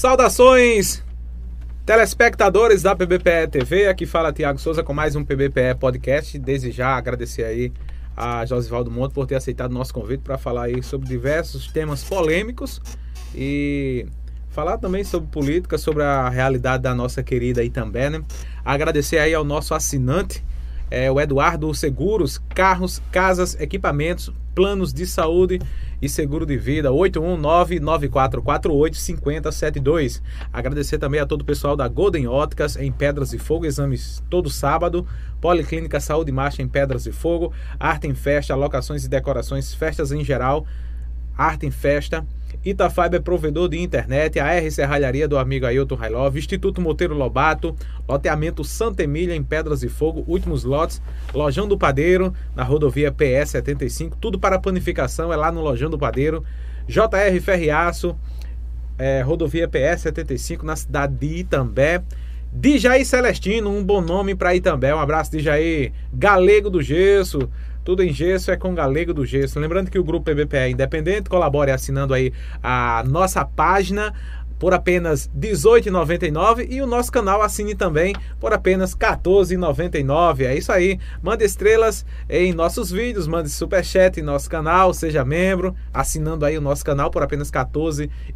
Saudações, telespectadores da PBPE TV. Aqui fala Tiago Souza com mais um PBPE Podcast. Desde já agradecer aí a Josivaldo Monte por ter aceitado o nosso convite para falar aí sobre diversos temas polêmicos e falar também sobre política, sobre a realidade da nossa querida Itambé, né? Agradecer aí ao nosso assinante, é, o Eduardo Seguros, carros, casas, equipamentos, planos de saúde e seguro de vida 819-9448-5072. Agradecer também a todo o pessoal da Golden Óticas em Pedras e Fogo, exames todo sábado. Policlínica Saúde Marcha em Pedras e Fogo, Arte em Festa, locações e decorações, festas em geral, Arte em Festa. Itafiber é provedor de internet, a R Serralharia do amigo Ailton Railov, Instituto Monteiro Lobato, loteamento Santa Emília em Pedras e Fogo, últimos lotes, Lojão do Padeiro, na rodovia PS 75, tudo para panificação é lá no Lojão do Padeiro, JR Ferriaço, é, rodovia PS 75 na cidade de Itambé. Dijaí Celestino, um bom nome para Itambé. Um abraço, Dijaí. Galego do Gesso, tudo em gesso é com Galego do Gesso. Lembrando que o grupo PBPE é independente, colabore assinando aí a nossa página por apenas R$ 18,99 e o nosso canal assine também por apenas R$ 14,99. É isso aí. Mande estrelas em nossos vídeos, mande superchat em nosso canal, seja membro, assinando aí o nosso canal por apenas R$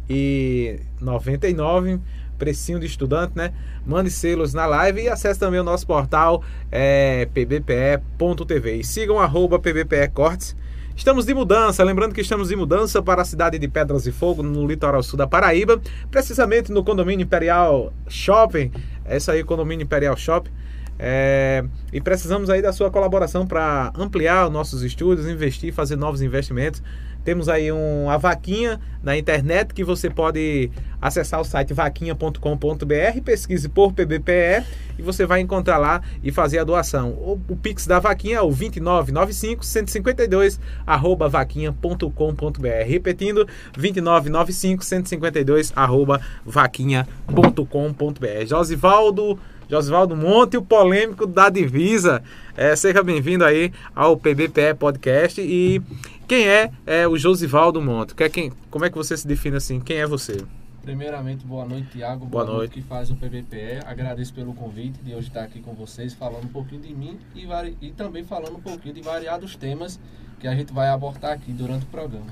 14,99 precinho de estudante, né? Mande selos na live e acesse também o nosso portal é, pbpe.tv. E sigam arroba pbpe cortes. Estamos de mudança, lembrando que estamos de mudança para a cidade de Pedras e Fogo, no litoral sul da Paraíba, precisamente no condomínio Imperial Shopping. É isso aí, condomínio Imperial Shopping. É, e precisamos aí da sua colaboração para ampliar os nossos estudos, investir, fazer novos investimentos. Temos aí um, a vaquinha na internet que você pode acessar o site vaquinha.com.br, pesquise por PBPE e você vai encontrar lá e fazer a doação. O, o Pix da vaquinha é o 2995 152 arroba vaquinha.com.br. Repetindo, 2995 152 arroba vaquinha.com.br. Josivaldo Josivaldo Monte, o polêmico da divisa. É, seja bem-vindo aí ao PBPE Podcast. E quem é, é o Josivaldo Monte? Que é quem, como é que você se define assim? Quem é você? Primeiramente, boa noite, Tiago. Boa, boa noite. que faz o PBPE. Agradeço pelo convite de hoje estar aqui com vocês, falando um pouquinho de mim e, e também falando um pouquinho de variados temas que a gente vai abordar aqui durante o programa.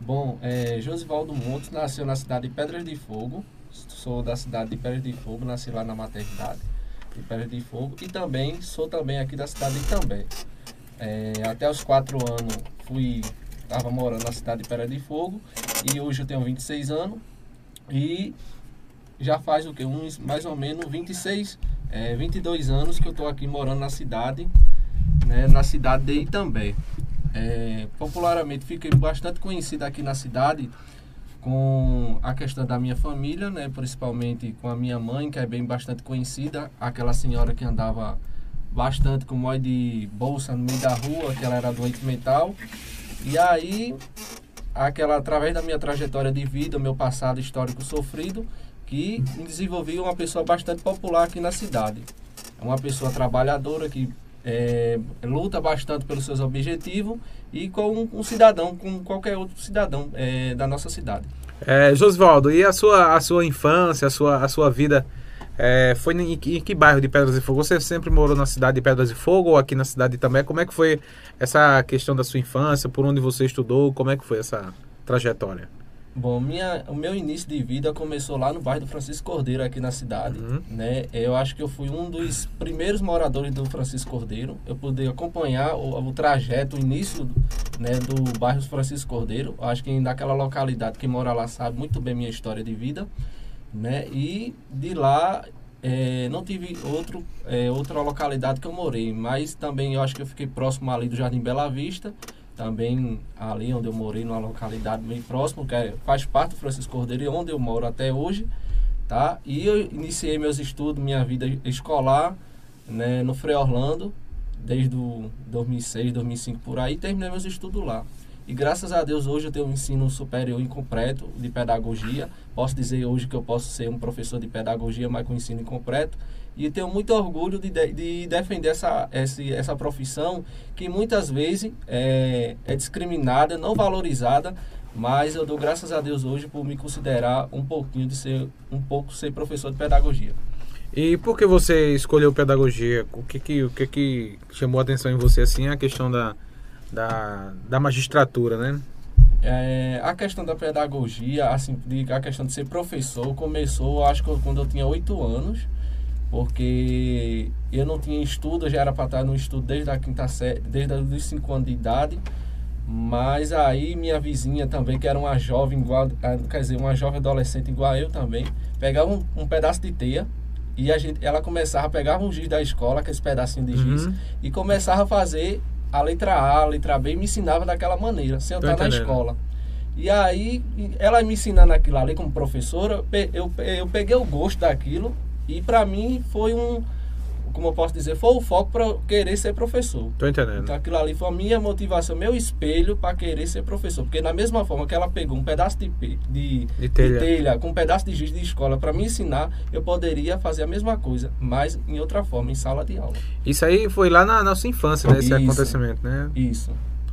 Bom, é, Josivaldo Montes nasceu na cidade de Pedras de Fogo. Sou da cidade de Pedras de Fogo, nasci lá na maternidade Pedra de Fogo. E também sou também aqui da cidade de Itambé. É, até os quatro anos fui estava morando na cidade de Pedra de Fogo e hoje eu tenho 26 anos e já faz o que uns mais ou menos 26, é, 22 anos que eu estou aqui morando na cidade, né, na cidade de Itambé. É, popularmente fiquei bastante conhecido aqui na cidade com a questão da minha família, né, principalmente com a minha mãe, que é bem bastante conhecida, aquela senhora que andava bastante com mói de bolsa no meio da rua, que ela era doente mental. E aí, aquela através da minha trajetória de vida, meu passado histórico sofrido, que me desenvolvi uma pessoa bastante popular aqui na cidade. É uma pessoa trabalhadora que é, luta bastante pelos seus objetivos e com um cidadão, com qualquer outro cidadão é, da nossa cidade. É, Josvaldo, e a sua, a sua infância, a sua, a sua vida é, foi em, em, que bairro de Pedras de Fogo? Você sempre morou na cidade de Pedras de Fogo ou aqui na cidade também? Como é que foi essa questão da sua infância? Por onde você estudou? Como é que foi essa trajetória? Bom, minha, o meu início de vida começou lá no bairro do Francisco Cordeiro, aqui na cidade. Uhum. Né? Eu acho que eu fui um dos primeiros moradores do Francisco Cordeiro. Eu pude acompanhar o, o trajeto, o início né, do bairro Francisco Cordeiro. Eu acho que naquela localidade, quem mora lá sabe muito bem minha história de vida. Né? E de lá é, não tive outro, é, outra localidade que eu morei, mas também eu acho que eu fiquei próximo ali do Jardim Bela Vista também ali onde eu morei, numa localidade bem próxima, que é, faz parte do Francisco Cordeiro, onde eu moro até hoje, tá? E eu iniciei meus estudos, minha vida escolar, né, no Frei Orlando, desde o 2006, 2005 por aí, terminei meus estudos lá. E graças a Deus hoje eu tenho um ensino superior incompleto de pedagogia. Posso dizer hoje que eu posso ser um professor de pedagogia, mas com ensino incompleto e tenho muito orgulho de, de defender essa, essa, essa profissão que muitas vezes é, é discriminada, não valorizada Mas eu dou graças a Deus hoje por me considerar um pouquinho de ser, um pouco ser professor de pedagogia. E por que você escolheu pedagogia? O que que, o que, que chamou a atenção em você assim a questão da, da, da magistratura, né? É, a questão da pedagogia, assim, a questão de ser professor começou, acho que quando eu tinha oito anos, porque eu não tinha estudo, eu já era para estar no estudo desde a quinta série, desde os cinco anos de idade, mas aí minha vizinha também, que era uma jovem igual, quer dizer, uma jovem adolescente igual a eu também, pegava um, um pedaço de teia e a gente, ela começava a pegar um giz da escola, aquele pedacinho de giz, uhum. e começava a fazer a letra A, a letra B, e me ensinava daquela maneira, sem eu estar na escola. E aí, ela me ensinando aquilo ali como professora, eu, eu peguei o gosto daquilo e para mim foi um, como eu posso dizer, foi o foco para querer ser professor. Tô entendendo. Então aquilo ali foi a minha motivação, meu espelho para querer ser professor. Porque da mesma forma que ela pegou um pedaço de, de, de, telha. de telha. com um pedaço de giz de escola para me ensinar, eu poderia fazer a mesma coisa, mas em outra forma, em sala de aula. Isso aí foi lá na nossa infância, né, esse Isso. acontecimento, né? Isso.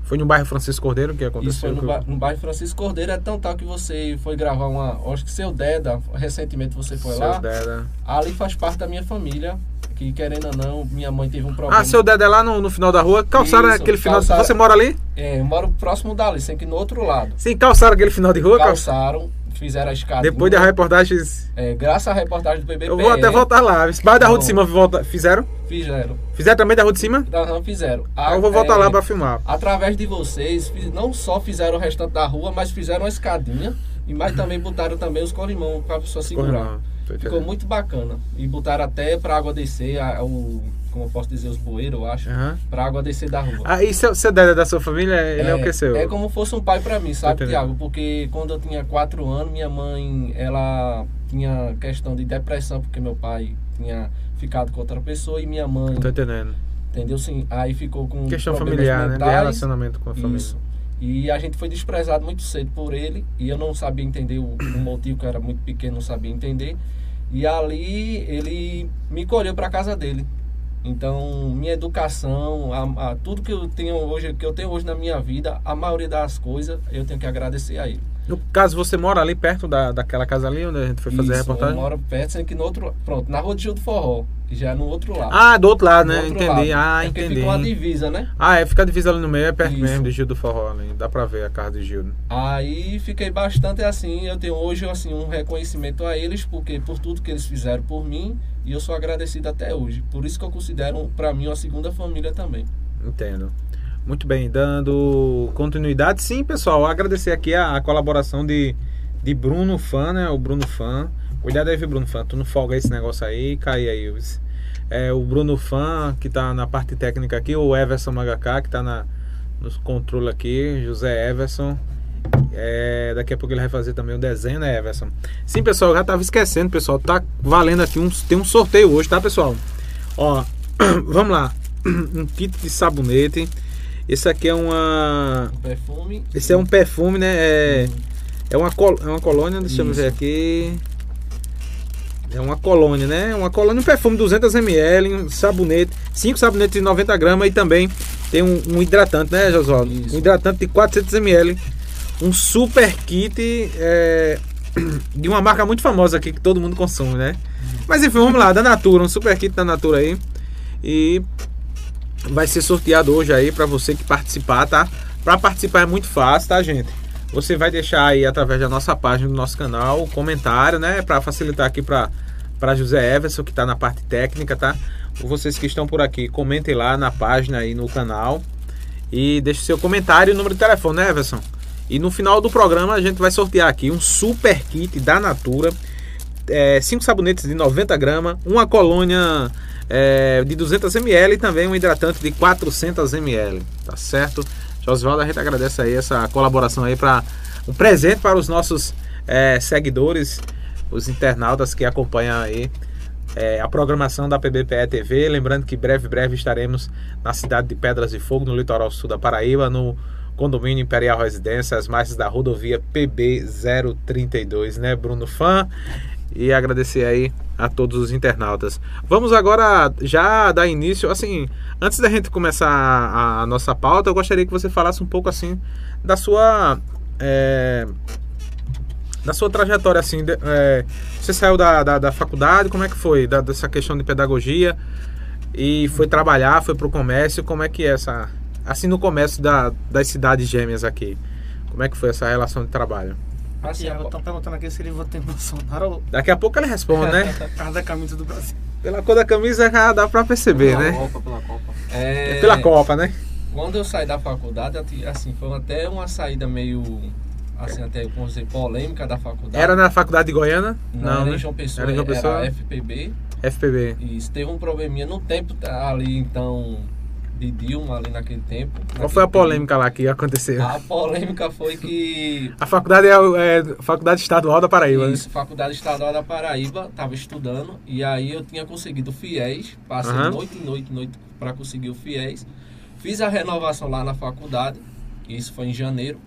Foi no bairro Francisco Cordeiro que aconteceu? Isso foi no, ba no, bairro Francisco Cordeiro. É tão tal que você foi gravar uma. Acho que seu Deda, recentemente você foi seu lá. Deda. Ali faz parte da minha família. Que querendo ou não, minha mãe teve um problema. Ah, seu Deda é lá no, no final da rua. Calçaram Isso, aquele final. Calçaram, você mora ali? É, eu moro próximo dali, sem que no outro lado. Sim, calçaram aquele final de rua? Calçaram fizeram a escada. Depois da reportagem. É, graças à reportagem do BBP. Eu vou até voltar lá. Bairro da Rua de Cima volta, fizeram? Fizeram. Fizeram também da Rua de Cima? Não, fizeram. A, eu vou voltar é, lá para filmar. Através de vocês, não só fizeram o restante da rua, mas fizeram uma escadinha. E mais também botaram também os colimão para a pessoa segurar. Ficou muito bacana. E botaram até para água descer a, o como eu posso dizer, os bueiros, eu acho, uhum. pra água descer da rua. Ah, e seu, seu Deda da sua família, ele é, é o que seu? É como fosse um pai para mim, sabe, Tiago? Porque quando eu tinha quatro anos, minha mãe, ela tinha questão de depressão, porque meu pai tinha ficado com outra pessoa e minha mãe... Tô entendendo. Entendeu? Sim, aí ficou com Questão familiar, mentais, né? De relacionamento com a família. Isso. E a gente foi desprezado muito cedo por ele e eu não sabia entender o, o motivo, que eu era muito pequeno, não sabia entender. E ali ele me colheu para casa dele. Então, minha educação, a, a, tudo que eu tenho hoje, que eu tenho hoje na minha vida, a maioria das coisas eu tenho que agradecer a ele. No caso, você mora ali perto da, daquela casa ali onde a gente foi fazer Isso, a reportagem? Eu moro perto, sendo que no outro. Pronto, na rua de Gil do Forró, que já é no outro lado. Ah, do outro lado, né? Outro entendi. Lado. Ah, é entendi. Fica uma divisa, né? Ah, é, fica a divisa ali no meio, é perto Isso. mesmo de Gil do Forró ali. Dá pra ver a casa de Gil. Aí fiquei bastante assim. Eu tenho hoje assim, um reconhecimento a eles, porque por tudo que eles fizeram por mim e eu sou agradecido até hoje. Por isso que eu considero para mim uma segunda família também. Entendo. Muito bem, dando continuidade, sim, pessoal, agradecer aqui a, a colaboração de, de Bruno Fã, né? O Bruno Fã. Cuidado aí, Bruno Fã, tu não folga esse negócio aí, cai aí. É, o Bruno Fã, que tá na parte técnica aqui, o Everson Magaká, que tá na, nos controles aqui, José Everson. É, daqui a pouco ele vai fazer também o desenho, né, Everson? Sim, pessoal, eu já tava esquecendo, pessoal. Tá valendo aqui um. Tem um sorteio hoje, tá, pessoal? Ó, vamos lá. Um kit de sabonete. Esse aqui é uma. Um perfume. Esse é um perfume, né? É, uhum. é, uma, col... é uma colônia, deixa eu ver aqui. É uma colônia, né? Uma colônia, um perfume 200ml, um sabonete, 5 sabonetes de 90 gramas e também tem um, um hidratante, né, Josualdo? Um hidratante de 400ml um super kit é, de uma marca muito famosa aqui que todo mundo consome, né? Mas enfim, vamos lá, da Natura, um super kit da Natura aí. E vai ser sorteado hoje aí para você que participar, tá? Para participar é muito fácil, tá, gente? Você vai deixar aí através da nossa página do nosso canal, comentário, né, para facilitar aqui para para José Everson que está na parte técnica, tá? Vocês que estão por aqui, comentem lá na página aí no canal e deixe seu comentário e o número de telefone, né, Everson? E no final do programa a gente vai sortear aqui um super kit da Natura, 5 é, sabonetes de 90 gramas, uma colônia é, de 200 ml e também um hidratante de 400 ml, tá certo? Josvaldo, a gente agradece aí essa colaboração aí para um presente para os nossos é, seguidores, os internautas que acompanham aí é, a programação da PBPE TV. Lembrando que breve, breve estaremos na cidade de Pedras de Fogo, no litoral sul da Paraíba, no Condomínio Imperial Residência, as margens da rodovia PB 032, né, Bruno Fã? E agradecer aí a todos os internautas. Vamos agora já dar início, assim, antes da gente começar a, a nossa pauta, eu gostaria que você falasse um pouco assim da sua é, da sua trajetória, assim, de- é, você saiu da, da, da faculdade, como é que foi? Da- dessa questão de pedagogia e foi trabalhar, foi pro comércio, como é que é essa... Assim, no comércio da, das cidades gêmeas aqui, como é que foi essa relação de trabalho? Assim, Tiago, estão perguntando aqui se ele votou em Bolsonaro ou Daqui a pouco ele responde, né? cada camisa do Brasil. Pela cor da camisa já dá pra perceber, Pela né? Copa, pela Copa. É, Pela Copa, né? Quando eu saí da faculdade, assim, foi até uma saída meio, assim, até, vamos dizer, polêmica da faculdade. Era na faculdade de Goiânia? Não, era né? em João Pessoa, Era em João Pessoa? era FPB. FPB. E isso teve um probleminha no tempo ali, então, de Dilma, ali naquele tempo. Qual naquele foi a polêmica lá que aconteceu? A polêmica foi que A faculdade é, é a Faculdade Estadual da Paraíba, né? Isso, Faculdade Estadual da Paraíba, estava estudando e aí eu tinha conseguido o FIES, passei Aham. noite e noite, noite para conseguir o FIES. Fiz a renovação lá na faculdade, isso foi em janeiro,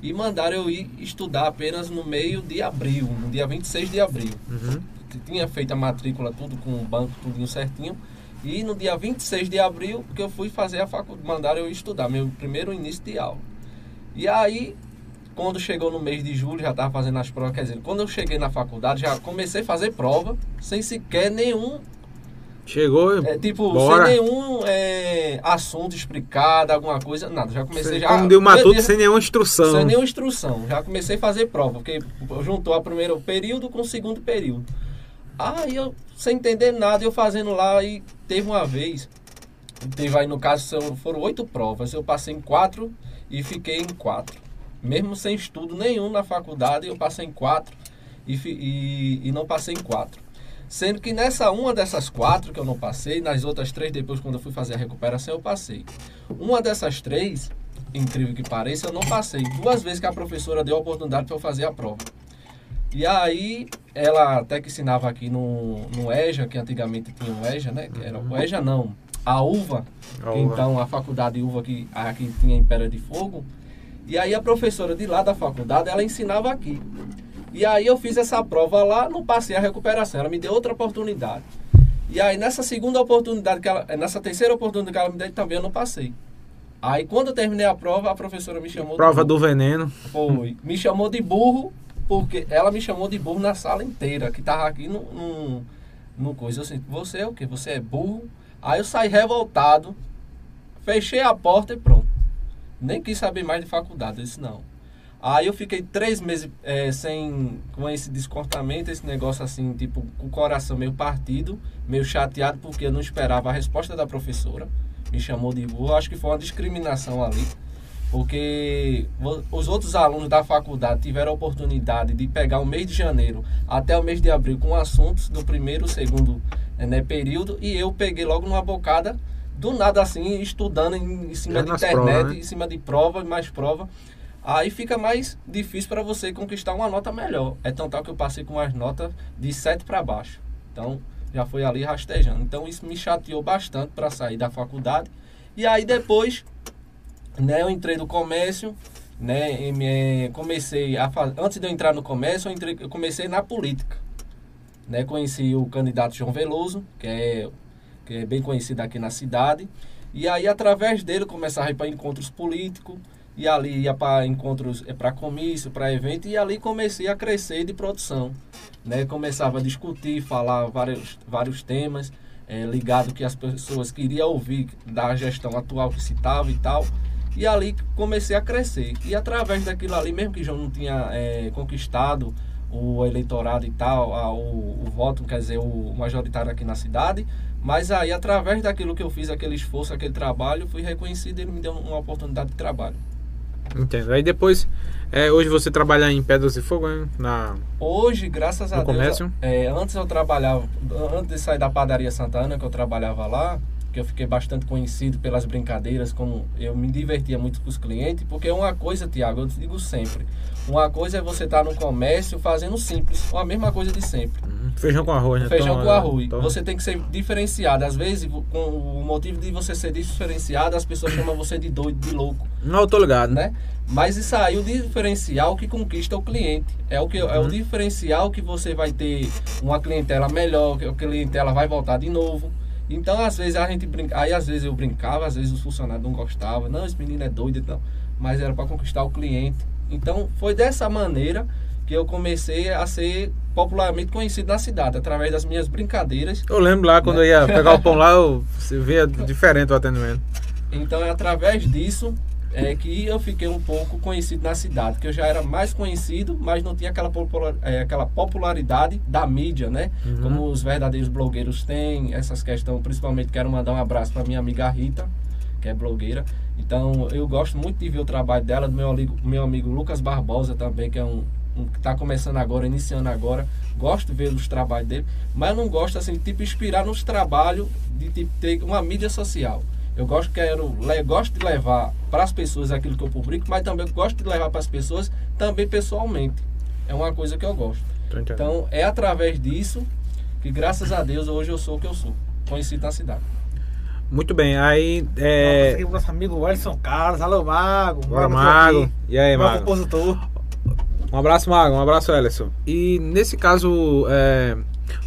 e mandaram eu ir estudar apenas no meio de abril, no dia 26 de abril. Uhum. Tinha feito a matrícula tudo com o banco, tudo certinho. E no dia 26 de abril que eu fui fazer a faculdade, mandaram eu estudar, meu primeiro início de aula. E aí, quando chegou no mês de julho, já estava fazendo as provas. Quer dizer, quando eu cheguei na faculdade, já comecei a fazer prova, sem sequer nenhum, Chegou é, tipo, Bora. sem nenhum é, assunto explicado, alguma coisa, nada. Já comecei já. como deu matuto sem nenhuma instrução. sem nenhuma instrução. Já comecei a fazer prova, porque juntou a primeiro período com o segundo período. Aí eu, sem entender nada, eu fazendo lá e teve uma vez, teve aí no caso, foram oito provas, eu passei em quatro e fiquei em quatro. Mesmo sem estudo nenhum na faculdade, eu passei em quatro e, e, e não passei em quatro. Sendo que nessa uma dessas quatro que eu não passei, nas outras três, depois quando eu fui fazer a recuperação, eu passei. Uma dessas três, incrível que pareça, eu não passei. Duas vezes que a professora deu a oportunidade para eu fazer a prova. E aí, ela até que ensinava aqui no, no EJA, que antigamente tinha o EJA, né? Que era o EJA não, a UVA, A uva. então a faculdade UVA que aqui tinha em Pera de Fogo. E aí a professora de lá da faculdade, ela ensinava aqui. E aí eu fiz essa prova lá, não passei a recuperação, ela me deu outra oportunidade. E aí nessa segunda oportunidade, que ela, nessa terceira oportunidade que ela me deu, também eu não passei. Aí quando eu terminei a prova, a professora me chamou de Prova burro. do veneno. Foi. Me chamou de burro, porque ela me chamou de burro na sala inteira, que tava aqui no, no, no coisa. Eu assim, você é o quê? Você é burro? Aí eu saí revoltado, fechei a porta e pronto. Nem quis saber mais de faculdade, eu disse não. Aí eu fiquei três meses eh, sem, com esse descontamento, esse negócio assim, tipo, com o coração meio partido, meio chateado, porque eu não esperava a resposta da professora. Me chamou de burro, acho que foi uma discriminação ali porque os outros alunos da faculdade tiveram a oportunidade de pegar o mês de janeiro até o mês de abril com assuntos do primeiro, segundo eh, né, período e eu peguei logo numa bocada do nada assim, estudando em, em cima Já de internet, provas, né? em cima de prova e mais prova. Aí fica mais difícil para você conquistar uma nota melhor. É tão tal que eu passei com umas notas de 7 para baixo. Então já foi ali rastejando. Então isso me chateou bastante para sair da faculdade. E aí depois né, eu entrei no comércio, né, e me- comecei a antes de eu entrar no comércio, eu, entrei- eu comecei na política, né, conheci o candidato João Veloso, que é, que é bem conhecido aqui na cidade, e aí através dele começava a ir para encontros políticos, e ali ia para encontros, para comício, para evento, e ali comecei a crescer de produção, né, começava a discutir, falar vários, vários temas, é, ligado que as pessoas queriam ouvir da gestão atual que se estava e tal. E ali comecei a crescer. E através daquilo ali, mesmo que João não tinha é, conquistado o eleitorado e tal, a- o, o voto, quer dizer, o majoritário aqui na cidade, mas aí através daquilo que eu fiz, aquele esforço, aquele trabalho, fui reconhecido e ele me deu uma oportunidade de trabalho. Entendo. Aí depois, é, hoje você trabalha em Pedras e Fogo, hein? Na... Hoje, graças a Deus, comércio? é, antes eu trabalhava, antes de sair da padaria Santana, que eu trabalhava lá, que eu fiquei bastante conhecido pelas brincadeiras, como eu me divertia muito com os clientes, porque uma coisa, Tiago, eu digo sempre, uma coisa é você estar no comércio fazendo simples, ou a mesma coisa de sempre. Feijão com arroz, né? Feijão com arroz. toma. Você tem que ser diferenciado. Às vezes, com o motivo de você ser diferenciado, as pessoas chamam você de doido, de louco Não, eu tô ligado, né? Mas isso aí, o diferencial que conquista o cliente. É o, que, é Uhum. o diferencial que você vai ter uma clientela melhor, que a clientela vai voltar de novo. Então, às vezes, a gente brinca. Aí, às vezes, eu brincava, às vezes, os funcionários não gostavam. Não, esse menino é doido, então. Mas era para conquistar o cliente. Então foi dessa maneira que eu comecei a ser popularmente conhecido na cidade, através das minhas brincadeiras. Eu lembro lá quando eu ia pegar o pão lá, eu, você via diferente o atendimento. Então é através disso é que eu fiquei um pouco conhecido na cidade, que eu já era mais conhecido, mas não tinha aquela, popular, é, aquela popularidade da mídia, né? Uhum. Como os verdadeiros blogueiros têm, essas questões, principalmente quero mandar um abraço para minha amiga Rita, que é blogueira. Então eu gosto muito de ver o trabalho dela, do meu amigo, meu amigo Lucas Barbosa também, que é um, um que está começando agora, iniciando agora. Gosto de ver os trabalhos dele, mas não gosto assim, tipo, inspirar nos trabalhos de tipo, ter uma mídia social. Eu gosto, quero, le, gosto de levar para as pessoas aquilo que eu publico, mas também gosto de levar para as pessoas também pessoalmente. É uma coisa que eu gosto. Então é através disso que, graças a Deus, hoje eu sou o que eu sou. Conhecido na cidade. Muito bem, aí. É... O nosso amigo Alisson Carlos, alô Mago. Bora, Mago. E aí, Mago? compositor. Um abraço, Mago. Um abraço, Ellison. E nesse caso, é,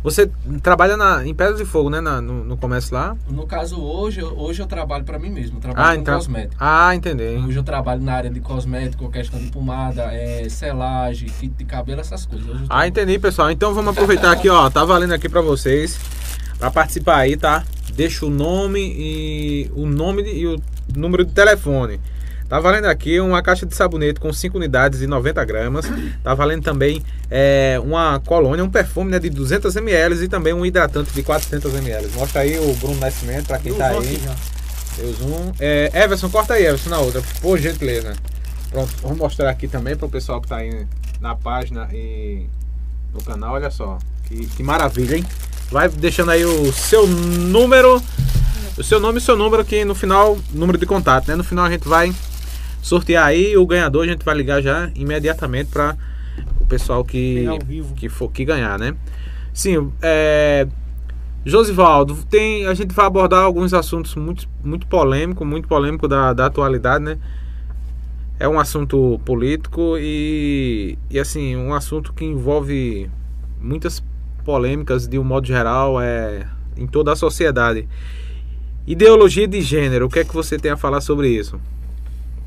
você trabalha na, em Pedras de Fogo, né? na- no, no comércio lá? No caso, hoje, eu- hoje eu trabalho para mim mesmo. Trabalho Ah, com então. cosmético. Ah, entendi. Hoje eu trabalho na área de cosmético, questão de pomada, é, selagem, fito de cabelo, essas coisas. Hoje Ah, entendi, pessoal. Então vamos aproveitar aqui, ó. Tá valendo aqui pra vocês. Pra participar aí, tá? Deixa o nome e o nome e o número de telefone. Tá valendo aqui uma caixa de sabonete com 5 unidades e 90 gramas. Tá valendo também é, uma colônia, um perfume né, de 200 ml e também um hidratante de 400 ml. Mostra aí o Bruno Nascimento pra quem Eu tá vou aí. Deu zoom. É, Everson, corta aí, Everson, na outra, por gentileza. Pronto, vamos mostrar aqui também para o pessoal que está aí na página e no canal. Olha só, que, que maravilha, hein? Vai deixando aí o seu número, o seu nome e seu número aqui no final, número de contato, né? No final a gente vai sortear aí o ganhador, a gente vai ligar já imediatamente para o pessoal que, que for que ganhar, né? Sim, é, Josivaldo, tem, a gente vai abordar alguns assuntos muito, muito polêmicos, muito polêmico da, da atualidade, né? É um assunto político e, e assim, um assunto que envolve muitas polêmicas de um modo geral é, em toda a sociedade. Ideologia de gênero, o que é que você tem a falar sobre isso?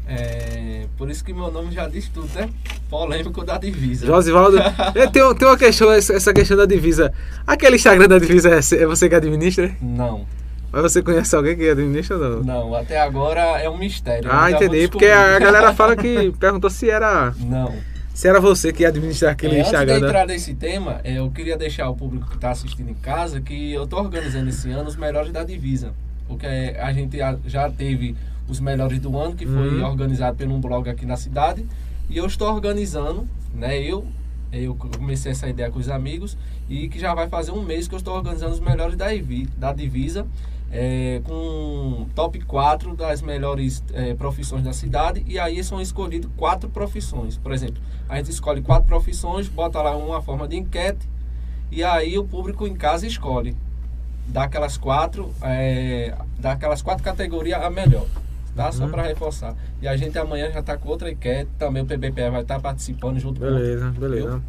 É, por isso que meu nome já diz tudo, né? Polêmico da divisa. Josivaldo, é, tem, tem uma questão, essa questão da divisa. Aquele Instagram da divisa é é você que administra? Não, Mas você conhece alguém que administra ou não? não, até agora é um mistério. Ah, entendi. Porque a galera fala que perguntou se era Não. se era você que ia administrar aquele É, antes de Instagram. da- entrar nesse tema, é, eu queria deixar o público que está assistindo em casa que eu estou organizando esse ano os melhores da divisa. Porque a gente já teve os melhores do ano, que foi Uhum. organizado por um blog aqui na cidade. E eu estou organizando, né? Eu, eu comecei essa ideia com os amigos e que já vai fazer um mês que eu estou organizando os melhores da, da divisa. é, com top 4 das melhores é, profissões da cidade e aí são escolhidos quatro profissões. Por exemplo, a gente escolhe quatro profissões, bota lá uma forma de enquete e aí o público em casa escolhe daquelas quatro, é, daquelas quatro categorias a melhor. Tá? Só Uhum. para reforçar. E a gente amanhã já está com outra enquete, também o PBPE vai estar participando junto com Beleza, beleza.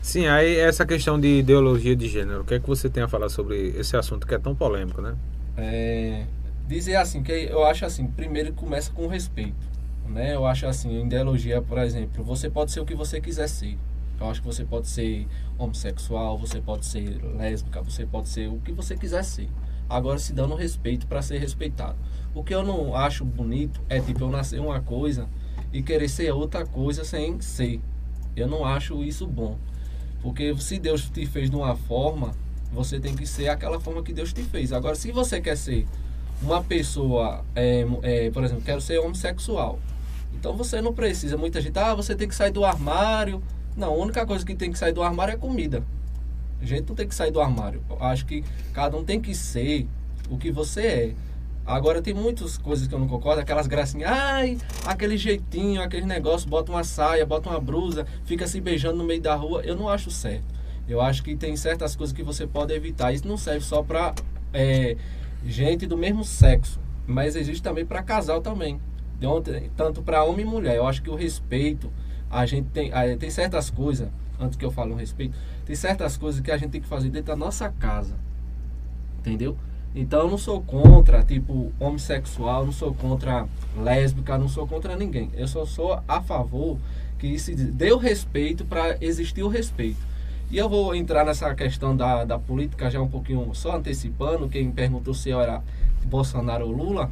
Sim, aí essa questão de ideologia de gênero, o que é que você tem a falar sobre esse assunto que é tão polêmico, né? É, dizer assim, que eu acho assim, primeiro começa com respeito. Né? Eu acho assim, ideologia, por exemplo, você pode ser o que você quiser ser. Eu acho que você pode ser homossexual, você pode ser lésbica, você pode ser o que você quiser ser. Agora se dando respeito para ser respeitado. O que eu não acho bonito é tipo eu nascer uma coisa e querer ser outra coisa sem ser. Eu não acho isso bom. Porque se Deus te fez de uma forma, você tem que ser aquela forma que Deus te fez. Agora, se você quer ser uma pessoa, é, é, por exemplo, quero ser homossexual. Então você não precisa, muita gente, ah, você tem que sair do armário. Não, a única coisa que tem que sair do armário é comida. A gente não tem que sair do armário. Eu acho que cada um tem que ser o que você é. Agora tem muitas coisas que eu não concordo, aquelas gracinhas, ai, aquele jeitinho, aquele negócio, bota uma saia, bota uma blusa, fica se beijando no meio da rua. Eu não acho certo. Eu acho que tem certas coisas que você pode evitar. Isso não serve só para é, gente do mesmo sexo, mas existe também para casal também. Tanto para homem e mulher. Eu acho que o respeito, a gente tem, tem certas coisas, antes que eu fale o respeito, tem certas coisas que a gente tem que fazer dentro da nossa casa. Entendeu? Então eu não sou contra, tipo, homossexual, não sou contra lésbica, não sou contra ninguém. Eu só sou a favor que se dê o respeito para existir o respeito. E eu vou entrar nessa questão da, da política já um pouquinho, só antecipando, quem perguntou se eu era Bolsonaro ou Lula.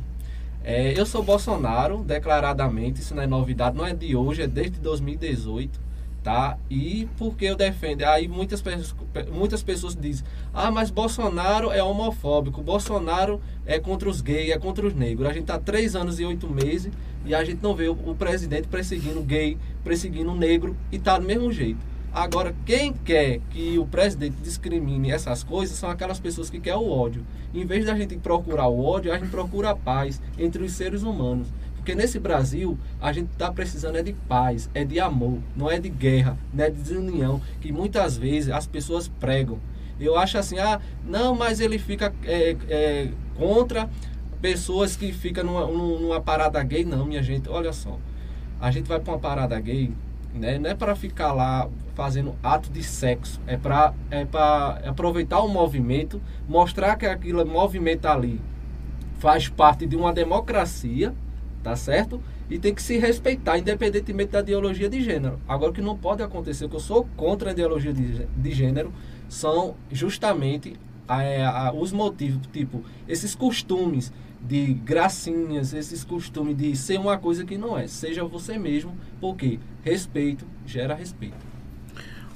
É, eu sou Bolsonaro, declaradamente, isso não é novidade, não é de hoje, é desde 2018 tá? E porque eu defendo, aí muitas pessoas, muitas pessoas dizem, ah, mas Bolsonaro é homofóbico, Bolsonaro é contra os gays, é contra os negros. A gente tá três anos e oito meses e a gente não vê o, o presidente perseguindo gay, perseguindo negro e tá do mesmo jeito. Agora, quem quer que o presidente discrimine essas coisas são aquelas pessoas que querem o ódio. Em vez da gente procurar o ódio, a gente procura a paz entre os seres humanos. Porque nesse Brasil, a gente está precisando é de paz, é de amor, não é de guerra, não é de desunião, que muitas vezes as pessoas pregam. Eu acho assim, ah, não, mas ele fica é, é, contra pessoas que ficam numa, numa parada gay. Não, minha gente, olha só. A gente vai para uma parada gay, né? Não é para ficar lá fazendo ato de sexo, é para é aproveitar o movimento, mostrar que aquilo movimento ali faz parte de uma democracia tá certo? E tem que se respeitar, independentemente da ideologia de gênero. Agora, o que não pode acontecer, que eu sou contra a ideologia de, de gênero, são justamente é, a, os motivos, tipo, esses costumes de gracinhas, esses costumes de ser uma coisa que não é. Seja você mesmo, porque respeito gera respeito.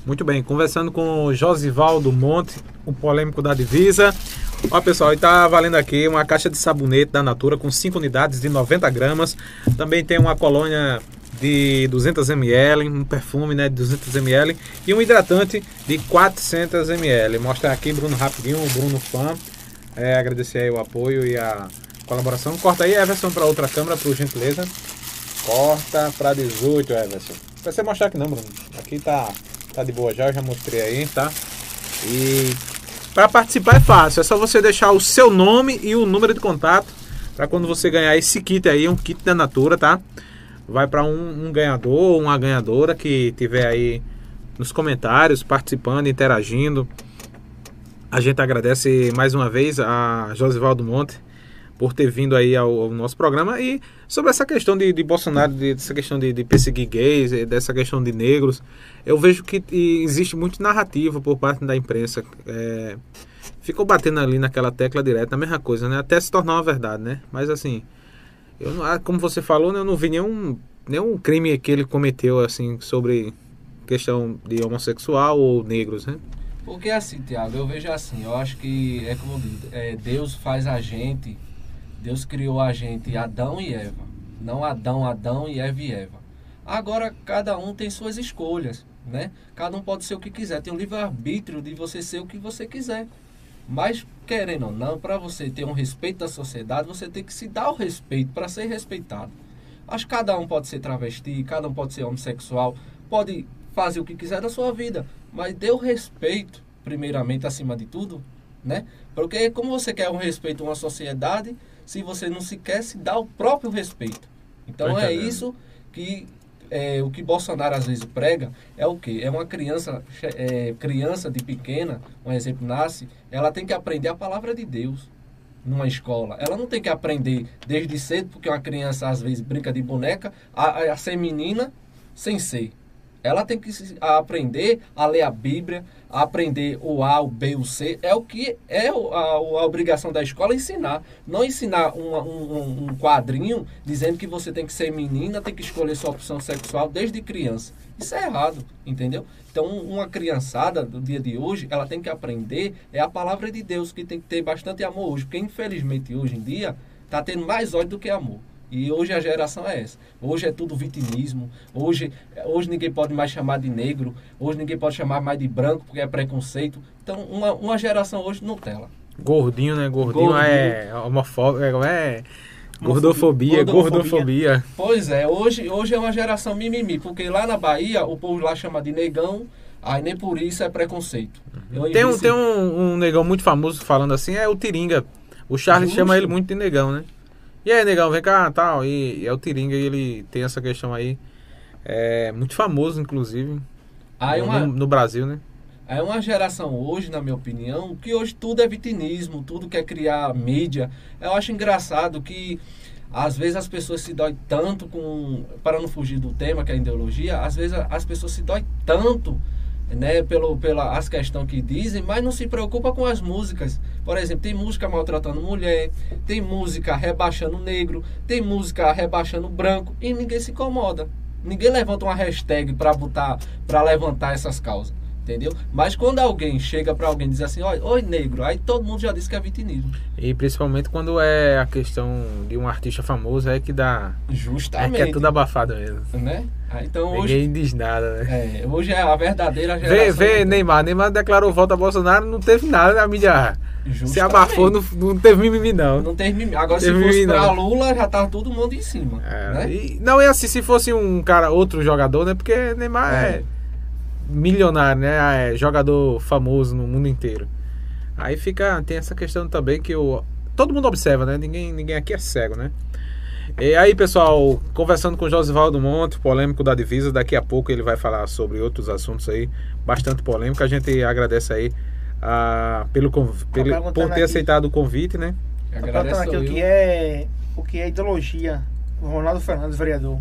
Muito bem, conversando com o Josivaldo Monte, o polêmico da divisa. Ó pessoal, está valendo aqui uma caixa de sabonete da Natura com 5 unidades de 90 gramas. Também tem uma colônia de 200 ml, um perfume né, de 200 ml e um hidratante de 400 ml. Mostra aqui Bruno rapidinho, o Bruno fã. É, agradecer aí o apoio e a colaboração. Corta aí, Everson, para outra câmera, por gentileza. Corta para 18, Everson. Vai você mostrar aqui não, Bruno. Aqui tá, tá de boa já, eu já mostrei aí, tá? E para participar é fácil, é só você deixar o seu nome e o número de contato para quando você ganhar esse kit aí, um kit da Natura, tá? Vai para um, um, ganhador ou uma ganhadora que tiver aí nos comentários, participando, interagindo. A gente agradece mais uma vez a Josivaldo Monte por ter vindo aí ao, ao nosso programa e sobre essa questão de, de Bolsonaro, de, dessa questão de, de, perseguir gays, dessa questão de negros, eu vejo que existe muito narrativa por parte da imprensa. É, ficou batendo ali naquela tecla direta, a mesma coisa, né? Até se tornar uma verdade, né? Mas assim, eu ah, como você falou, né, eu não vi nenhum, nenhum crime que ele cometeu assim sobre questão de homossexual ou negros, né? Porque assim, Tiago, eu vejo assim, eu acho que é como é, Deus faz a gente Deus criou a gente Adão e Eva, não Adão, Adão e Eva e Eva. Agora cada um tem suas escolhas, né? Cada um pode ser o que quiser, tem o livre arbítrio de você ser o que você quiser. Mas querendo ou não, para você ter um respeito da sociedade, você tem que se dar o respeito para ser respeitado. Acho que cada um pode ser travesti, cada um pode ser homossexual, pode fazer o que quiser da sua vida, mas dê o respeito, primeiramente, acima de tudo, né? Porque como você quer um respeito a uma sociedade, se você não se quer se dar o próprio respeito. Então é isso que é, o que Bolsonaro às vezes prega é o que? É uma criança, é, criança de pequena, um exemplo nasce, ela tem que aprender a palavra de Deus numa escola. Ela não tem que aprender desde cedo, porque uma criança às vezes brinca de boneca, a, a ser menina sem ser. Ela tem que aprender a ler a Bíblia, aprender o A, o B, o C. É o que é a, a obrigação da escola ensinar. Não ensinar um, um, um, quadrinho dizendo que você tem que ser menina, tem que escolher sua opção sexual desde criança. Isso é errado, entendeu? Então, uma criançada do dia de hoje, ela tem que aprender é a palavra de Deus, que tem que ter bastante amor hoje. Porque, infelizmente, hoje em dia, está tendo mais ódio do que amor. E hoje a geração é essa. Hoje é tudo vitimismo. Hoje, hoje ninguém pode mais chamar de negro. Hoje ninguém pode chamar mais de branco porque é preconceito. Então, uma, uma geração hoje Nutella. Gordinho, né? Gordinho, Gordinho. é homofóbico. É, Gordofobia, gordofobia, gordofobia. Pois é, hoje, hoje é uma geração mimimi, porque lá na Bahia o povo lá chama de negão, aí nem por isso é preconceito. Uhum. Tem, um, tem um, um, negão muito famoso falando assim, é o Tiringa. O Charles Justo. chama ele muito de negão, né? E aí, negão, vem cá, tal. E, e é o Tiringa e ele tem essa questão aí. É muito famoso, inclusive. Aí no, uma... no Brasil, né? É uma geração hoje, na minha opinião, que hoje tudo é vitinismo, tudo quer criar mídia. Eu acho engraçado que às vezes as pessoas se dói tanto com. Para não fugir do tema, que é a ideologia, às vezes as pessoas se dói tanto né, pelo, pela as questões que dizem, mas não se preocupa com as músicas. Por exemplo, tem música maltratando mulher, tem música rebaixando negro, tem música rebaixando branco e ninguém se incomoda. Ninguém levanta uma hashtag para botar, para levantar essas causas entendeu? Mas quando alguém chega para alguém e diz assim, oi, oi negro, aí todo mundo já diz que é vitinismo. E principalmente quando é a questão de um artista famoso, é que dá... Justamente. É que é tudo abafado mesmo. Né? Ah, então Ninguém hoje... diz nada, né? É, hoje é a verdadeira geração... Vê, vê Neymar, Neymar declarou volta a Bolsonaro, não teve nada na mídia... Justamente. Se abafou, não, não teve mimimi, não. Não teve mimimi. Agora, se fosse pra não. Lula, já tava todo mundo em cima. É, né? e, não, é assim, se fosse um cara, outro jogador, né? Porque Neymar é, é milionário, né? Ah, é jogador famoso no mundo inteiro. Aí fica, tem essa questão também que o todo mundo observa, né? Ninguém, ninguém aqui é cego, né? E aí, pessoal, conversando com o Josivaldo Monte, polêmico da divisa, daqui a pouco ele vai falar sobre outros assuntos aí, bastante polêmico. A gente agradece aí a, pelo, pelo por ter aqui, aceitado o convite, né? Agradeço aqui o que é o que é ideologia. O Ronaldo Fernandes, vereador.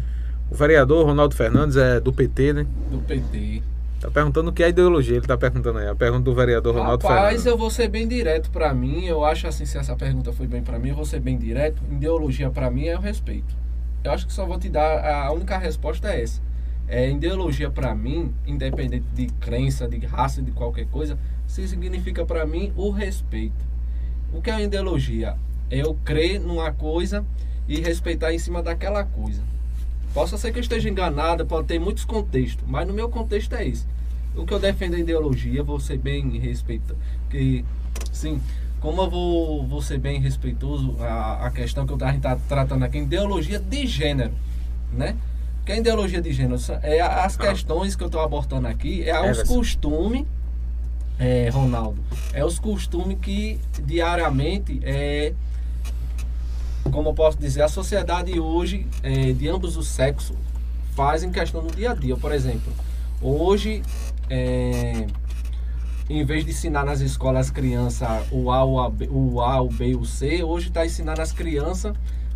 O vereador Ronaldo Fernandes é do PT, né? Do PT. Tá perguntando o que é ideologia, ele tá perguntando aí. A pergunta do vereador Ronaldo Rapaz, Fernandes. eu vou ser bem direto para mim. Eu acho assim, se essa pergunta foi bem para mim, eu vou ser bem direto. Ideologia para mim é o respeito. Eu acho que só vou te dar a única resposta é essa. É ideologia para mim, independente de crença, de raça, de qualquer coisa, significa para mim o respeito. O que é ideologia? É eu crer numa coisa e respeitar em cima daquela coisa. Possa ser que eu esteja enganada, pode ter muitos contextos, mas no meu contexto é isso. O que eu defendo é ideologia, vou ser bem respeitoso. Que, sim, como eu vou, vou ser bem respeitoso, a, a questão que a gente está tratando aqui, ideologia de gênero, né? Que é ideologia de gênero? É as questões que eu estou abordando aqui, é, é os costumes, é, Ronaldo, é os costumes que diariamente é como eu posso dizer, a sociedade hoje, é, de ambos os sexos, fazem questão no dia a dia. Por exemplo, hoje, é, em vez de ensinar nas escolas as crianças o A, o, a, o, a, o B e o C, hoje está ensinando as crianças,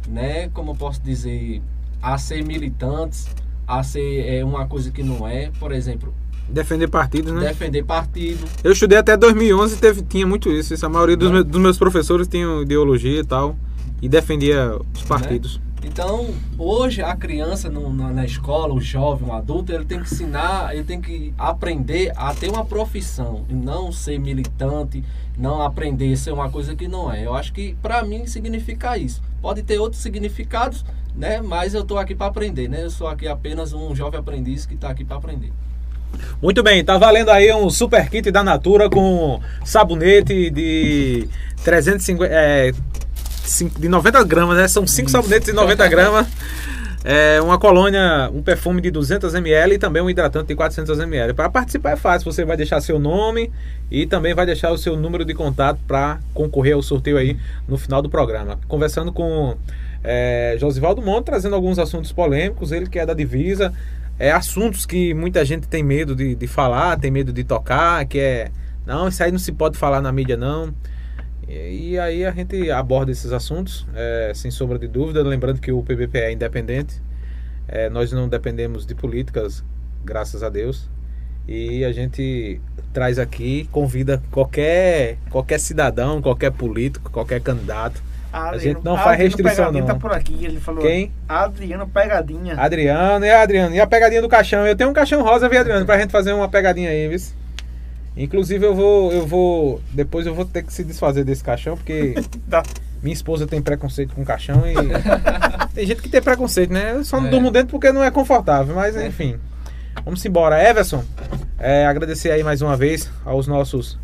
né, como eu posso dizer, a ser militantes, a ser é, uma coisa que não é. Por exemplo, Defender partidos, né? Defender partido. Eu estudei até 2011 e teve, tinha muito isso. isso a maioria dos, meus, dos meus professores tinham ideologia e tal e defendia os né? partidos. Né? Então, hoje a criança no, na, na, escola, o jovem, o adulto, ele tem que ensinar, ele tem que aprender a ter uma profissão e não ser militante, não aprender a ser uma coisa que não é. Eu acho que para mim significa isso. Pode ter outros significados, né? Mas eu estou aqui para aprender, né? Eu sou aqui apenas um jovem aprendiz que está aqui para aprender. Muito bem, tá valendo aí um super kit da Natura com sabonete de 350, é, de 90 gramas, né? São 5 sabonetes de 90 gramas. É uma colônia, um perfume de 200 ml e também um hidratante de 400 ml. Para participar é fácil, você vai deixar seu nome e também vai deixar o seu número de contato para concorrer ao sorteio aí no final do programa. Conversando com é, Josivaldo Monte, trazendo alguns assuntos polêmicos, ele que é da divisa, é assuntos que muita gente tem medo de, de falar, tem medo de tocar, que é não, isso aí não se pode falar na mídia não. E, aí a gente aborda esses assuntos, é, sem sombra de dúvida, lembrando que o PBPE é independente, é, nós não dependemos de políticas, graças a Deus, e a gente traz aqui, convida qualquer, qualquer cidadão, qualquer político, qualquer candidato. Adriano, a gente não faz restrição não. tá por aqui, ele falou. Quem? Adriano Pegadinha. Adriano, e Adriano, e a pegadinha do caixão? Eu tenho um caixão rosa, viu, Adriano, pra gente fazer uma pegadinha aí, viu? Inclusive eu vou, eu vou, depois eu vou ter que se desfazer desse caixão porque tá. minha esposa tem preconceito com caixão e tem gente que tem preconceito, né? Eu só não é. durmo dentro porque não é confortável, mas é. enfim. Vamos embora. Everson, é, agradecer aí mais uma vez aos nossos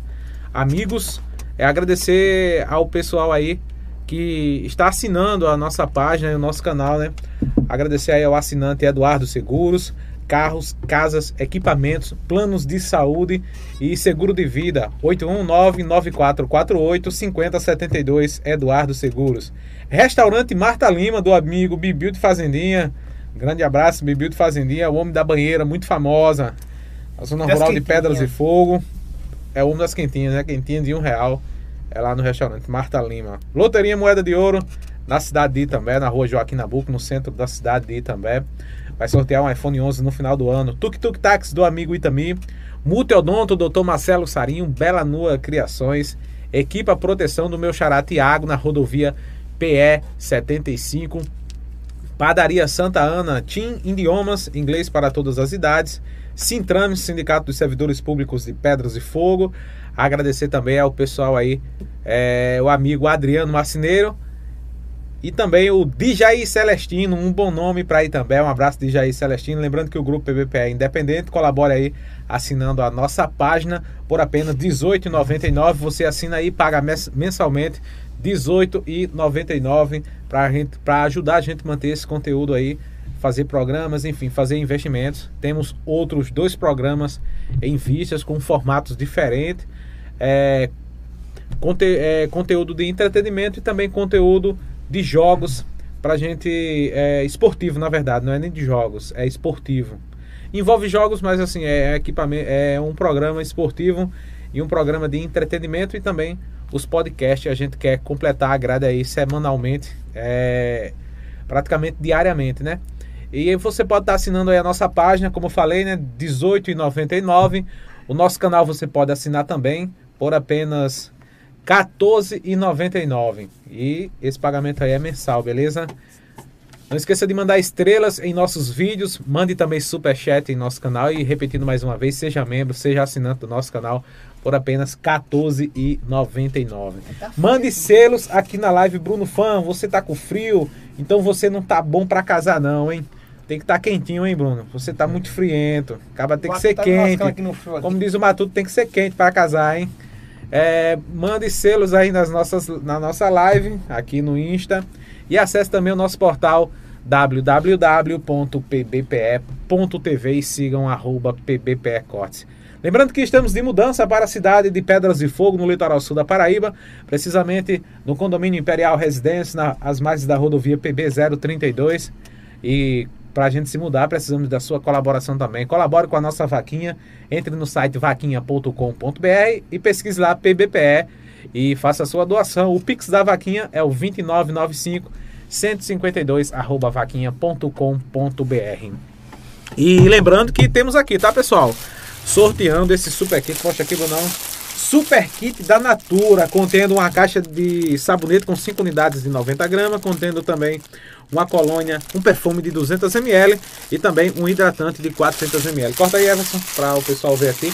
amigos, é agradecer ao pessoal aí que está assinando a nossa página e o nosso canal, né? Agradecer aí ao assinante Eduardo Seguros, carros, casas, equipamentos, planos de saúde e seguro de vida. 819-9448-5072, Eduardo Seguros. Restaurante Marta Lima, do amigo Bibil de Fazendinha. Grande abraço, Bibil de Fazendinha, o homem da banheira, muito famosa. A zona rural de Pedras e Fogo. é uma das quentinhas, né? Quentinha de um real. É lá no restaurante Marta Lima. Loteria Moeda de Ouro, na cidade de Itambé, na rua Joaquim Nabuco, no centro da cidade de Itambé. Vai sortear um iPhone 11 no final do ano. Tuk Tuk Tax do amigo Itami. Multiodonto, Dr. Marcelo Sarinho, Bela Nua Criações. Equipa Proteção do meu xará Tiago, na rodovia PE 75. Padaria Santa Ana, Team Idiomas, inglês para todas as idades. Sintrame, Sindicato dos Servidores Públicos de Pedras e Fogo. Agradecer também ao pessoal aí, é, o amigo Adriano Marcineiro. E também o Djaí Celestino, um bom nome para ir também. Um abraço, Djaí Celestino. Lembrando que o grupo PBPE é independente. Colabore aí assinando a nossa página por apenas R$ 18,99. Você assina aí, paga mensalmente R$ 18,99 para ajudar a gente a manter esse conteúdo aí fazer programas, enfim, fazer investimentos. Temos outros dois programas em vistas com formatos diferentes. É, conte, é, conteúdo de entretenimento e também conteúdo de jogos para gente é, esportivo, na verdade, não é nem de jogos, é esportivo. Envolve jogos, mas assim, é, é equipamento, é um programa esportivo e um programa de entretenimento e também os podcasts. A gente quer completar a grade aí semanalmente, é, praticamente diariamente, né? E você pode estar assinando aí a nossa página, como eu falei, né? R$18,99. O nosso canal você pode assinar também por apenas R$14,99. E esse pagamento aí é mensal, beleza? Não esqueça de mandar estrelas em nossos vídeos, mande também super chat em nosso canal e repetindo mais uma vez, seja membro, seja assinante do nosso canal por apenas R$14,99. Tá mande selos aqui na live Bruno Fan, você tá com frio, então você não tá bom para casar não, hein? Tem que estar tá quentinho, hein, Bruno? Você tá muito friento. Acaba tem que ser tá quente. Como diz o Matuto, tem que ser quente para casar, hein? É, mande selos aí nas nossas, na nossa live, aqui no Insta. E acesse também o nosso portal www.pbpe.tv e sigam arroba pbpecortes. Lembrando que estamos de mudança para a cidade de Pedras de Fogo, no litoral sul da Paraíba, precisamente no condomínio Imperial Residência, nas margens da rodovia PB 032. E para a gente se mudar, precisamos da sua colaboração também. Colabore com a nossa vaquinha. Entre no site vaquinha.com.br e pesquise lá PBPE e faça a sua doação. O Pix da vaquinha é o 2995 152 arroba vaquinha.com.br. E lembrando que temos aqui, tá pessoal? Sorteando esse super kit. Mostra aqui, Brunão Super Kit da Natura, contendo uma caixa de sabonete com 5 unidades de 90 gramas, contendo também uma colônia, um perfume de 200 ml e também um hidratante de 400 ml. Corta aí, Everson, para o pessoal ver aqui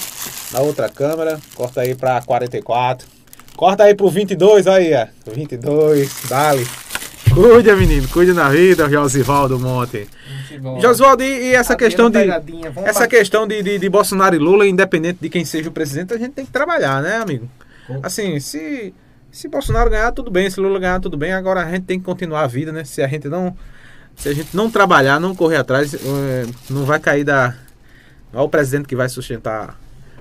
na outra câmera. Corta aí para 44. Corta aí pro 22, aí, ó. 22, dale. Cuide, menino, cuide na vida, Josivaldo Monte. Josivaldo, e, e essa a questão de essa questão de, de, de, Bolsonaro e Lula, independente de quem seja o presidente, a gente tem que trabalhar, né, amigo? Assim, se se Bolsonaro ganhar, tudo bem, se Lula ganhar, tudo bem. Agora a gente tem que continuar a vida, né? Se a gente não se a gente não trabalhar, não correr atrás, é, não vai cair da Olha o presidente que vai sustentar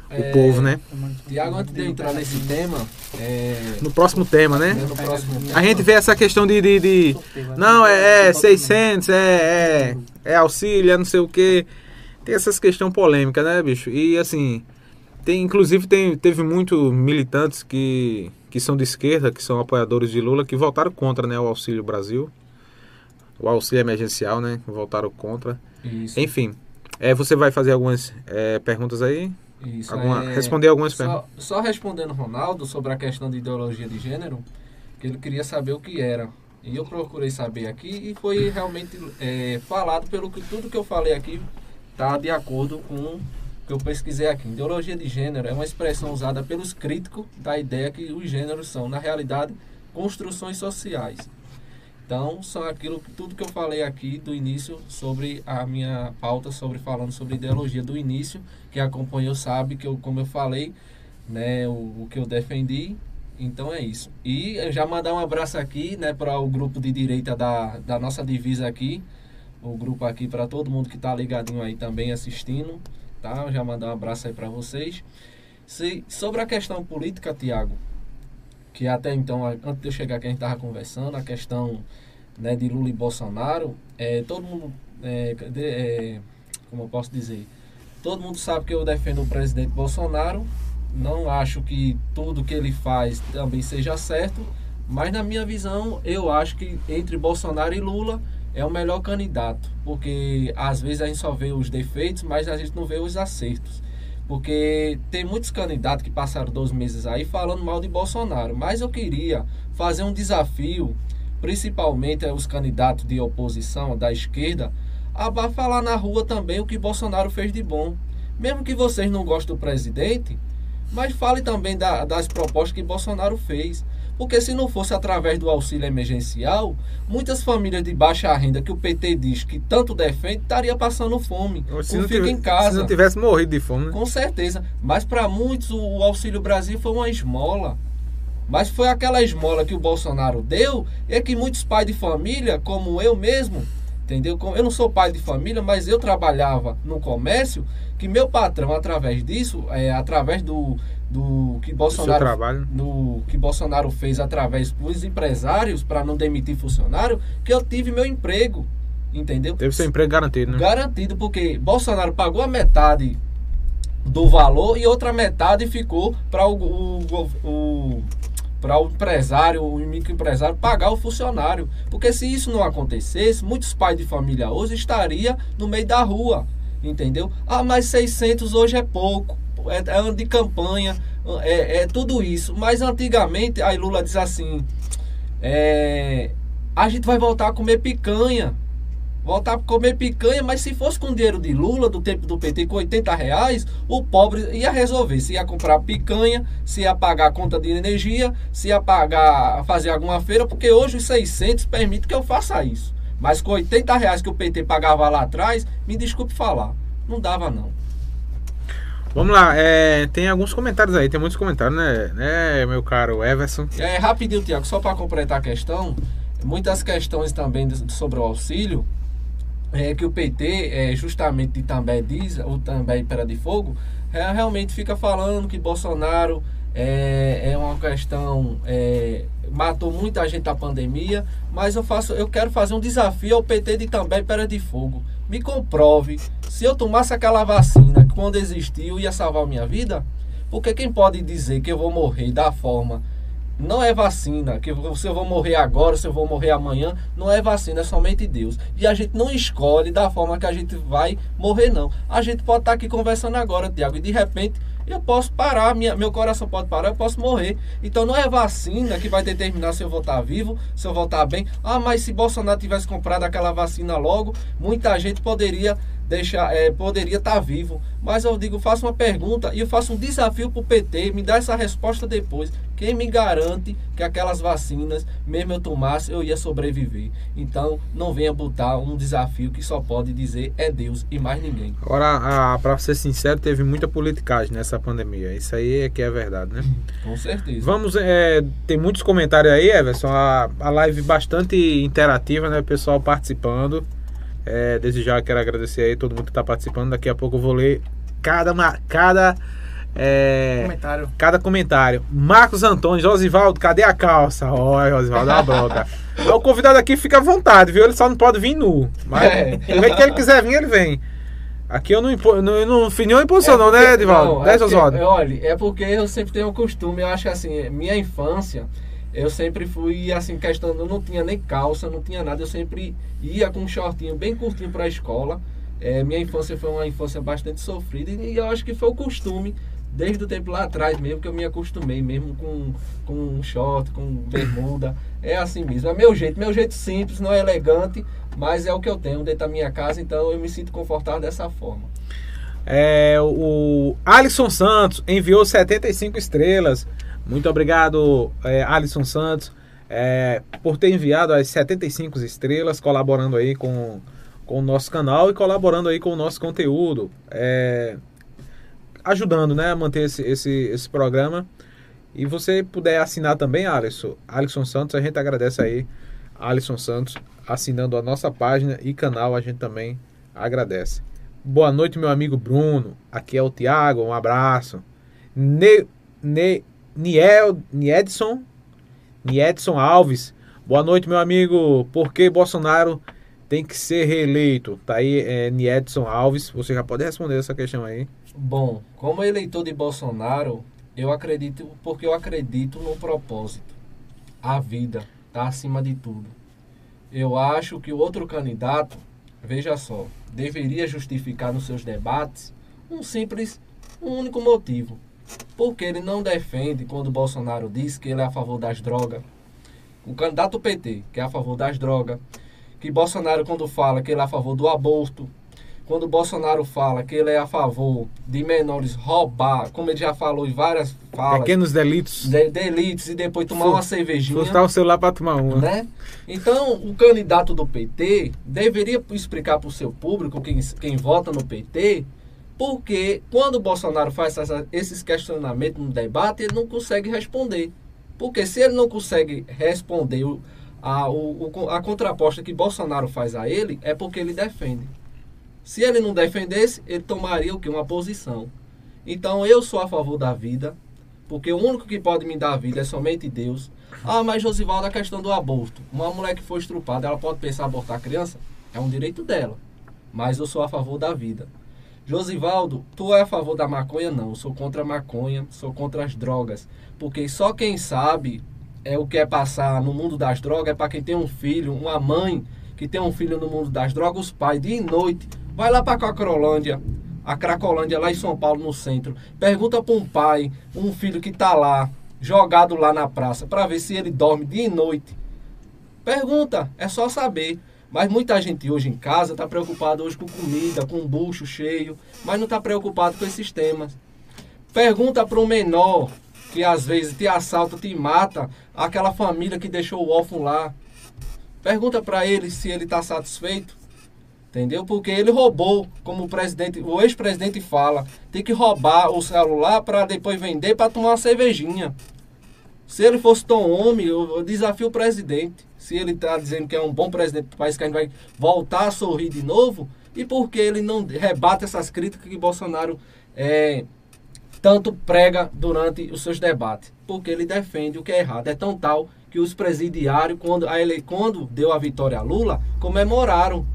o é, povo, né? Tiago, antes de eu entrar nesse tema. É, no próximo tema, né? No próximo a gente vê essa questão de. de, de não, é, é 600, é, é, é auxílio, é não sei o quê. Tem essas questões polêmicas, né, bicho? E assim. Tem, inclusive tem, teve muito militantes que, que são de esquerda, que são apoiadores de Lula, que votaram contra né, o Auxílio Brasil. O auxílio emergencial, né? Votaram contra. Isso. Enfim. É, você vai fazer algumas é, perguntas aí? Isso, Alguma, é, responder algumas perguntas. Só, só respondendo Ronaldo sobre a questão de ideologia de gênero, que ele queria saber o que era. E eu procurei saber aqui e foi realmente é, falado pelo que tudo que eu falei aqui está de acordo com que eu pesquisei aqui. Ideologia de gênero é uma expressão usada pelos críticos da ideia que os gêneros são, na realidade, construções sociais então, são aquilo tudo que eu falei aqui do início sobre a minha pauta sobre falando sobre ideologia do início, que acompanhou sabe que eu, como eu falei, né, o, o que eu defendi. Então é isso. E já mandar um abraço aqui, né, para o grupo de direita da, da nossa divisa aqui, o grupo aqui para todo mundo que está ligadinho aí também assistindo, tá? Já mandar um abraço aí para vocês. Se, sobre a questão política, Tiago, que até então, antes de eu chegar aqui, a gente estava conversando, a questão né, de Lula e Bolsonaro, é, todo mundo, é, de, é, como eu posso dizer, todo mundo sabe que eu defendo o presidente Bolsonaro, não acho que tudo que ele faz também seja certo, mas na minha visão, eu acho que entre Bolsonaro e Lula é o melhor candidato, porque às vezes a gente só vê os defeitos, mas a gente não vê os acertos. Porque tem muitos candidatos que passaram dois meses aí falando mal de Bolsonaro, mas eu queria fazer um desafio, principalmente os candidatos de oposição da esquerda, a falar na rua também o que Bolsonaro fez de bom. Mesmo que vocês não gostem do presidente, mas fale também da, das propostas que Bolsonaro fez. Porque se não fosse através do auxílio emergencial, muitas famílias de baixa renda que o PT diz que tanto defende, estaria passando fome. Se não, fica em casa. Se não tivesse morrido de fome. Né? Com certeza. Mas para muitos o Auxílio Brasil foi uma esmola. Mas foi aquela esmola que o Bolsonaro deu, é que muitos pais de família, como eu mesmo, entendeu? Eu não sou pai de família, mas eu trabalhava no comércio, que meu patrão, através disso, é, através do, do que Bolsonaro no que Bolsonaro fez através dos empresários para não demitir funcionário, que eu tive meu emprego, entendeu? Teve seu emprego garantido, né? Garantido porque Bolsonaro pagou a metade do valor e outra metade ficou para o, o, o para o empresário, o microempresário pagar o funcionário, porque se isso não acontecesse, muitos pais de família hoje estariam no meio da rua, entendeu? Ah, mas 600 hoje é pouco é, é ano de campanha, é, é, tudo isso. Mas antigamente, aí Lula diz assim: é, a gente vai voltar a comer picanha. Voltar a comer picanha, mas se fosse com dinheiro de Lula, do tempo do PT, com 80 reais, o pobre ia resolver. Se ia comprar picanha, se ia pagar a conta de energia, se ia pagar, fazer alguma feira, porque hoje os 600 permite que eu faça isso. Mas com 80 reais que o PT pagava lá atrás, me desculpe falar, não dava não. Vamos lá, é, tem alguns comentários aí, tem muitos comentários, né, né meu caro Everson? É, rapidinho, Tiago, só para completar a questão, muitas questões também sobre o auxílio, é que o PT, é, justamente também diz, o também Pera de Fogo, é, realmente fica falando que Bolsonaro é, é uma questão. É, matou muita gente na pandemia, mas eu faço, eu quero fazer um desafio ao PT de também Pera de Fogo me comprove se eu tomasse aquela vacina quando existiu ia salvar minha vida? Porque quem pode dizer que eu vou morrer da forma não é vacina, que se eu vou morrer agora, se eu vou morrer amanhã, não é vacina, é somente Deus. E a gente não escolhe da forma que a gente vai morrer, não. A gente pode estar aqui conversando agora, Tiago, e de repente eu posso parar, minha, meu coração pode parar, eu posso morrer. Então não é vacina que vai determinar se eu vou estar vivo, se eu vou estar bem. Ah, mas se Bolsonaro tivesse comprado aquela vacina logo, muita gente poderia deixar, é, poderia estar vivo. Mas eu digo, faço uma pergunta e eu faço um desafio para o PT, me dá essa resposta depois. Quem me garante que aquelas vacinas, mesmo eu tomasse, eu ia sobreviver? Então, não venha botar um desafio que só pode dizer é Deus e mais ninguém. Agora, para ser sincero, teve muita politicagem nessa pandemia. Isso aí é que é verdade, né? Com certeza. Vamos, é, tem muitos comentários aí, Everson. A, a live bastante interativa, né? O pessoal participando. É, desde já quero agradecer aí todo mundo que está participando. Daqui a pouco eu vou ler cada, cada é, comentário. Cada comentário. Marcos Antônio, Josivaldo, cadê a calça? Olha, Josivaldo da broca. o convidado aqui fica à vontade, viu? Ele só não pode vir nu. Mas é. que ele quiser vir, ele vem. Aqui eu não, impo, não, eu não fiz nenhuma imposição, é porque, não, né, Edivaldo? Não, é porque, olha, é porque eu sempre tenho o costume, eu acho que assim, minha infância, eu sempre fui assim, questão, eu não tinha nem calça, não tinha nada, eu sempre ia com um shortinho bem curtinho para a escola. É, minha infância foi uma infância bastante sofrida e eu acho que foi o costume desde o tempo lá atrás mesmo que eu me acostumei mesmo com, com um short, com bermuda. É assim mesmo. É meu jeito. Meu jeito simples, não é elegante, mas é o que eu tenho dentro da minha casa, então eu me sinto confortável dessa forma. É, o Alisson Santos enviou 75 estrelas. Muito obrigado, é, Alisson Santos, é, por ter enviado as 75 estrelas, colaborando aí com, com o nosso canal e colaborando aí com o nosso conteúdo. É, ajudando né, a manter esse, esse, esse programa. E você puder assinar também, Alisson, Alisson Santos, a gente agradece aí, Alisson Santos, assinando a nossa página e canal, a gente também agradece. Boa noite, meu amigo Bruno. Aqui é o Tiago, um abraço. Ne, ne, Niel, Niedson, Niedson Alves. Boa noite, meu amigo. Por que Bolsonaro tem que ser reeleito? Tá aí, é, Niedson Alves. Você já pode responder essa questão aí. Bom, como eleitor de Bolsonaro, Eu acredito, porque eu acredito no propósito. A vida está acima de tudo. Eu acho que o outro candidato, veja só, deveria justificar nos seus debates um simples, um único motivo. Porque ele não defende quando Bolsonaro diz que ele é a favor das drogas. O candidato PT, que é a favor das drogas, que Bolsonaro quando fala que ele é a favor do aborto, quando o Bolsonaro fala que ele é a favor de menores roubar, como ele já falou em várias falas. Pequenos delitos. De, delitos e depois tomar uma cervejinha. Fustar o celular para tomar uma. Né? Então, o candidato do PT deveria explicar para o seu público, quem, quem vota no PT, porque quando o Bolsonaro faz essa, esses questionamentos no debate, ele não consegue responder. Porque se ele não consegue responder o, a, o, a contraposta que Bolsonaro faz a ele, é porque ele defende. Se ele não defendesse, ele tomaria o que? Uma posição. Então eu sou a favor da vida, porque o único que pode me dar vida é somente Deus. Ah, mas Josivaldo, a questão do aborto. Uma mulher que foi estrupada, ela pode pensar abortar a criança? É um direito dela. Mas eu sou a favor da vida. Josivaldo, tu é a favor da maconha? Não, eu sou contra a maconha, sou contra as drogas. Porque só quem sabe é o que é passar no mundo das drogas é para quem tem um filho, uma mãe que tem um filho no mundo das drogas, os pais, dia e noite, Vai lá para a Cracolândia, a Cracolândia lá em São Paulo, no centro. Pergunta para um pai, um filho que está lá, jogado lá na praça, para ver se ele dorme dia e noite. Pergunta, é só saber. Mas muita gente hoje em casa está preocupada hoje com comida, com bucho cheio, mas não está preocupado com esses temas. Pergunta para um menor que às vezes te assalta, te mata, aquela família que deixou o órfão lá. Pergunta para ele se ele está satisfeito. Entendeu? Porque ele roubou, como o presidente, o ex-presidente fala, tem que roubar o celular para depois vender para tomar uma cervejinha. Se ele fosse tão homem, eu, desafio o presidente. Se ele está dizendo que é um bom presidente do país, que a gente vai voltar a sorrir de novo, e por que ele não rebate essas críticas que Bolsonaro é, tanto prega durante os seus debates? Porque ele defende o que é errado. É tão tal que os presidiários, quando, a ele, quando deu a vitória a Lula, comemoraram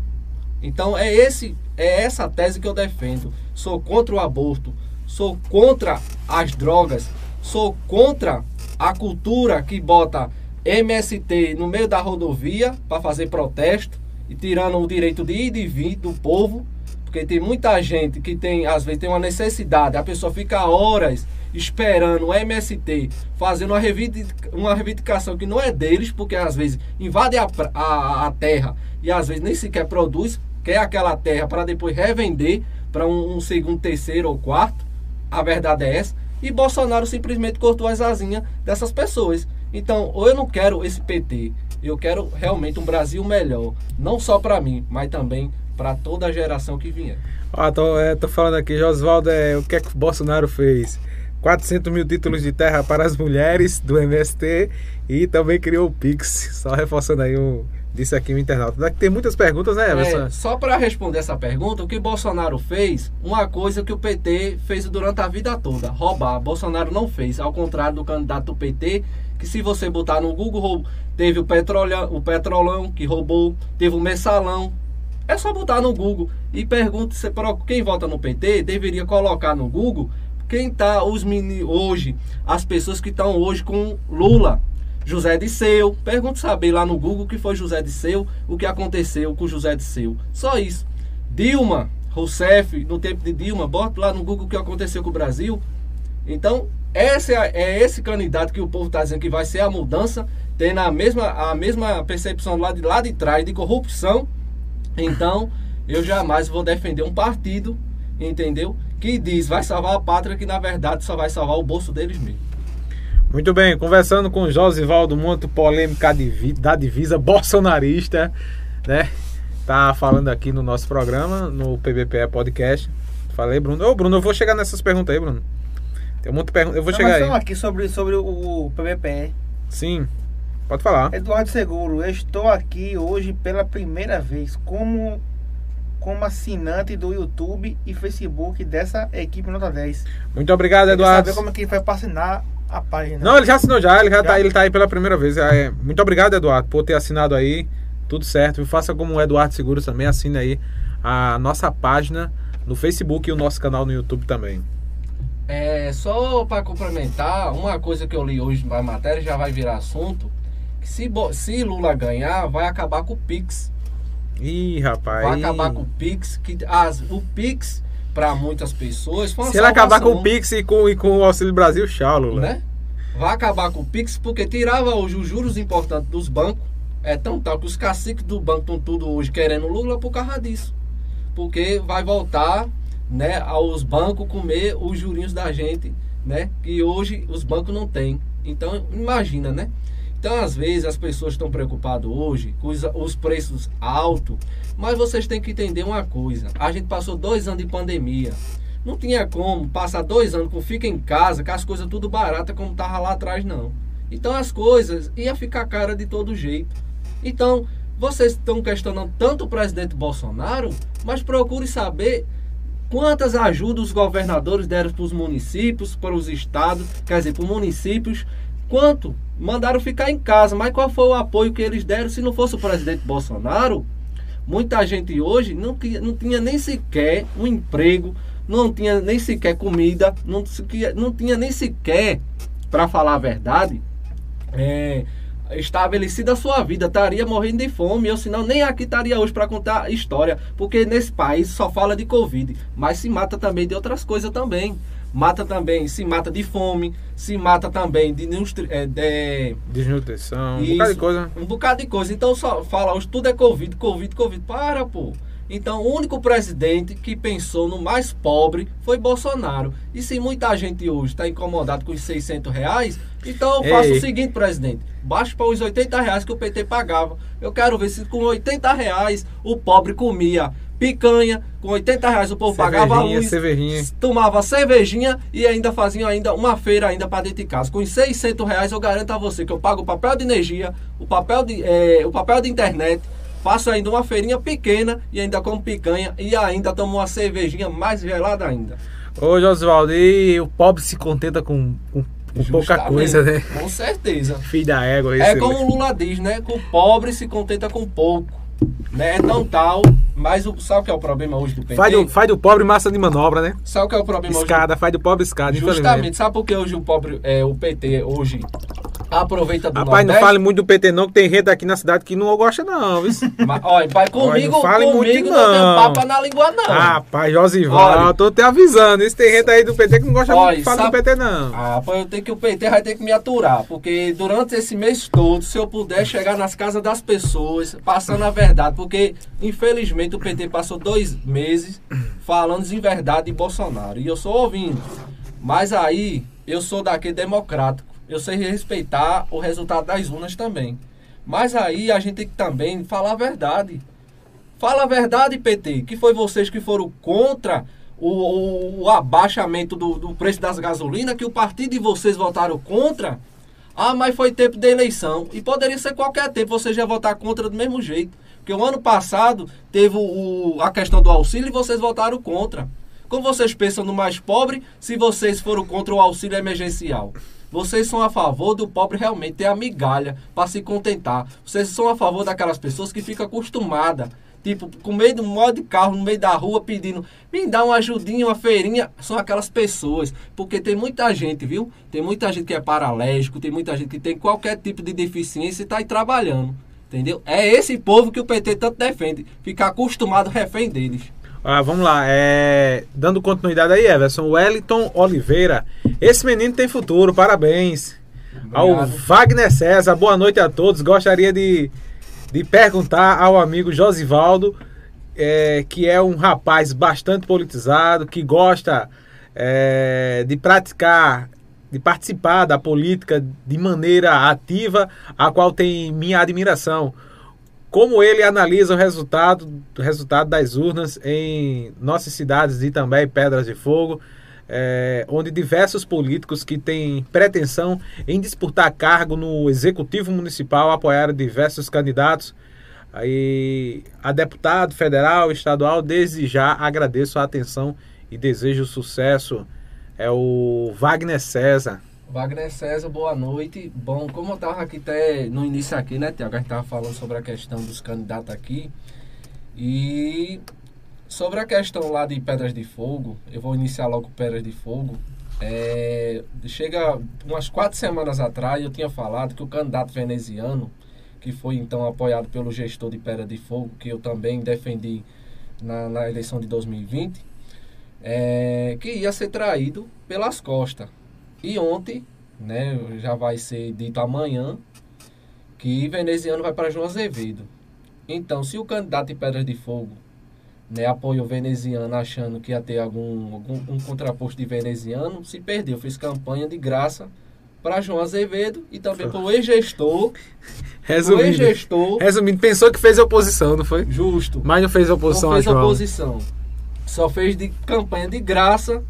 então é esse é essa tese que eu defendo. Sou contra o aborto, sou contra as drogas, sou contra a cultura que bota MST no meio da rodovia para fazer protesto e tirando o direito de ir e vir do povo, porque tem muita gente que tem às vezes tem uma necessidade, a pessoa fica horas esperando o MST fazendo uma, reivindicação, uma reivindicação que não é deles, porque às vezes invade a, a, a terra e às vezes nem sequer produz quer aquela terra para depois revender para um, um, segundo, terceiro ou quarto. A verdade é essa. E Bolsonaro simplesmente cortou as asinhas dessas pessoas. Então, ou eu não quero esse PT, eu quero realmente um Brasil melhor, não só para mim, mas também para toda a geração que vier. Ah, tô, é, tô falando aqui, Josvaldo, é, o que é que Bolsonaro fez? 400 mil títulos de terra para as mulheres do MST e também criou o Pix, só reforçando aí o disse aqui o internauta. Ter muitas perguntas, né, Everson? É, só para responder essa pergunta, o que Bolsonaro fez, uma coisa que o PT fez durante a vida toda, roubar. Bolsonaro não fez, ao contrário do candidato do PT, que se você botar no Google, teve o petrolão, o petrolão que roubou, teve o mensalão. É só botar no Google e pergunta se quem vota no PT deveria colocar no Google quem tá os mini hoje, as pessoas que estão hoje com Lula. José de Seu. Pergunte saber lá no Google o que foi José de Seu, o que aconteceu com José de Seu. Só isso. Dilma Rousseff, no tempo de Dilma, bota lá no Google o que aconteceu com o Brasil. Então, esse é, é esse candidato que o povo está dizendo que vai ser a mudança, tendo a mesma, a mesma percepção lá de, lá de trás de corrupção. Então, eu jamais vou defender um partido, entendeu? Que diz vai salvar a pátria, que na verdade só vai salvar o bolso deles mesmo. Muito bem, conversando com Josivaldo muito polêmica da divisa bolsonarista, né? Tá falando aqui no nosso programa, no PBPE Podcast. Falei, Bruno. Ô, Bruno, eu vou chegar nessas perguntas aí, Bruno. Tem muita pergunta. Eu vou Não, chegar aí. aqui sobre, sobre o PBPE. Sim, pode falar. Eduardo Seguro, eu estou aqui hoje pela primeira vez como como assinante do YouTube e Facebook dessa equipe Nota 10. Muito obrigado, Eduardo. saber como é que foi para assinar a página. Não, ele já assinou já, ele já, já? Tá, ele tá aí pela primeira vez. É, muito obrigado, Eduardo, por ter assinado aí. Tudo certo. E faça como o Eduardo Seguros também, assine aí a nossa página no Facebook e o nosso canal no YouTube também. É, É, só para complementar, uma coisa que eu li hoje na matéria já vai virar assunto. Que se, se Lula ganhar, vai acabar com o Pix. Ih, rapaz. Vai acabar com o Pix. Que as, o Pix, para muitas pessoas, Se ele acabar com o Pix e com, e com o Auxílio Brasil, tchau, Lula. Né? Vai acabar com o Pix porque tirava hoje os juros importantes dos bancos. É tão tal que os caciques do banco estão tudo hoje querendo Lula por causa disso. Porque vai voltar né, aos bancos comer os jurinhos da gente, né? Que hoje os bancos não têm. Então, imagina, né? Então, às vezes, as pessoas estão preocupadas hoje com os, os preços altos, mas vocês têm que entender uma coisa. A gente passou dois anos de pandemia. Não tinha como passar dois anos com fica em casa, com as coisas tudo barata como tava lá atrás, não. Então as coisas ia ficar cara de todo jeito. Então, vocês estão questionando tanto o presidente Bolsonaro, mas procure saber quantas ajudas os governadores deram para os municípios, para os estados, quer dizer, para os municípios, quanto mandaram ficar em casa, mas qual foi o apoio que eles deram se não fosse o presidente Bolsonaro? Muita gente hoje não não tinha nem sequer um emprego, não tinha nem sequer comida, não, não tinha nem sequer, para falar a verdade, é, estabelecida a sua vida, estaria morrendo de fome, ou senão nem aqui estaria hoje para contar história, porque nesse país só fala de Covid, mas se mata também de outras coisas também. Mata também, se mata de fome, se mata também de, é, de Desnutrição, um Isso. bocado de coisa. um bocado de coisa. Então só fala, hoje tudo é Covid, Covid, Covid. Para, pô. Então o único presidente que pensou no mais pobre foi Bolsonaro. E se muita gente hoje está incomodado com os 600 reais, então eu faço Ei. o seguinte, presidente. Baixa para os 80 reais que o PT pagava. Eu quero ver se com 80 reais o pobre comia picanha, com 80 reais o povo pagava Cervejinha, luz, cervejinha. tomava cervejinha e ainda fazia ainda uma feira ainda para dentro de casa. Com os 600 reais eu garanto a você que eu pago o papel de energia, o papel de, eh, o papel de internet, faço ainda uma feirinha pequena e ainda como picanha e ainda tomo uma cervejinha mais gelada ainda. Ô, Josivaldo, e o pobre se contenta com, com, com pouca coisa, né? Com certeza. Filho da égua. É esse- como o Lula diz, né? Que o pobre se contenta com pouco. Né? É tão tal, mas o, sabe o que é o problema hoje do PT? Faz do, faz do pobre massa de manobra, né? Sabe o que é o problema hoje do Escada, faz do pobre escada, Justamente, sabe por que hoje o pobre, é, o PT hoje aproveita do Rapaz, não Nordeste? fale muito do PT não, que tem gente aqui na cidade que não gosta não, viu? Mas, olha, pai, comigo, não fale comigo muito, não. tem não. papa na língua, não. Rapaz, Josivaldo, Olha. tô te avisando. Isso tem gente aí do PT que não gosta Olha, muito de falar do PT não. Ah, pô, eu tenho que o PT vai ter que me aturar, porque durante esse mês todo, se eu puder chegar nas casas das pessoas, passando a verdade, porque infelizmente o PT passou dois meses falando em verdade de Bolsonaro, e eu sou ouvindo. Mas aí, eu sou daquele democrático, eu sei respeitar o resultado das urnas também. Mas aí a gente tem que também falar a verdade. Fala a verdade, PT, que foi vocês que foram contra o, o- o abaixamento do, do preço das gasolinas, que o partido de vocês votaram contra. Ah, mas foi tempo de eleição. E poderia ser qualquer tempo, vocês já votar contra do mesmo jeito. Porque o ano passado teve o, a questão do auxílio e vocês votaram contra. Como vocês pensam no mais pobre se vocês foram contra o auxílio emergencial? Vocês são a favor do pobre realmente ter a migalha para se contentar. Vocês são a favor daquelas pessoas que ficam acostumadas. Tipo, com meio do modo de carro, no meio da rua, pedindo, me dá uma ajudinha, uma feirinha. São aquelas pessoas. Porque tem muita gente, viu? Tem muita gente que é paralítico, tem muita gente que tem qualquer tipo de deficiência e está aí trabalhando. Entendeu? É esse povo que o PT tanto defende. Ficar acostumado refém deles. Ah, vamos lá, é... dando continuidade aí, Everson. Wellington Oliveira. Esse menino tem futuro, parabéns. Ao Obrigado. Wagner César, boa noite a todos. Gostaria de, de perguntar ao amigo Josivaldo, é, que é um rapaz bastante politizado, que gosta é, de praticar, de participar da política de maneira ativa, a qual tem minha admiração. Como ele analisa o resultado, o resultado das urnas em nossas cidades e Pedras de Fogo, é, onde diversos políticos que têm pretensão em disputar cargo no Executivo Municipal apoiaram diversos candidatos. Aí, a deputado federal, estadual, desde já agradeço a atenção e desejo sucesso. É o Wagner César. Wagner César, boa noite. Bom, como eu estava aqui até no início aqui, né, Tiago? A gente estava falando sobre a questão dos candidatos aqui. E sobre a questão lá de Pedras de Fogo, eu vou iniciar logo Pedras de Fogo. É, chega umas quatro semanas atrás, eu tinha falado que o candidato veneziano, que foi então apoiado pelo gestor de Pera de Fogo, que eu também defendi na, na eleição de 2020, é, que ia ser traído pelas costas. E ontem, né, já vai ser dito amanhã, que veneziano vai para João Azevedo. Então, se o candidato de Pedras de Fogo né, apoiou veneziano achando que ia ter algum, algum um contraposto de veneziano, se perdeu. Fez campanha de graça para João Azevedo e também para o ex-gestor. Resumindo, ex-gestor. resumindo, pensou que fez oposição, não foi? Justo. Mas não fez oposição não fez a João. oposição. Só fez de campanha de graça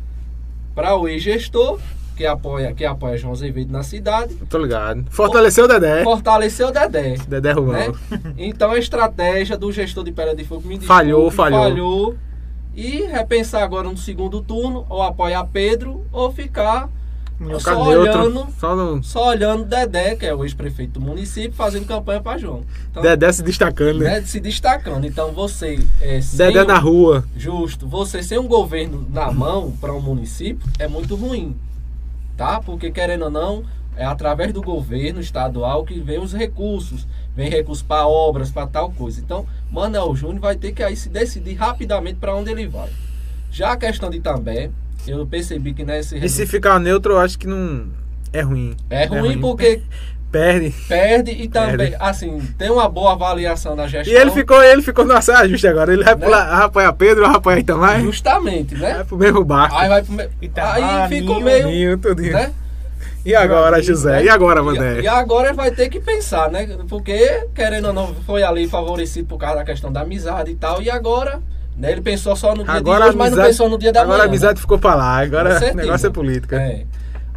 para o ex-gestor que apoia, que apoia João Azevedo na cidade. Tô ligado. Fortaleceu o Dedé. Fortaleceu o Dedé. Dedé Romão. Né? Então a estratégia do gestor de Pera de Fogo me desculpe, Falhou, falhou. falhou. E repensar agora no segundo turno, ou apoiar Pedro, ou ficar só olhando, Só no... só olhando Dedé, que é o ex-prefeito do município, fazendo campanha para João. Então, Dedé se destacando, né? né, se destacando. Então você é, Dedé na rua. Justo. Você sem um governo na mão para um município é muito ruim. Tá? Porque querendo ou não, é através do governo estadual que vem os recursos. Vem recursos para obras, para tal coisa. Então, Manuel Júnior vai ter que aí se decidir rapidamente para onde ele vai. Já a questão de També, eu percebi que nesse E se ficar neutro, eu acho que não. É ruim. é ruim porque Perde. perde e também, Perde. assim, tem uma boa avaliação na gestão. E ele ficou, ele ficou no ajuste agora. Ele vai Né? pular, Pedro, vai apoiar Itamar. Justamente, né? Vai pro mesmo barco. Aí vai pro me... Itamar, Aí fica o Ninho, meio. Ninho, tudinho. Né? E agora, Meu José? né? E agora, E, Mandé? e agora vai ter que pensar, né? Porque, querendo ou não, foi ali favorecido por causa da questão da amizade e tal. E agora, né? Ele pensou só no dia Agora de hoje, a mas não amizade- pensou no dia da Agora manhã. a amizade ficou pra lá. Agora o negócio é política. É.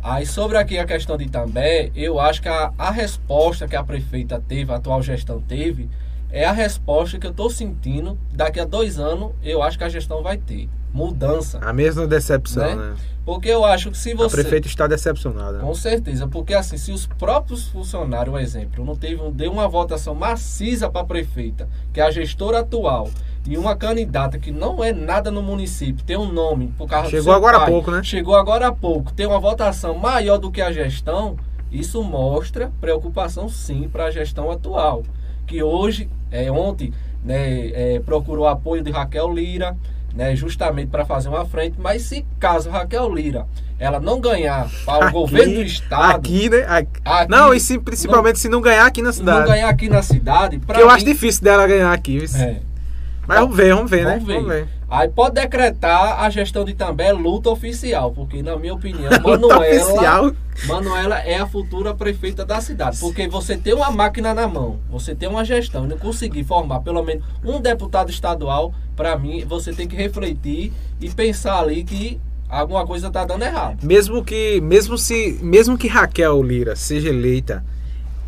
Aí sobre aqui a questão de Itambé, eu acho que a, a resposta que a prefeita teve, a atual gestão teve, é a resposta que eu tô sentindo. Daqui a dois anos, eu acho que a gestão vai ter. Mudança. A mesma decepção, Né? né? Porque eu acho que se A você. prefeita está decepcionada. Com certeza, porque assim, se os próprios funcionários, um exemplo, não teve, deu uma votação maciça para a prefeita, que é a gestora atual, e uma candidata que não é nada no município, tem um nome por causa do Chegou agora há pai, pouco, né? Chegou agora há pouco, tem uma votação maior do que a gestão, isso mostra preocupação sim para a gestão atual. Que hoje, é, ontem, né, é, procurou apoio de Raquel Lira, né, justamente para fazer uma frente, mas se caso Raquel Lira ela não ganhar para o Aqui- governo do estado, Aqui, né? Aqui- aqui, Não, e se, principalmente se não ganhar aqui na se não cidade. ganhar aqui na cidade, eu acho difícil dela ganhar aqui. é, Mas vamos ver, vamos ver, Vamos né? ver. Vamos ver. Aí pode decretar a gestão de També luta oficial, porque na minha opinião, Manuela. Manuela é a futura prefeita da cidade. Porque você tem uma máquina na mão, você tem uma gestão e não conseguir formar pelo menos um deputado estadual, para mim, você tem que refletir e pensar ali que alguma coisa tá dando errado. Mesmo que, mesmo se, mesmo que Raquel Lira seja eleita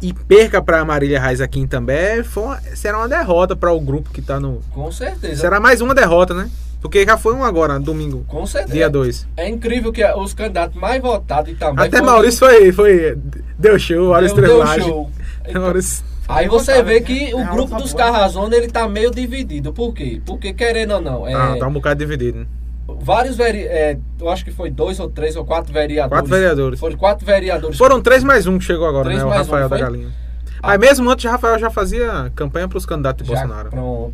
e perca para Marília Reis aqui em També, foi uma- será uma derrota para o grupo que tá no. Com certeza. Será mais uma derrota, né? Porque já foi um agora, domingo, Com certeza. dia 2. É incrível que os candidatos mais votados e também Até foram- Maurício foi, foi. Deu show, olha deu, deu estrelagem. show. Então, Maurício. Aí você vê né? que É o uma grupo dos. Carrazona ele tá meio dividido. Por quê? Porque querendo ou não, é, Ah, tá um bocado dividido. né? Vários é, eu acho que foi dois ou três ou quatro vereadores. Quatro vereadores. Foram quatro vereadores. Foram três mais um que chegou agora, Três né? O mais um, Rafael da? Galinha. Ah. Mas mesmo antes, o Rafael já fazia campanha para os candidatos de já, Bolsonaro. Pronto.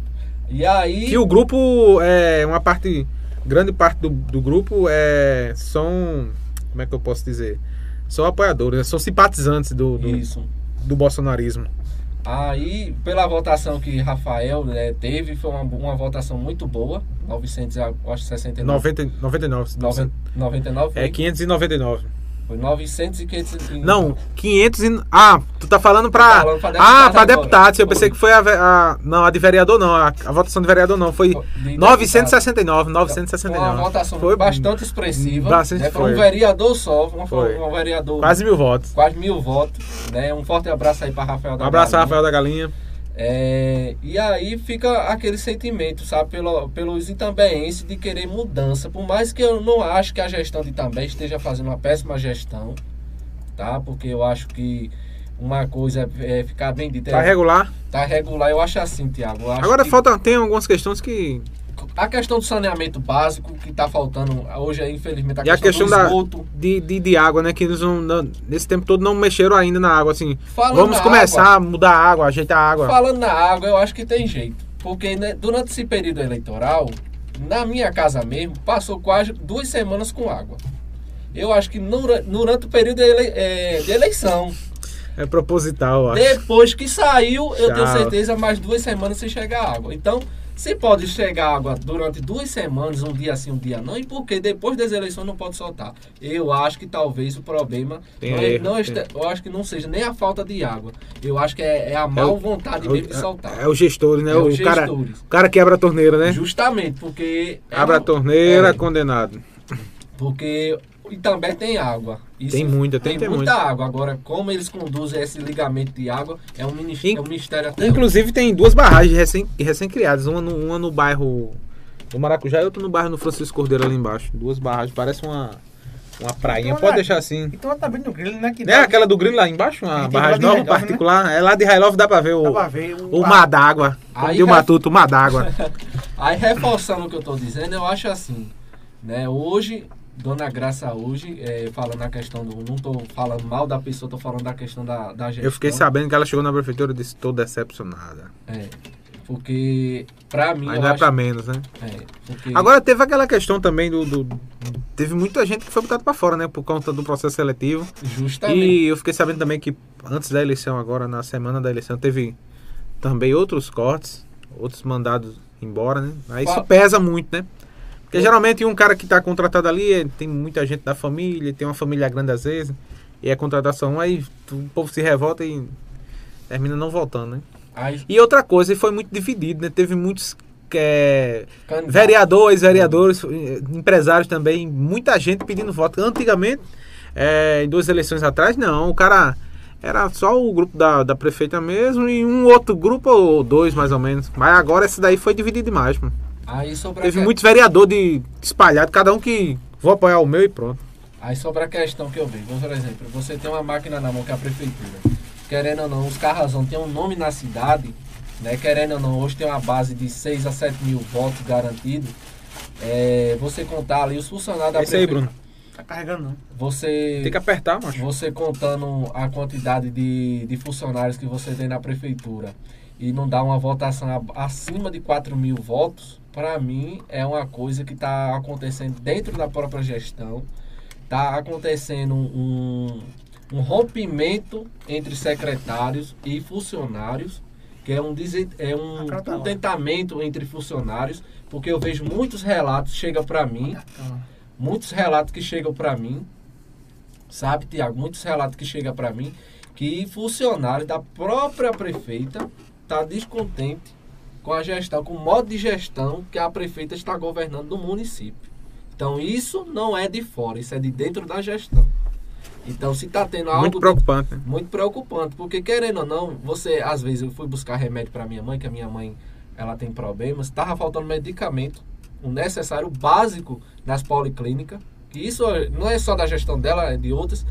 E aí Que o grupo é uma parte, grande parte do, do grupo é são, como é que eu posso dizer? São apoiadores, né? são simpatizantes do, do, isso. do bolsonarismo. Aí, pela votação que Rafael né, teve, foi uma, uma votação muito boa. 969. 90, 99. 90, 99 foi? É 599. Foi 900 e 500. e- Não, 500 e... Ah, tu tá falando pra... Tô falando pra ah, deputado pra agora. deputados. Eu pensei que foi a, a... Não, a de vereador não. A, a votação de vereador não. Foi De 969. Foi 969. uma votação Foi bastante expressiva. bastante né? Foi um vereador só, um, Foi. um vereador Quase mil votos. quase mil votos. Né? Um forte abraço aí para Rafael da Um abraço, Galinha. Rafael da Galinha. É, e aí fica aquele sentimento, sabe, pelo, pelos itambeenses de querer mudança. Por mais que eu não acho que a gestão de Itambé esteja fazendo uma péssima gestão, tá? Porque eu acho que uma coisa é, é ficar bem dita. Tá regular. Tá regular, eu acho assim, Tiago. Agora que- falta, tem algumas questões que a questão do saneamento básico que está faltando hoje, é, infelizmente, a E a questão, questão do da, esgoto. de, de, de água, né? Que eles não, não- nesse tempo todo não mexeram ainda na água, assim. Falando Vamos começar água, a mudar a água, ajeitar a água. Falando na água, eu acho que tem jeito. Porque né, durante esse período eleitoral, na minha casa mesmo, passou quase duas semanas com água. Eu acho que nura- durante o período de, ele- é, de eleição. É proposital, eu acho. Depois que saiu, eu tenho certeza, mais duas semanas sem chegar água. Então, se pode chegar água durante duas semanas, um dia sim, um dia não, e por que depois das eleições não pode soltar? Eu acho que talvez o problema Tem não, é- erro, não este- eu acho que não seja nem a falta de água. Eu acho que é, é a mal vontade mesmo de soltar. É, é o gestor, né? É o, os cara, gestores. o cara quebra a torneira, né? Justamente, porque. é Abre a torneira, é, condenado. Porque e também tem água. Isso- Tem muita, tem- tem muita muita. água. Agora, como eles conduzem esse ligamento de água, é um ministério, In- é um mistério até Inclusive tem duas barragens recém, recém-criadas, uma no, uma no bairro do Maracujá e outra no bairro no Francisco Cordeiro ali embaixo. Duas barragens, parece uma, uma prainha. Então, Pode né? deixar assim. Então ela tá bem no grilo, né? Que Não é dá- aquela do Grilo lá embaixo? Uma barragem lá nova, né? particular. É lá de Railov, dá pra ver o, Dá pra ver o- o mar d'água. Aí o Matuto, o mar d'água. Aí, reforçando o que eu tô dizendo, eu acho assim, né? Hoje, Dona Graça hoje, é, falando a questão do... Não tô falando mal da pessoa, tô falando da questão da, da gestão. Eu fiquei sabendo que ela chegou na prefeitura e disse, tô decepcionada. É, porque, pra mim, Mas eu não é acho... pra menos, né? é, porque- Agora teve aquela questão também do, do- Teve muita gente que foi botada pra fora, né? Por conta do processo seletivo. Justamente. E eu fiquei sabendo também que antes da eleição, agora, na semana da eleição, teve também outros cortes, outros mandados embora, né? Aí isso Qual- pesa muito, né? Porque Eu- geralmente um cara que tá contratado ali, eh, tem muita gente da família, tem uma família grande às vezes, e é contratação, aí o povo se revolta e termina não voltando, né? Aí, E outra coisa, e foi muito dividido, né? Teve muitos candidato- vereadores, vereadores, empresários também, muita gente pedindo voto. Antigamente, eh, em duas eleições atrás, não, o cara era só o grupo da, da prefeita mesmo e um outro grupo ou dois mais ou menos. Mas agora esse daí foi dividido demais, mano. Aí sobre, Teve a, que- muitos vereadores de, espalhado, cada um que vou apoiar o meu e pronto. aí sobre a questão que eu vejo, por exemplo, você tem uma máquina na mão que é a prefeitura. Querendo ou não, os Carrazão tem um nome na cidade, né? Querendo ou não, hoje tem uma base de 6 a 7 mil votos garantidos. É, você contar ali os funcionários da Esse aí, prefeitura. Bruno. Tá carregando, não. Você, Tem que apertar, macho. você contando a quantidade de, de funcionários que você tem na prefeitura e não dá uma votação acima de 4 mil votos, para mim é uma coisa que está acontecendo dentro da própria gestão. Está acontecendo um, um rompimento entre secretários e funcionários, que é um, é um contentamento entre funcionários, porque eu vejo muitos relatos, chega para mim, muitos relatos que chegam para mim, sabe, Tiago? Muitos relatos que chegam para mim que funcionário da própria prefeita está descontente com a gestão, com o modo de gestão que a prefeita está governando no município. Então isso não é de fora, isso é de dentro da gestão. Então se está tendo algo Muito preocupante, né? muito preocupante, porque querendo ou não, você às vezes eu fui buscar remédio para minha mãe, que a minha mãe ela tem problemas, estava faltando medicamento, o necessário básico nas policlínicas. que Isso não é só da gestão dela, é de outras,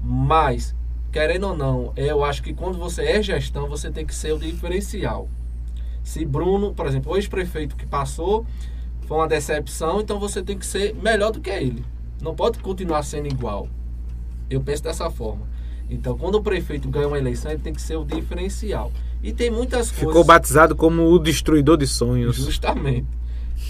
mas querendo ou não, eu acho que quando você é gestão, você tem que ser o diferencial. Se Bruno, por exemplo, o ex-prefeito que passou foi uma decepção, então você tem que ser melhor do que ele. Não pode continuar sendo igual. Eu penso dessa forma. Então, quando o prefeito ganha uma eleição, ele tem que ser o diferencial. E tem muitas Ficou coisas. batizado como o destruidor de sonhos. Justamente.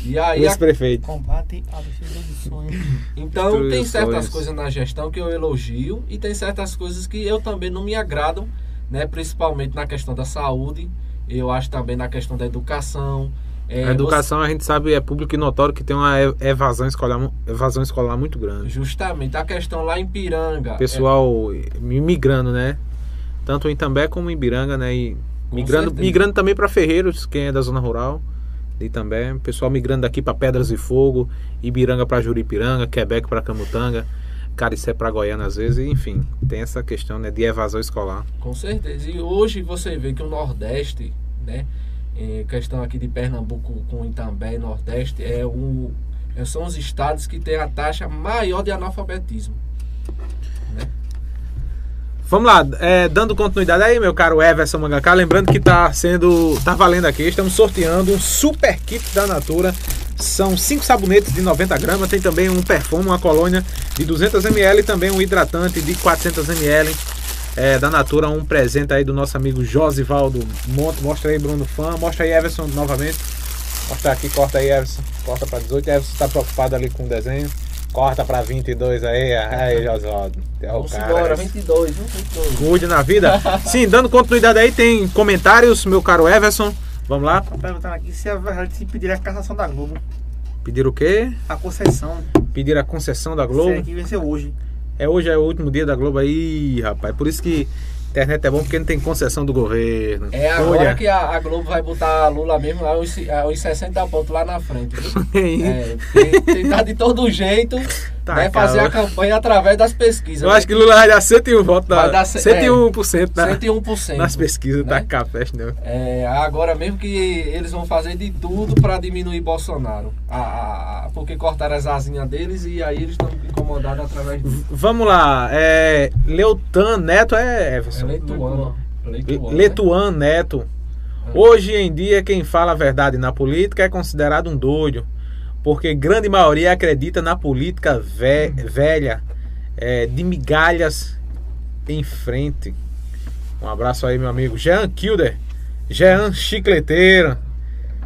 E aí, a- Esse prefeito. Combate a decisão de sonho. então Destruiu tem certas sonhos. coisas na gestão que eu elogio e tem certas coisas que eu também não me agradam, né? Principalmente na questão da saúde. Eu acho também na questão da educação. É, A educação a gente sabe é público e notório que tem uma e- evasão escolar, evasão escolar muito você- grande. justamente a questão lá em Piranga. Pessoal migrando, né? Tanto em Itambé como em Ibiranga, né? E migrando, migrando também para Ferreiros, quem é da zona rural de Itambé. Pessoal migrando daqui para Pedras e Fogo, Ibiranga para Juripiranga, Quebec para Camutanga, Caricé para Goiânia às vezes, enfim, tem essa questão né, de evasão escolar. Com certeza. E hoje você vê que o Nordeste, né? Em questão aqui de Pernambuco com Itambé e Nordeste, é o, é- são os estados que têm a taxa maior de analfabetismo. Vamos lá, é, dando continuidade aí, meu caro Everson Mangaká, lembrando que tá sendo, tá valendo aqui, estamos sorteando um super kit da Natura São cinco sabonetes de 90 gramas, tem também um perfume, uma colônia de 200 ml e também um hidratante de 400 ml é, da Natura, um presente aí do nosso amigo Josivaldo. Mostra aí, Bruno Fã, mostra aí, Everson, novamente. Mostra aqui, corta aí, Everson, corta para 18. Everson está preocupado ali com o desenho. Corta pra 22 aí, aí, Josvaldo. É Vamos embora, 22, 22. Cuide na vida. Sim, dando continuidade aí, tem comentários, meu caro Everson. Vamos lá? Tá perguntando aqui se é verdade se pedir a cassação da Globo. Pedir o quê? A concessão. Pedir a concessão da Globo. Isso aqui venceu hoje. É hoje é o último dia da Globo aí, rapaz. Por isso que internet é bom porque não tem concessão do governo. É agora Olha. que a, a, Globo vai botar a Lula mesmo lá os, os 60 pontos lá na frente. é, tem, tem tá de todo jeito. Tá, vai fazer a campanha através das pesquisas. Eu né? acho que Lula vai dar 101 votos. Vai dar 101%, é, na, 101% nas pesquisas, né? tá café, não. É, agora mesmo que eles vão fazer de tudo para diminuir Bolsonaro. A, porque cortaram as asinhas deles e aí eles estão incomodados através disso. Vamos lá. É, Leutan Neto é. Everson. É Leituano. Leituano, Letuan né? Neto. É. Hoje em dia, quem fala a verdade na política é considerado um doido porque grande maioria acredita na política ve velha, é, de migalhas em frente. Um abraço aí, meu amigo Jean Kilder, Jean Chicleteiro.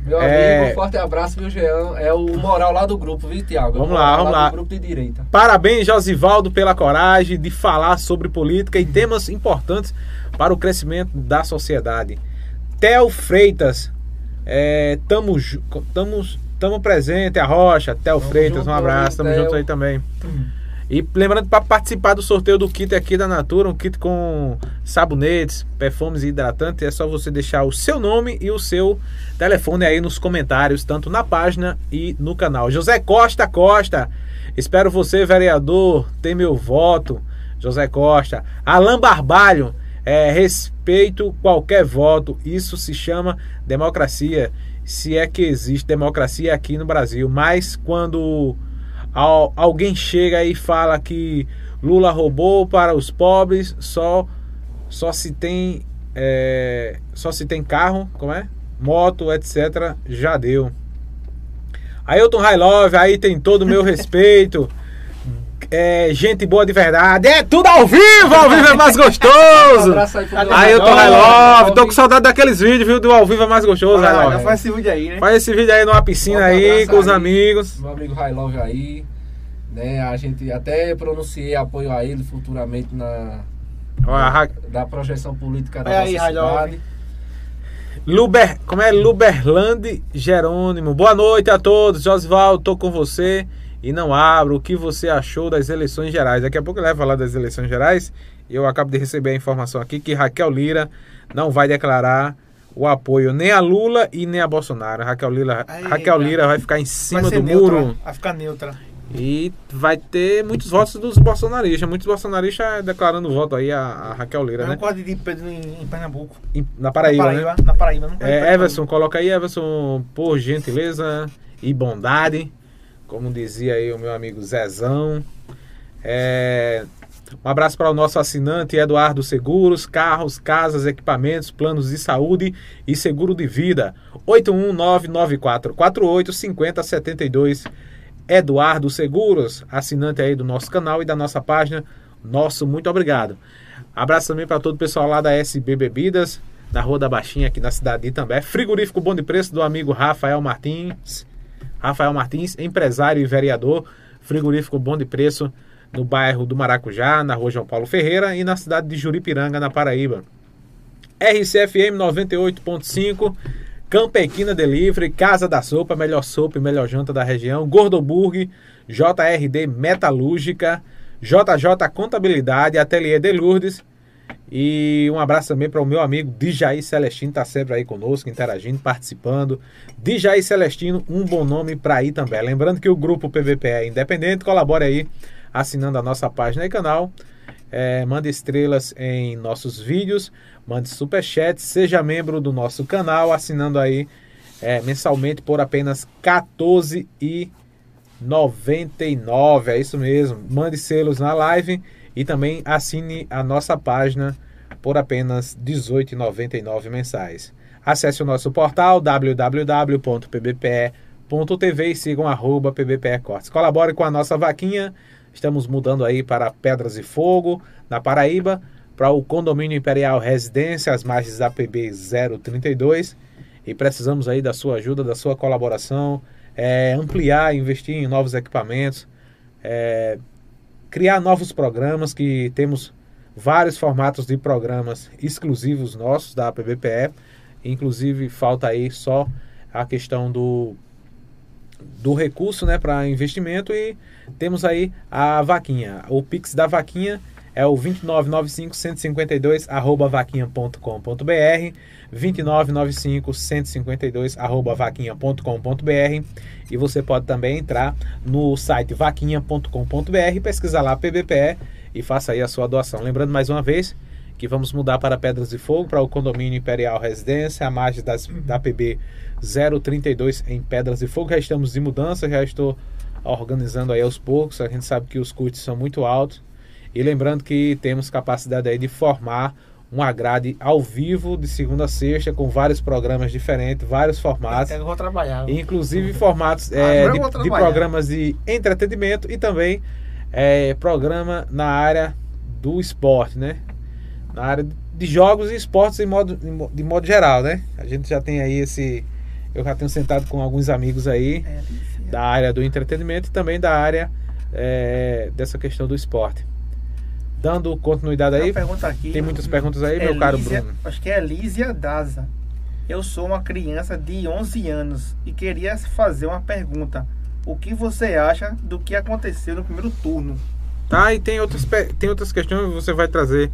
Meu é... amigo, um forte abraço, meu Jean. É o moral lá do grupo, viu, Tiago? Vamos lá, vamos lá. lá. grupo de direita. Parabéns, Josivaldo, pela coragem de falar sobre política e temas importantes para o crescimento da sociedade. Theo Freitas, é, tamo, tamo, Tamo presente, a Rocha, Theo Freitas, um abraço, tamo junto aí também. Hum. E lembrando para participar do sorteio do kit aqui da Natura, um kit com sabonetes, perfumes e hidratantes, é só você deixar o seu nome e o seu telefone aí nos comentários, tanto na página e no canal. José Costa Costa, espero você, vereador, ter meu voto. José Costa. Alain Barbalho, é, respeito qualquer voto, isso se chama democracia se é que existe democracia aqui no Brasil. Mas quando alguém chega e fala que Lula roubou para os pobres, só só se tem é, só se tem carro, como é? Moto, etc. Já deu. Ailton High Love, aí tem todo o meu respeito é, gente boa de verdade. É tudo ao vivo, ao vivo é mais gostoso. um aí, eu tô High Love, tô com saudade daqueles vídeos, viu? Do ao vivo é mais gostoso, High Love. Faz esse vídeo aí, né? Faz esse vídeo aí numa piscina aí, com os amigos. Meu amigo High Love aí. Né, a gente até pronunciei apoio a ele futuramente na, Olha, da projeção política da é nossa aí, cidade. Luber, como é? Luberland Jerônimo. Boa noite a todos. Josval, tô com você e não abro o que você achou das eleições gerais. Daqui a pouco ele vai falar das eleições gerais. Eu acabo de receber a informação aqui que Raquel Lira não vai declarar o apoio nem a Lula e nem a Bolsonaro. Raquel Lira, Aí, Raquel Lira vai ficar em cima do neutra, muro. Vai ficar neutra. E vai ter muitos votos dos bolsonaristas. Muitos bolsonaristas declarando voto aí a, a Raquel Lira, eu né? De Pedro em, em Pernambuco. Em, na Paraíba, na Paraíba, né? Na Paraíba, não é, Everson, coloca aí, Everson, por gentileza e bondade como dizia aí o meu amigo Zezão. É, um abraço para o nosso assinante Eduardo Seguros, carros, casas, equipamentos, planos de saúde e seguro de vida. 81994485072. Eduardo Seguros, assinante aí do nosso canal e da nossa página. Nosso muito obrigado. Abraço também para todo o pessoal lá da SB Bebidas, na Rua da Baixinha, aqui na cidade de Itambé. Frigorífico Bom de Preço do amigo Rafael Martins. Rafael Martins, empresário e vereador, frigorífico Bom de Preço, no bairro do Maracujá, na rua João Paulo Ferreira e na cidade de Juripiranga, na Paraíba. RCFM 98.5, Campequina Delivery, Casa da Sopa, melhor sopa e melhor janta da região, Gordoburg, JRD Metalúrgica, JJ Contabilidade, Ateliê de Lourdes e um abraço também para o meu amigo Dijaí Celestino, está sempre aí conosco, interagindo, participando. Dijaí Celestino, um bom nome para ir também. Lembrando que o grupo PVP é independente, colabore aí assinando a nossa página e canal. É, mande estrelas em nossos vídeos, mande superchat, seja membro do nosso canal, assinando aí é, mensalmente por apenas R$14,99. É isso mesmo. Mande selos na live e também assine a nossa página por apenas R$ 18,99 mensais. Acesse o nosso portal www.pbpe.com.br e sigam arroba. Colabore com a nossa vaquinha. Estamos mudando aí para Pedras e Fogo, na Paraíba, para o Condomínio Imperial Residência, as margens da PB 032. E precisamos aí da sua ajuda, da sua colaboração, é, ampliar, investir em novos equipamentos, é, criar novos programas que temos vários formatos de programas exclusivos nossos da PBPE. Inclusive falta aí só a questão do do recurso, né, para investimento e temos aí a vaquinha. O Pix da vaquinha é o 2995 152 arroba vaquinha.com.br 2995 152 arroba vaquinha.com.br e você pode também entrar no site vaquinha.com.br pesquisar lá PBPE e faça aí a sua doação. Lembrando mais uma vez que vamos mudar para Pedras de Fogo, para o condomínio Imperial Residência, a margem das, da PB 032 em Pedras de Fogo. Já estamos de mudança, já estou organizando aí aos poucos. A gente sabe que os custos são muito altos. E lembrando que temos capacidade aí de formar uma grade ao vivo de segunda a sexta com vários programas diferentes, vários formatos. Eu vou trabalhar. Inclusive formatos é, de, de, programas de entretenimento e também é, programa na área do esporte, né? Na área de jogos e esportes em modo, de modo geral, né? A gente já tem aí esse. Eu já tenho sentado com alguns amigos aí é, da área do entretenimento e também da área é, dessa questão do esporte. Dando continuidade aí. Aqui, tem muitas perguntas aí, meu caro Bruno. Acho que é Lísia Daza. Eu sou uma criança de 11 anos e queria fazer uma pergunta o que você acha do que aconteceu no primeiro turno. Tá, e tem outras, tem outras questões que você vai trazer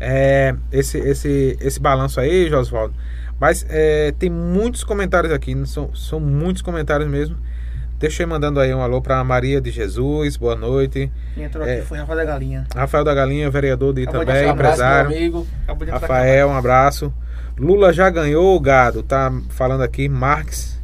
é, esse, esse, esse balanço aí, Josvaldo. Mas é, tem muitos comentários aqui, são, são muitos comentários mesmo. Deixa eu ir mandando aí um alô para Maria de Jesus, boa noite. Quem entrou é, aqui foi Rafael da Galinha. Rafael da Galinha, vereador de Itambé, empresário. Amigo. Rafael, um abraço. Lula já ganhou o gado, tá falando aqui, Marx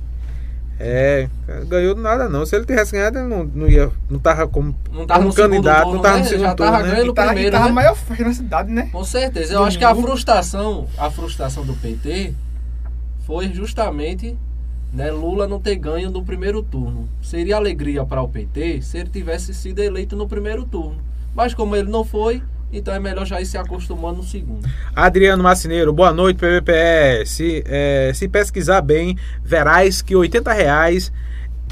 é, ganhou nada não. Se ele tivesse ganhado, ele não, não ia. Não tava como, não tava como candidato, turno, não tava né? no segundo Já tava turno, ganhando né? primeiro. E tava né? maior na cidade, né? Com certeza. Eu acho que a frustração, a frustração do PT foi justamente né, Lula não ter ganho no primeiro turno. Seria alegria para o PT se ele tivesse sido eleito no primeiro turno. Mas como ele não foi, então é melhor já ir se acostumando no segundo. Adriano Macineiro, boa noite, PVPE. Se, é, se pesquisar bem, verás que 80 reais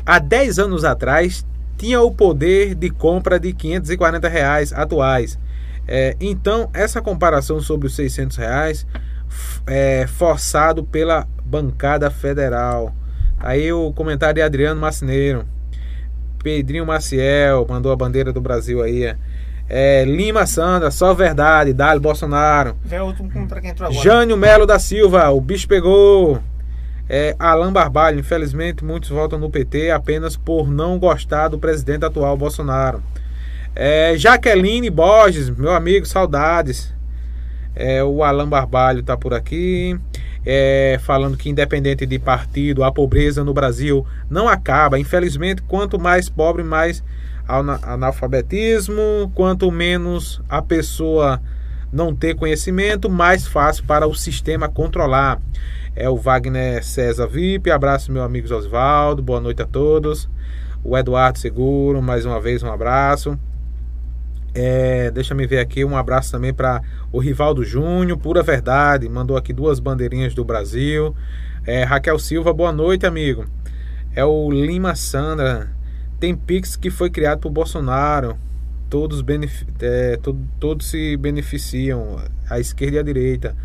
há 10 anos atrás tinha o poder de compra de 540 reais atuais. É, então, essa comparação sobre os 600 reais é forçado pela bancada federal. Aí o comentário de Adriano Macineiro. Pedrinho Maciel mandou a bandeira do Brasil aí. É, Lima Sandra, só verdade, Dali Bolsonaro. Vê outro quem entrou agora. Jânio Melo da Silva, o bicho pegou. É, Alain Barbalho, infelizmente muitos votam no PT apenas por não gostar do presidente atual Bolsonaro. É, Jaqueline Borges, meu amigo, saudades. É, o Alain Barbalho está por aqui. É, falando que independente de partido, a pobreza no Brasil não acaba. Infelizmente, quanto mais pobre, mais analfabetismo, quanto menos a pessoa não ter conhecimento, mais fácil para o sistema controlar. É o Wagner César VIP, abraço meu amigo Osvaldo, boa noite a todos. O Eduardo Seguro, mais uma vez um abraço. É, deixa me ver aqui, um abraço também para o Rivaldo Júnior, pura verdade, mandou aqui duas bandeirinhas do Brasil. É, Raquel Silva, boa noite, amigo. É o Lima Sandra, tem Pix que foi criado por Bolsonaro. Todos, é, to todos se beneficiam, a esquerda e a direita.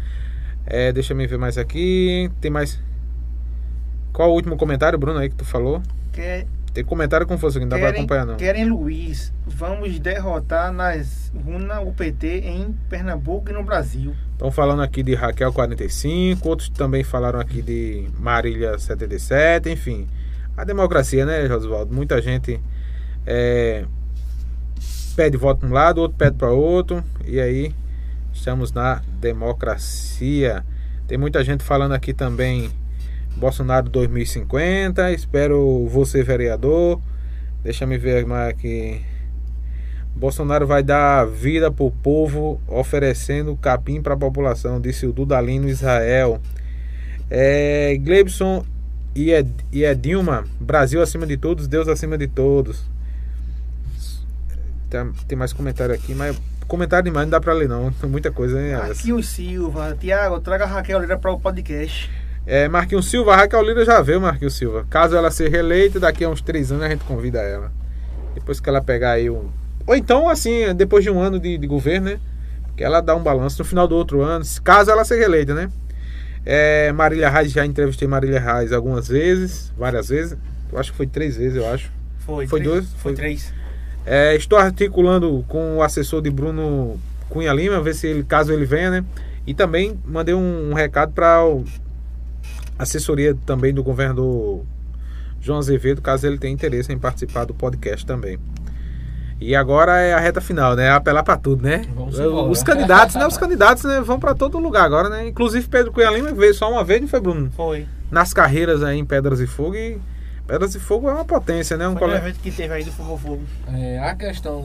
É, deixa eu ver mais aqui. Tem mais. Qual o último comentário, Bruno, aí que tu falou? Que... Tem comentário com força que não dá pra acompanhar, não. Querem Luiz, vamos derrotar nas Runa o PT em Pernambuco e no Brasil. Estão falando aqui de Raquel 45, outros também falaram aqui de Marília 77, enfim a democracia, né, Josvaldo? Muita gente é, pede voto para um lado, outro pede para outro, e aí estamos na democracia. Tem muita gente falando aqui também Bolsonaro 2050. Espero você, vereador. Deixa me ver mais aqui. Bolsonaro vai dar vida para o povo, oferecendo capim para a população, disse o Dudalino Israel. É, Glebson e é, e é Brasil acima de todos, Deus acima de todos. Tem, mais comentário aqui, mas comentário demais não dá pra ler não. Muita coisa, hein? Alex? Marquinhos Silva, Tiago, traga a Raquel para o podcast. É, Marquinhos Silva, a Raquel Lira já veio, Marquinhos Silva. Caso ela seja reeleita, daqui a uns três anos a gente convida ela. Depois que ela pegar aí um. Ou então, assim, depois de um ano de, de governo, né? Que ela dá um balanço no final do outro ano, caso ela seja reeleita, né? É, Marília Reis, já entrevistei Marília Reis algumas vezes, várias vezes. Eu acho que foi três vezes, eu acho. Foi, Foi três- dois? Foi, Foi- três. É, estou articulando com o assessor de Bruno Cunha Lima, ver se ele, caso ele venha, né? E também mandei um, um recado para a assessoria também do governador João Azevedo, caso ele tenha interesse em participar do podcast também. E agora é a reta final, né? Apelar para tudo, né? Vamos embora. Os candidatos, né? Os candidatos né? vão para todo lugar agora, né? Inclusive Pedro Cunha Lima veio só uma vez, não foi, Bruno? Foi. Nas carreiras aí em Pedras e Fogo e Pedras e Fogo é uma potência, né? Um Foi evento que teve aí do Fogo Fogo. É, a questão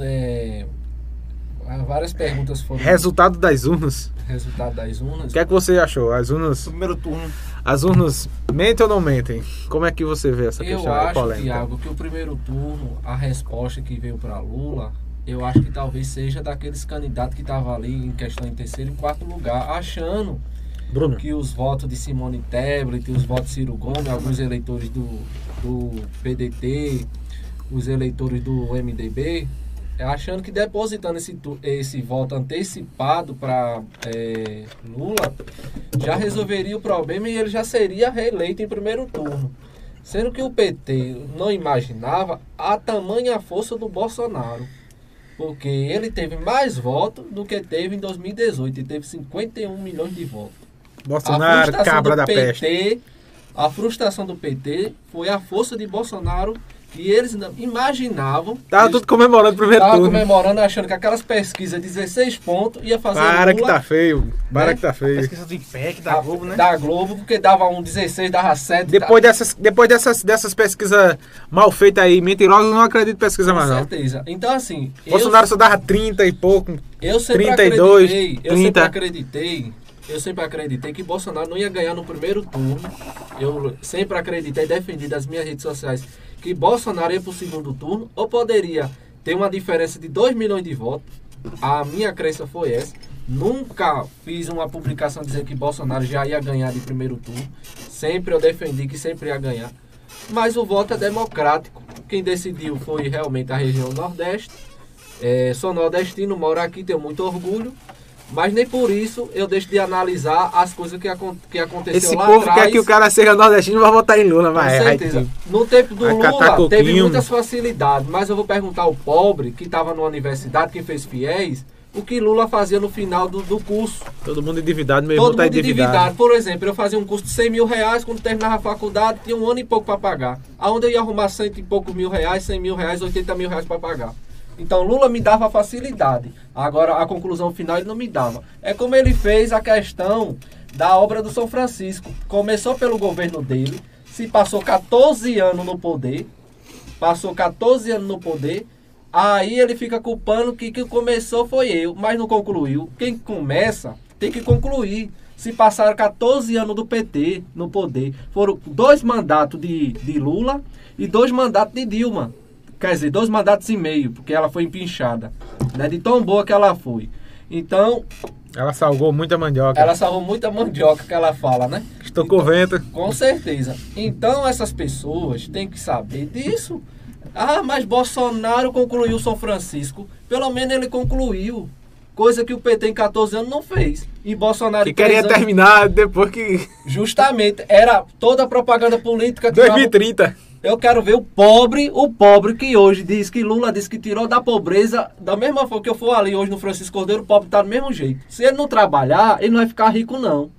há Várias perguntas foram Resultado das urnas. resultado das urnas. O que é que você achou? As urnas, primeiro turno. As urnas mentem ou não mentem? Como é que você vê essa Eu questão aí, acho, polêmica? Tiago, que o primeiro turno, a resposta que veio para Lula, eu acho que talvez seja daqueles candidatos que estavam ali em questão em terceiro e quarto lugar, achando Bruno, que os votos de Simone Tebet, os votos de Ciro Gomes, alguns eleitores do, do PDT, os eleitores do MDB, é, achando que depositando esse, esse voto antecipado para Lula já resolveria o problema e ele já seria reeleito em primeiro turno. Sendo que o PT não imaginava a tamanha força do Bolsonaro. Porque ele teve mais votos do que teve em 2018. Ele teve 51 milhões de votos. Bolsonaro, cabra da peste. A frustração do PT foi a força de Bolsonaro que eles não imaginavam. Tava eles tudo comemorando o primeiro estavam turno. comemorando, achando que aquelas pesquisas 16 pontos ia fazer Para que Lula tá feio. Para né? que tá feio. Pesquisa do IPEC, da Globo, né? Da Globo, porque dava um 16, dava 7. Depois dessas, depois dessas, dessas pesquisas mal feitas aí, mentirosas, eu não acredito em pesquisa com mais não. certeza. Então, assim, Bolsonaro só dava 30 e pouco. eu, eu sempre 32, acreditei, eu 30. sempre acreditei, eu sempre acreditei que Bolsonaro não ia ganhar no primeiro turno. Eu sempre acreditei, defendi das minhas redes sociais, que Bolsonaro ia pro segundo turno, ou poderia ter uma diferença de 2 milhões de votos. A minha crença foi essa. Nunca fiz uma publicação dizendo que Bolsonaro já ia ganhar de primeiro turno. Sempre eu defendi que sempre ia ganhar. Mas o voto é democrático. Quem decidiu foi realmente a região Nordeste. É, sou nordestino, moro aqui, tenho muito orgulho. Mas nem por isso eu deixo de analisar as coisas que, acon que aconteceu Esse lá povo atrás. quer que o cara seja nordestino e vai votar em Lula, Com vai. certeza. No tempo do Lula, teve muitas facilidades, mas eu vou perguntar ao pobre que estava na universidade, que fez fiéis, o que Lula fazia no final do, do curso. Todo mundo endividado, meu Todo irmão tá mundo endividado. endividado. Por exemplo, eu fazia um custo de 100 mil reais, quando terminava a faculdade, tinha um ano e pouco para pagar. Aonde eu ia arrumar cento e poucos mil reais, 100 mil reais, 80 mil reais para pagar? Então Lula me dava facilidade. Agora a conclusão final ele não me dava. É como ele fez a questão da obra do São Francisco. Começou pelo governo dele, se passou 14 anos no poder, passou 14 anos no poder, aí ele fica culpando que quem começou foi eu, mas não concluiu. Quem começa tem que concluir. Se passaram 14 anos do PT no poder, foram dois mandatos de, de Lula e dois mandatos de Dilma. Quer dizer, dois mandatos e meio, porque ela foi empinchada. Né? De tão boa que ela foi. Então, Ela salgou muita mandioca. ela salvou muita mandioca que ela fala, né? Estocou vento. Com certeza. Então essas pessoas têm que saber disso. Ah, mas Bolsonaro concluiu São Francisco. Pelo menos ele concluiu. Coisa que o PT em 14 anos não fez. E Bolsonaro Que queria anos, terminar depois que. Justamente, era toda a propaganda política. tirava- 2030. Eu quero ver o pobre, o pobre que hoje diz que Lula disse que tirou da pobreza, da mesma forma que eu for ali hoje no Francisco Cordeiro, o pobre tá do mesmo jeito. Se ele não trabalhar, ele não vai ficar rico não.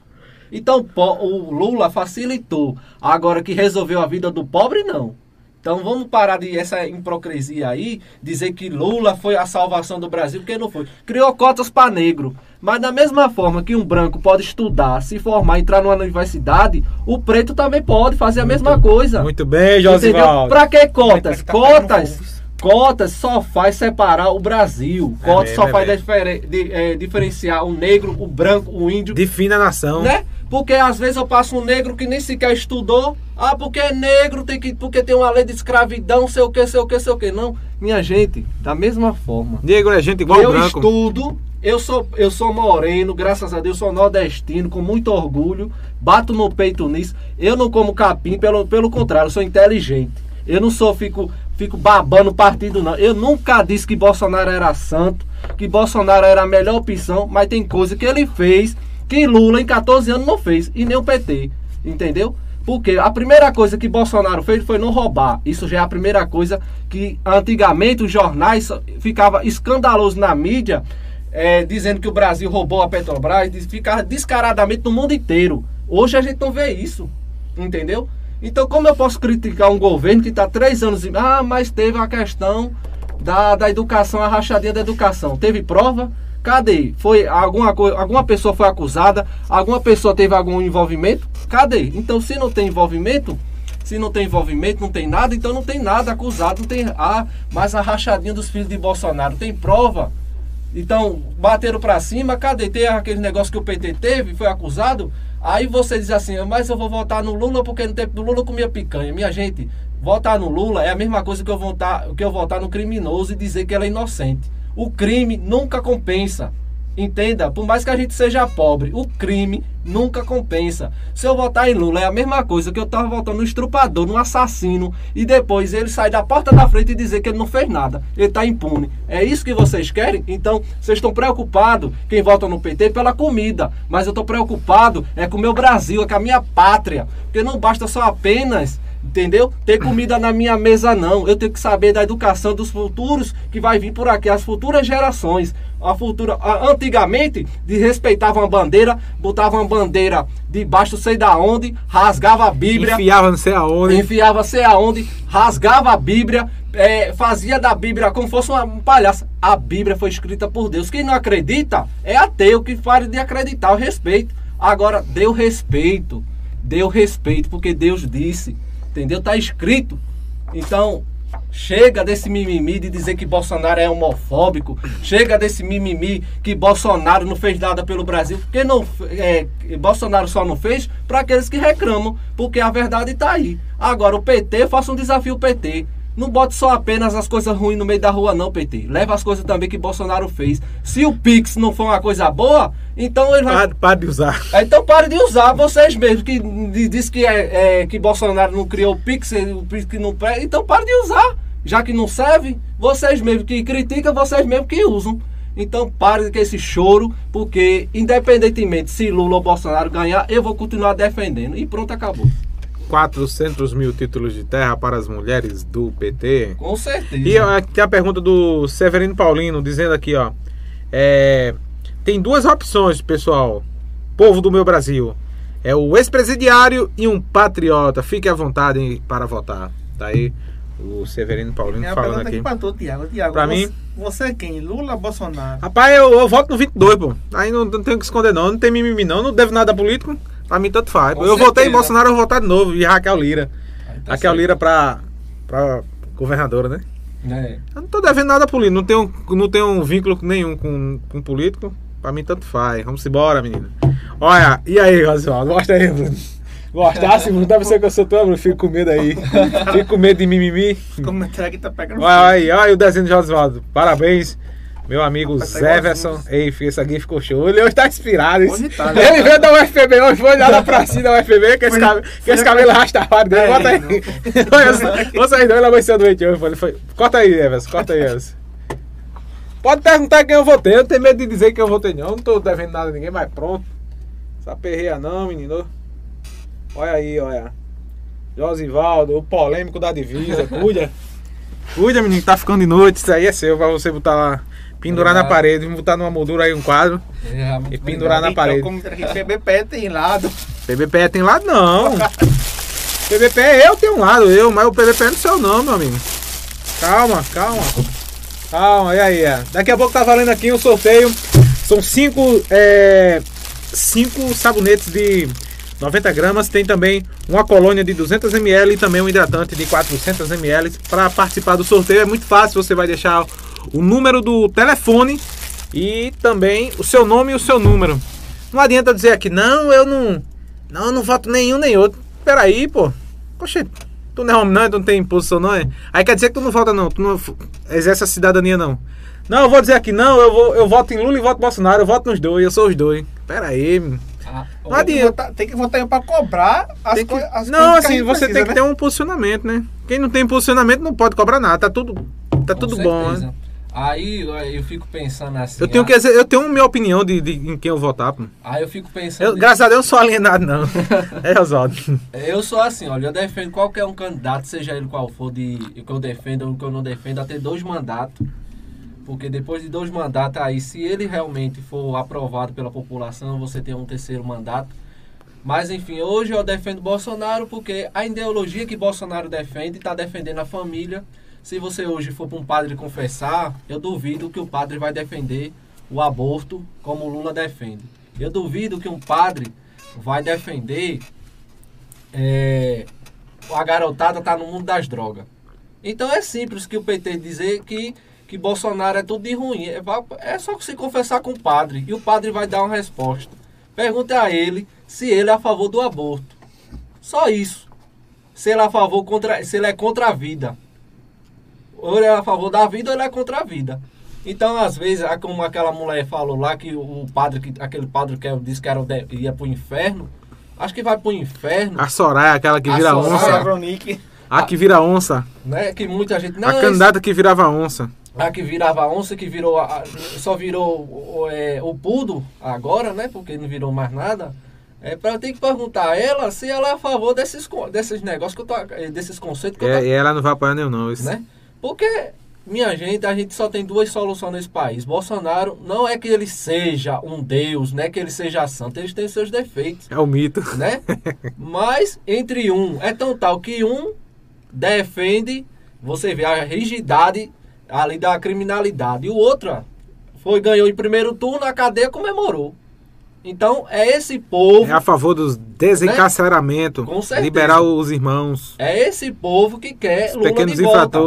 Então o Lula facilitou. Agora que resolveu a vida do pobre, não. Então vamos parar de essa hipocrisia aí, dizer que Lula foi a salvação do Brasil, porque não foi. Criou cotas para negro. Mas da mesma forma que um branco pode estudar, se formar, entrar numa universidade, o preto também pode fazer a mesma coisa. Muito bem? Josivaldo. Pra que cotas? Tá Cotas, cotas só faz separar o Brasil. Cotas mesmo, só é faz mesmo. difere- di- eh, diferenciar o negro, o branco, o índio. Defina a nação. Né? Porque às vezes eu passo um negro que nem sequer estudou. Ah, porque é negro, tem que, porque tem uma lei de escravidão, sei o que, sei o que, sei o que. Não, minha gente, da mesma forma. Negro é gente igual eu branco. estudo, eu sou, eu sou moreno, graças a Deus, sou nordestino, com muito orgulho, bato no peito nisso. Eu não como capim, pelo, pelo contrário, eu sou inteligente. Eu não sou, fico, fico babando partido, não. Eu nunca disse que Bolsonaro era santo, que Bolsonaro era a melhor opção, mas tem coisa que ele fez que Lula em 14 anos não fez, e nem o PT. Entendeu? Porque a primeira coisa que Bolsonaro fez foi não roubar. Isso já é a primeira coisa que antigamente os jornais ficava escandaloso na mídia, é, dizendo que o Brasil roubou a Petrobras, ficava descaradamente no mundo inteiro. Hoje a gente não vê isso, entendeu? Então como eu posso criticar um governo que está três anos e ah, mas teve a questão da, da educação, a rachadinha da educação, teve prova? Cadê? Foi alguma coisa, alguma pessoa foi acusada, alguma pessoa teve algum envolvimento? Cadê? Então, se não tem envolvimento, se não tem envolvimento, não tem nada, então não tem nada acusado, não tem ah, mas a rachadinha dos filhos de Bolsonaro tem prova. Então, bateram para cima, cadê? Tem aquele negócio que o PT teve, foi acusado. Aí você diz assim, mas eu vou votar no Lula porque no tempo do Lula eu comia picanha. Minha gente, votar no Lula é a mesma coisa que eu votar, que eu votar no criminoso e dizer que ele é inocente. O crime nunca compensa. Entenda, por mais que a gente seja pobre, o crime nunca compensa. Se eu votar em Lula é a mesma coisa que eu tava votando no estrupador, no assassino, e depois ele sai da porta da frente e dizer que ele não fez nada, ele está impune. É isso que vocês querem? Então, vocês estão preocupados, quem vota no PT, pela comida, mas eu estou preocupado é com o meu Brasil, é com a minha pátria, porque não basta só apenas Entendeu? Ter comida na minha mesa não. Eu tenho que saber da educação dos futuros que vai vir por aqui, as futuras gerações. A futura, antigamente, respeitavam a bandeira, botavam a bandeira debaixo sei da onde, rasgava a Bíblia, enfiava não sei aonde, enfiava sei aonde, rasgava a Bíblia, é, fazia da Bíblia como fosse uma palhaça. A Bíblia foi escrita por Deus. Quem não acredita é ateu que faz de acreditar o respeito. Agora, deu respeito, deu respeito, porque Deus disse Entendeu? Tá escrito. Então, chega desse mimimi de dizer que Bolsonaro é homofóbico. Chega desse mimimi que Bolsonaro não fez nada pelo Brasil. Porque não, é, Bolsonaro só não fez para aqueles que reclamam. Porque a verdade está aí. Agora, o PT, faça um desafio PT. Não bote só apenas as coisas ruins no meio da rua, não, PT. Leva as coisas também que Bolsonaro fez. Se o Pix não for uma coisa boa, então ele vai. Pare, pare de usar. É, então pare de usar vocês mesmos, que diz que, é, é, que Bolsonaro não criou o Pix, o Pix que não. Então pare de usar. Já que não serve, vocês mesmos que criticam, vocês mesmos que usam. Então pare com esse choro, porque independentemente se Lula ou Bolsonaro ganhar, eu vou continuar defendendo. E pronto, acabou. 400 mil títulos de terra para as mulheres do PT. Com certeza. E aqui a pergunta do Severino Paulino, dizendo aqui, ó. É, tem duas opções, pessoal. Povo do meu Brasil. É o ex-presidiário e um patriota. Fique à vontade para votar. Tá aí o Severino Paulino é falando aqui. Para tu, Tiago. Tiago, pra você, mim. Você é quem? Lula Bolsonaro? Rapaz, eu, eu voto no 22, pô. Aí não, não tenho que esconder, não. Não tem mimimi, não. Não deve nada político. Pra mim, tanto faz. Com eu certeza. votei em Bolsonaro, eu vou votar de novo. E Raquel Lira. Tá Raquel certo. Lira pra, pra governadora, né? É. Eu não tô devendo nada político. Não tenho, não tenho vínculo nenhum com, com político. Pra mim, tanto faz. Vamos embora, menina. Olha, e aí, Roswaldo? Mostra aí, Bruno. Gostasse, Bruno? Deve ser que eu sou teu, Bruno. Fico com medo aí. Fico com medo de mimimi. Como é que tá pegando Olha aí, olha aí o desenho de Oswaldo. Parabéns. Meu amigo tá Zeverson. Ei, esse aqui ficou show. Ele hoje tá inspirado. Hoje tá, né? Ele veio da UFPB hoje, foi lá pra cima da UFPB, com esse, cabelo, com esse cabelo rastafado dele. É, Bota aí. Vocês dois, ele amanheceu doente hoje. Foi. Corta aí, Everson. Corta aí, Everson. Pode perguntar quem eu votei. Eu não tenho medo de dizer que eu votei, não. Eu não tô devendo nada a ninguém, mas pronto. Essa perreia não, menino. Olha aí, olha. Josivaldo, o polêmico da divisa. Cuida. Cuida, menino, tá ficando de noite. Isso aí é seu pra você botar lá. Pendurar na parede, botar numa moldura aí um quadro é, e pendurar na parede. Então, como PBP tem lado. PBP tem lado não. PBP eu tenho um lado, eu, mas o PBP não é seu não, meu amigo. Calma, calma. Calma, e aí, é. Daqui a pouco tá valendo aqui um sorteio. São cinco, é, cinco sabonetes de 90 gramas. Tem também uma colônia de 200 ml e também um hidratante de 400 ml. Para participar do sorteio é muito fácil. Você vai deixar o número do telefone e também o seu nome e o seu número. Não adianta dizer aqui, não, eu não, Não, eu não voto nenhum nem outro. Peraí, pô. Poxa, tu não é homem, não, tu não tem posição, não é? Aí quer dizer que tu não vota, não. Tu não exerce a cidadania, não. Não, eu vou dizer aqui, não, eu, vou, eu voto em Lula e voto em Bolsonaro, eu voto nos dois, eu sou os dois. Peraí, meu. Ah, Não Tem que adianta. votar- Tem que votar pra cobrar as Tem que- coisas. as Não, que assim, você tem precisa, que né? ter um posicionamento, né? Quem não tem posicionamento não pode cobrar nada, tá tudo, tá com tudo bom, né? Aí eu- fico pensando assim. Eu tenho ah, que eu tenho minha opinião de, de em quem eu votar, pô. Aí eu fico pensando. Eu, graças a Deus eu sou alienado, não. é, Oswaldo. Eu sou assim, olha, eu defendo qualquer um candidato, seja ele qual for, de que eu defendo ou que eu não defendo, a ter dois mandatos. Porque depois de dois mandatos aí, se ele realmente for aprovado pela população, você tem um terceiro mandato. Mas enfim, hoje eu defendo Bolsonaro porque a ideologia que Bolsonaro defende está defendendo a família. Se você hoje for para um padre confessar, eu duvido que o padre vai defender o aborto como o Lula defende. Eu duvido que um padre vai defender é, a garotada tá no mundo das drogas. Então é simples que o PT dizer que, que Bolsonaro é tudo de ruim. É, é só se confessar com o padre e o padre vai dar uma resposta. Pergunte a ele se ele é a favor do aborto. Só isso. Se ele é a favor contra, se ele é contra a vida. Ou ele é a favor da vida ou ele é contra a vida. Então, às vezes, é como aquela mulher falou lá que o padre, que, aquele padre que disse que era, o de- ia pro inferno, acho que vai pro inferno. A Soraya, aquela que A vira Soraya. Onça. Veronique. A que vira onça. né? Que muita gente. Não, A candidata que virava onça. a que virava onça, que virou. a- a- só virou o, é, o pudo agora, né? Porque não virou mais nada. É pra eu ter que perguntar a ela se ela é a favor desses, desses negócios que eu tô. desses conceitos que eu tô. É, e ela não vai apoiar nenhum, não. Isso. né? Porque, minha gente, a gente só tem duas soluções nesse país. Bolsonaro não é que ele seja um deus, não é que ele seja santo, eles têm seus defeitos É o mito. né? Mas entre um é tão tal que um defende, você vê a rigidade ali da criminalidade, e o outro foi ganhou em primeiro turno, a cadeia comemorou. Então é esse povo, É a favor do desencarceramento. Certeza. Liberar os irmãos. é esse povo que quer Os Lula pequenos de volta.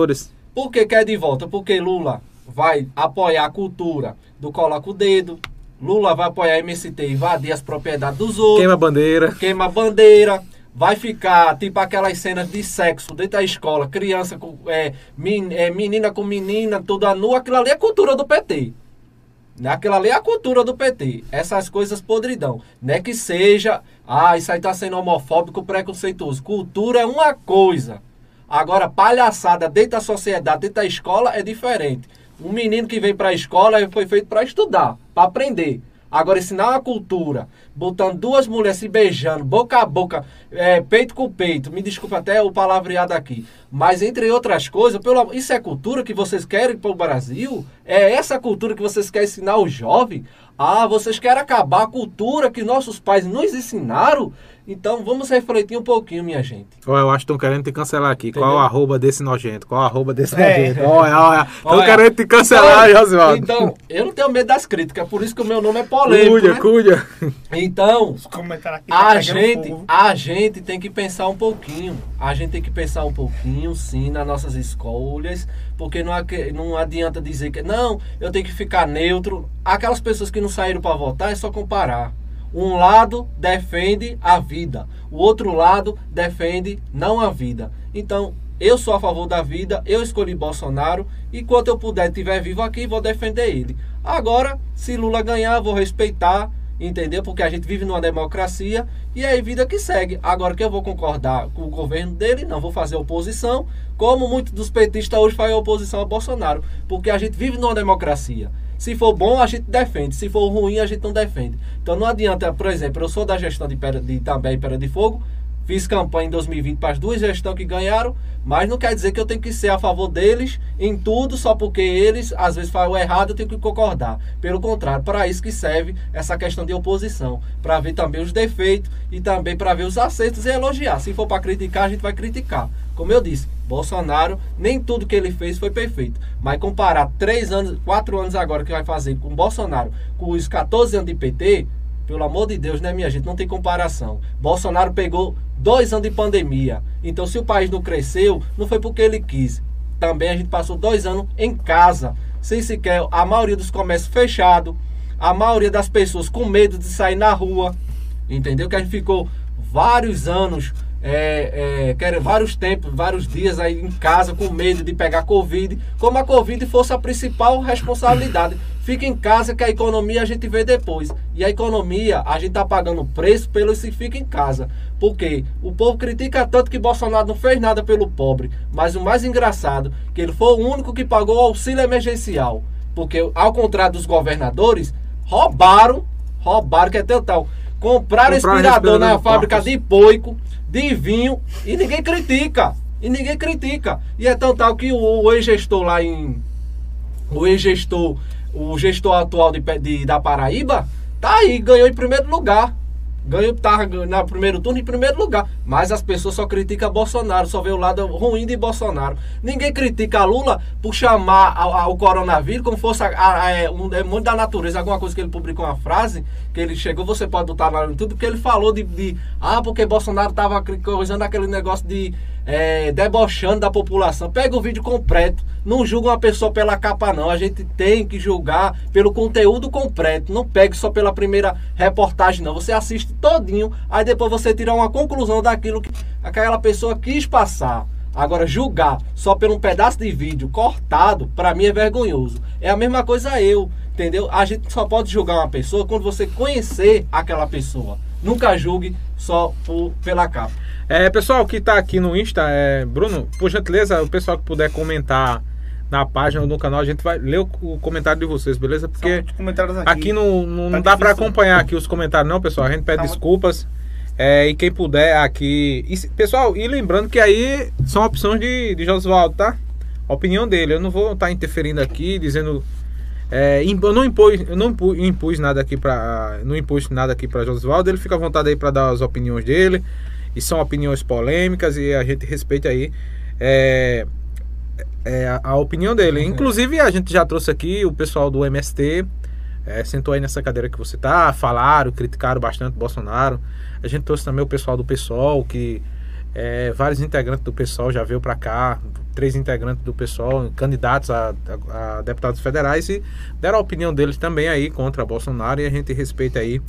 Por que quer de volta? Porque Lula vai apoiar a cultura do coloca o dedo. Lula vai apoiar a MST, invadir as propriedades dos outros. Queima a bandeira. queima a bandeira, vai ficar tipo aquelas cenas de sexo dentro da escola, criança com é, men- é, menina com menina, tudo nu, aquilo ali é cultura do PT. Né? Aquilo ali é a cultura do PT. Essas coisas podridão. Não é que seja, ah, isso aí tá sendo homofóbico, preconceituoso. Cultura é uma coisa. Agora, palhaçada dentro da sociedade, dentro da escola, é diferente. Um menino que vem para a escola foi feito para estudar, para aprender. Agora, ensinar uma cultura, botando duas mulheres se beijando, boca a boca, é, peito com peito, me desculpa até o palavreado aqui, mas entre outras coisas, pelo, isso é cultura que vocês querem para o Brasil? É essa cultura que vocês querem ensinar ao jovem? Ah, vocês querem acabar a cultura que nossos pais nos ensinaram? Então vamos refletir um pouquinho, minha gente. Ó, eu acho que estão querendo te cancelar aqui. Qual é o Entendeu? arroba desse nojento? Qual é o arroba desse É. nojento? Olha, olha. Estão Olha, querendo te cancelar, então, Josivaldo. Então, eu não tenho medo das críticas, por isso que o meu nome é polêmico. Cuida, né? cuida. Então, Os comentários aqui tá a pegando gente, a gente tem que pensar um pouquinho. A gente tem que pensar um pouquinho, sim, nas nossas escolhas, porque não, não adianta dizer que não, eu tenho que ficar neutro. Aquelas pessoas que não saíram para votar é só comparar. Um lado defende a vida, o outro lado defende não a vida. Então, eu sou a favor da vida, eu escolhi Bolsonaro e enquanto eu puder estiver vivo aqui, vou defender ele. Agora, se Lula ganhar, vou respeitar, entendeu? Porque a gente vive numa democracia e é a vida que segue. Agora que eu vou concordar com o governo dele, não vou fazer oposição, como muitos dos petistas hoje fazem oposição a Bolsonaro, porque a gente vive numa democracia. Se for bom, a gente defende. Se for ruim, a gente não defende. Então não adianta, por exemplo, eu sou da gestão de, Pera, de Itambé e Pera de Fogo, fiz campanha em 2020 para as duas gestões que ganharam, mas não quer dizer que eu tenho que ser a favor deles em tudo, só porque eles às vezes fazem o errado, eu tenho que concordar. Pelo contrário, para isso que serve essa questão de oposição, para ver também os defeitos e também para ver os acertos e elogiar. Se for para criticar, a gente vai criticar. Como eu disse, Bolsonaro, nem tudo que ele fez foi perfeito. Mas comparar três anos, quatro anos agora que vai fazer com Bolsonaro, com os 14 anos de PT, pelo amor de Deus, né, minha gente? Não tem comparação. Bolsonaro pegou dois anos de pandemia. Então, se o país não cresceu, não foi porque ele quis. Também a gente passou dois anos em casa, sem sequer a maioria dos comércios fechado, a maioria das pessoas com medo de sair na rua. Entendeu? Que a gente ficou vários anos, é, é, vários tempos, vários dias aí em casa com medo de pegar Covid, como a Covid fosse a principal responsabilidade. Fica em casa que a economia a gente vê depois. E a economia, a gente tá pagando preço pelo se fica em casa. Porque o povo critica tanto que Bolsonaro não fez nada pelo pobre. Mas o mais engraçado, que ele foi o único que pagou o auxílio emergencial. Porque, ao contrário dos governadores, roubaram, roubaram, que é total. Compraram respirador na fábrica de poico, de vinho, e ninguém critica. E ninguém critica. E é tão tal que o, o ex-gestor lá em. O ex-gestor, o gestor atual de, de, da Paraíba, tá aí, ganhou em primeiro lugar. Ganhou, tá no primeiro turno em primeiro lugar. Mas as pessoas só criticam Bolsonaro, só vê o lado ruim de Bolsonaro. Ninguém critica Lula por chamar o coronavírus como fosse a, a, a, é, um, é muito da natureza. Alguma coisa que ele publicou uma frase, que ele chegou, você pode botar lá no YouTube, porque ele falou de, de ah, porque Bolsonaro tava coisando aquele negócio de é, debochando da população. Pega o vídeo completo. Não julga uma pessoa pela capa, não. A gente tem que julgar pelo conteúdo completo. Não pegue só pela primeira reportagem, não. Você assiste todinho, aí depois você tira uma conclusão daquilo que aquela pessoa quis passar. Agora, julgar só por um pedaço de vídeo cortado, para mim é vergonhoso. É a mesma coisa eu, entendeu? A gente só pode julgar uma pessoa quando você conhecer aquela pessoa. Nunca julgue só por, pela capa. É, pessoal que está aqui no Insta, é, Bruno, por gentileza, o pessoal que puder comentar na página ou no canal, a gente vai ler o, o comentário de vocês, beleza? Porque aqui. aqui. não, não, tá não dá para acompanhar aqui os comentários, não, pessoal. A gente pede tá desculpas. É, e quem puder aqui. E, pessoal, e lembrando que aí são opções de, de Josvaldo, tá? A opinião dele. Eu não vou estar tá interferindo aqui, dizendo. É, eu não impus, eu não impus nada aqui para não impus nada aqui para Josvaldo. Ele fica à vontade aí para dar as opiniões dele e são opiniões polêmicas e a gente respeita aí é, é a, a, opinião dele. Uhum. Inclusive, a gente já trouxe aqui o pessoal do MST, é, sentou aí nessa cadeira que você tá, falaram, criticaram bastante Bolsonaro. A gente trouxe também o pessoal do PSOL, que é, vários integrantes do PSOL já veio para cá, três integrantes do PSOL, candidatos a, a, a, deputados federais, e deram a opinião deles também aí contra Bolsonaro, e a gente respeita aí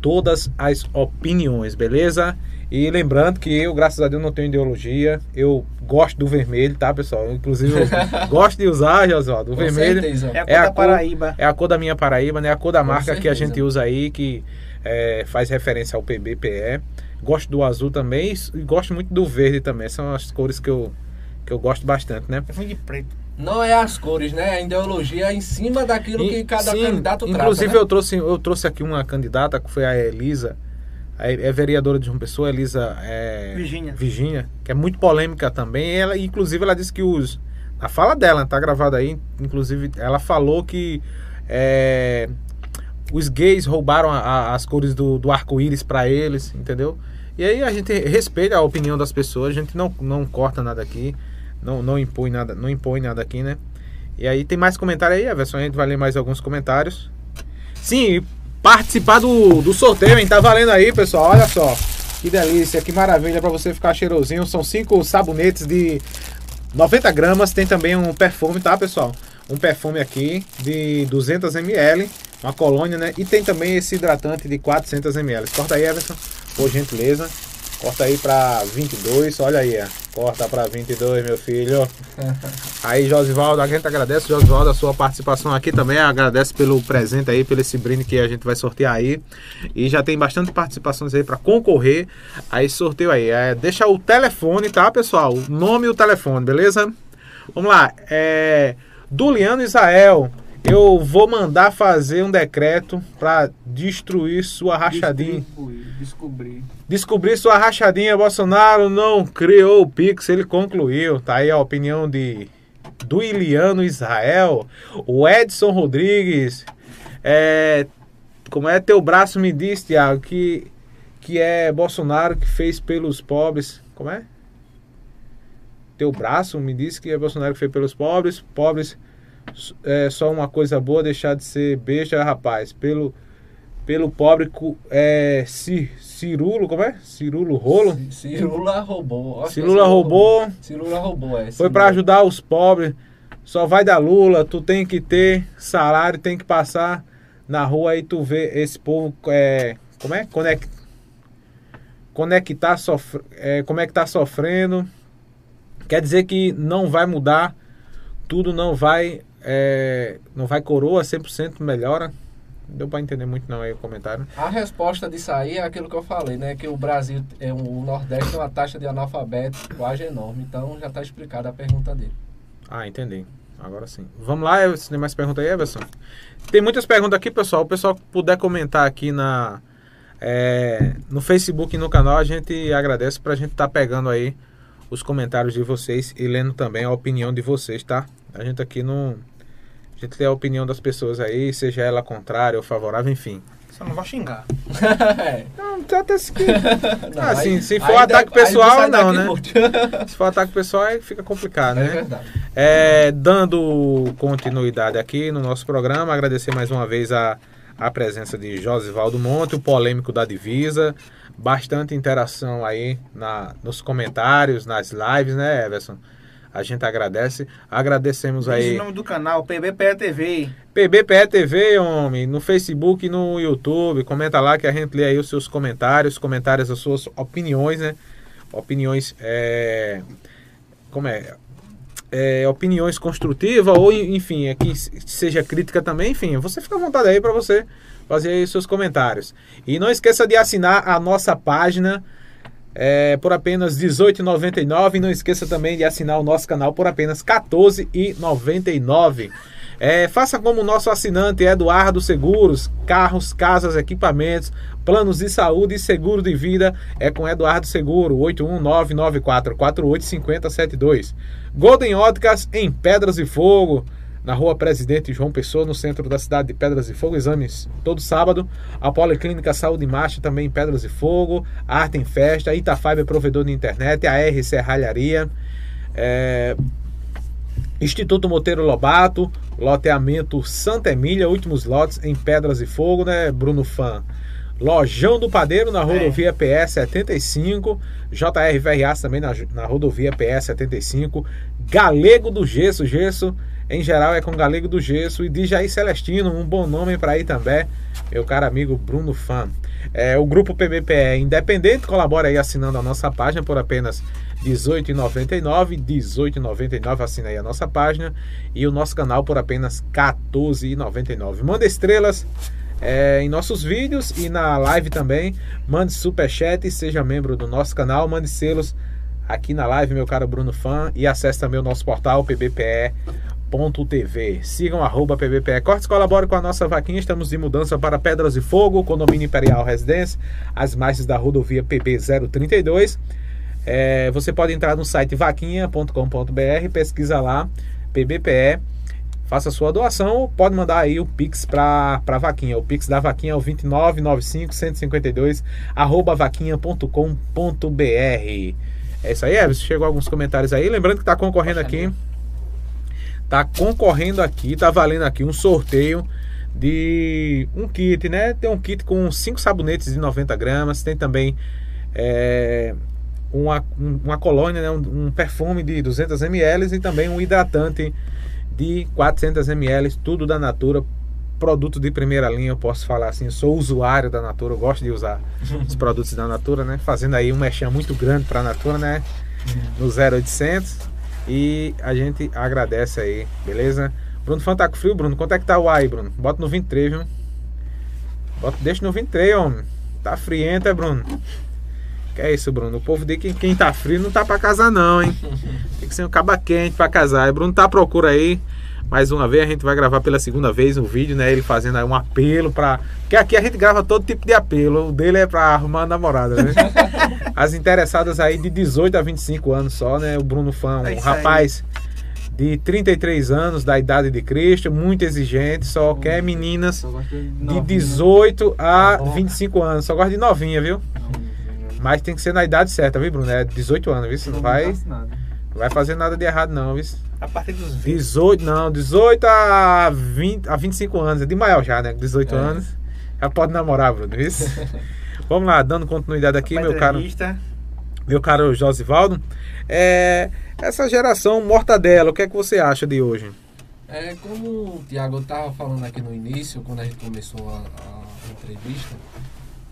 todas as opiniões, beleza? E lembrando que eu, graças a Deus, não tenho ideologia. Eu gosto do vermelho, tá, pessoal? Inclusive, eu gosto de usar, Josualdo. O Com vermelho certeza. é a cor é a da cor, Paraíba. É a cor da minha Paraíba, né? A cor da Com marca certeza. que a gente usa aí, que é, faz referência ao PBPE. Gosto do azul também e gosto muito do verde também. São as cores que eu, que eu gosto bastante, né? Eu fui de preto. Não é as cores, né? A ideologia é em cima daquilo e, que cada sim, candidato trata. Inclusive, né? eu, trouxe, eu trouxe aqui uma candidata que foi a Elisa é vereadora de uma pessoa, Elisa é, Virginia. Virginia, que é muito polêmica também. Ela, inclusive, ela disse que os. A fala dela, tá gravada aí. Inclusive, ela falou que é, os gays roubaram a, a, as cores do, do arco-íris para eles, entendeu? E aí a gente respeita a opinião das pessoas, a gente não, não corta nada aqui, não, não impõe nada, não impõe nada aqui, né? E aí tem mais comentário aí, a versão a gente vai ler mais alguns comentários. Sim, participar do, do sorteio, hein? Tá valendo aí, pessoal. Olha só. Que delícia, que maravilha para você ficar cheirosinho. São cinco sabonetes de 90 gramas. Tem também um perfume, tá, pessoal? Um perfume aqui de 200 ml. Uma colônia, né? E tem também esse hidratante de 400 ml. Corta aí, Everson, por gentileza. Corta aí pra 22, olha aí, ó. Corta pra 22, meu filho. Aí, Josivaldo, a gente agradece, Josivaldo, a sua participação aqui também. Agradece pelo presente aí, pelo esse brinde que a gente vai sortear aí. E já tem bastante participações aí para concorrer a esse sorteio aí. É, deixa o telefone, tá, pessoal? O nome e o telefone, beleza? Vamos lá. É. Duliano Israel. Eu vou mandar fazer um decreto para destruir sua rachadinha. Descobrir. Descobrir sua rachadinha. Bolsonaro não criou o Pix, ele concluiu. Tá aí a opinião de do Iliano Israel, o Edson Rodrigues. É, como é teu braço me diz, Tiago, que que é Bolsonaro que fez pelos pobres. Como é? Teu braço me disse que é Bolsonaro que fez pelos pobres, pobres é só uma coisa boa deixar de ser besta, rapaz. Pelo, pelo pobre é, Cirulo, como é? Cirulo Rolo? Cirula roubou. Cirula roubou. Cirula roubou, é. Foi para ajudar os pobres. Só vai dar Lula, tu tem que ter salário, tem que passar na rua aí tu vê esse povo é, como é? Conect, é tá, sofre, é, como é que tá sofrendo? Quer dizer que não vai mudar, tudo não vai, é, não vai coroa 100% melhora? Deu para entender muito não aí o comentário. A resposta disso aí é aquilo que eu falei, né? Que o Brasil, é o Nordeste tem uma taxa de analfabeto quase enorme. Então já está explicada a pergunta dele. Ah, entendi. Agora sim. Vamos lá, Everson. Tem mais perguntas aí, Everson? Tem muitas perguntas aqui, pessoal. O pessoal puder comentar aqui na, é, no Facebook e no canal, a gente agradece para a gente estar tá pegando aí os comentários de vocês e lendo também a opinião de vocês, tá? A gente aqui não. A gente lê a opinião das pessoas aí, seja ela contrária ou favorável, enfim. Só não vai xingar. Não, até se que. Não, assim, aí, se for ataque pessoal, não, né? se for ataque pessoal, aí fica complicado, é né? É verdade. É, dando continuidade aqui no nosso programa, agradecer mais uma vez a, a presença de Josivaldo Monte, o polêmico da divisa. Bastante interação aí na, nos comentários, nas lives, né, Everson? A gente agradece. Agradecemos aí. o nome do canal, PBPE TV. PBPE TV, homem. No Facebook e no YouTube. Comenta lá que a gente lê aí os seus comentários. Comentários, as suas opiniões, né? Opiniões. É... Como é? é, opiniões construtivas ou enfim, aqui seja crítica também, enfim, você fica à vontade aí para você fazer aí seus comentários. E não esqueça de assinar a nossa página é, por apenas R$18,99 e não esqueça também de assinar o nosso canal por apenas R$14,99. É, faça como o nosso assinante Eduardo Seguros, carros, casas, equipamentos, planos de saúde e seguro de vida é com Eduardo Seguro, 81994485072. Golden Óticas em Pedras e Fogo, na rua Presidente João Pessoa, no centro da cidade de Pedras e Fogo. Exames todo sábado. A Policlínica Saúde Marcha também em Pedras e Fogo. Arte em Festa. Itafiber provedor de internet. A R Serralharia. É, Instituto Monteiro Lobato, loteamento Santa Emília, últimos lotes em Pedras e Fogo, né, Bruno Fã? Lojão do Padeiro na rodovia é. PS 75, JR também na, na rodovia PS 75, Galego do Gesso, Gesso em geral é com Galego do Gesso e de Jair Celestino, um bom nome para ir também, meu caro amigo Bruno Fã. É, o grupo PBPE independente colabora aí assinando a nossa página por apenas 18,99, 18,99 assina aí a nossa página e o nosso canal por apenas 14,99. Manda estrelas é, em nossos vídeos e na live também. Mande superchat, seja membro do nosso canal, mande selos aqui na live, meu caro Bruno Fã, e acesse também o nosso portal pbpe.tv. Sigam arroba pbpe. Cortes colabore com a nossa vaquinha. Estamos de mudança para Pedras e Fogo, condomínio Imperial Residência, as margens da rodovia PB 032. É, você pode entrar no site vaquinha.com.br, pesquisa lá, PBPE, faça sua doação, pode mandar aí o Pix para a Vaquinha. O Pix da Vaquinha é o 2995 152 arroba vaquinha.com.br. É isso aí, Everson. Chegou alguns comentários aí. Lembrando que está concorrendo aqui. Tá concorrendo aqui, tá valendo aqui um sorteio de um kit, né? Tem um kit com 5 sabonetes de 90 gramas. Tem também é, uma, uma colônia, né, um, um perfume de 200 ml e também um hidratante de 400 ml, tudo da Natura, produto de primeira linha, eu posso falar assim, sou usuário da Natura, eu gosto de usar os produtos da Natura, né? Fazendo aí um mexão muito grande para a Natura, né? No 0800 e a gente agradece aí, beleza? Bruno Fantaco Frio, Bruno, quanto é que tá o aí, Bruno? Bota no 23, viu? Bota, deixa no 23, homem. Tá friento, é, Bruno? Que é isso, Bruno? O povo diz que quem tá frio não tá pra casar, não, hein? Tem que ser um caba quente pra casar. E Bruno tá à procura aí. Mais uma vez, a gente vai gravar pela segunda vez um vídeo, né? Ele fazendo aí um apelo pra. Porque aqui a gente grava todo tipo de apelo. O dele é pra arrumar a namorada, né? As interessadas aí de 18 a 25 anos só, né? O Bruno Fã, um é rapaz. Aí de 33 anos, da idade de Cristo, muito exigente, só quer meninas de 18 a 25 anos. Só gosta de novinha, viu? Mas tem que ser na idade certa, viu, Bruno? É 18 anos, viu? Você não, não vai. Não vai fazer nada de errado, não, viu? A partir dos 20. 18, não, 18 a, 20, a 25 anos. É de maior já, né? 18 é. anos. Já pode namorar, Bruno, viu? Vamos lá, dando continuidade aqui, meu caro. Meu caro Josivaldo. É, essa geração mortadela, o que é que você acha de hoje? É, como o Tiago estava falando aqui no início, quando a gente começou a, a entrevista,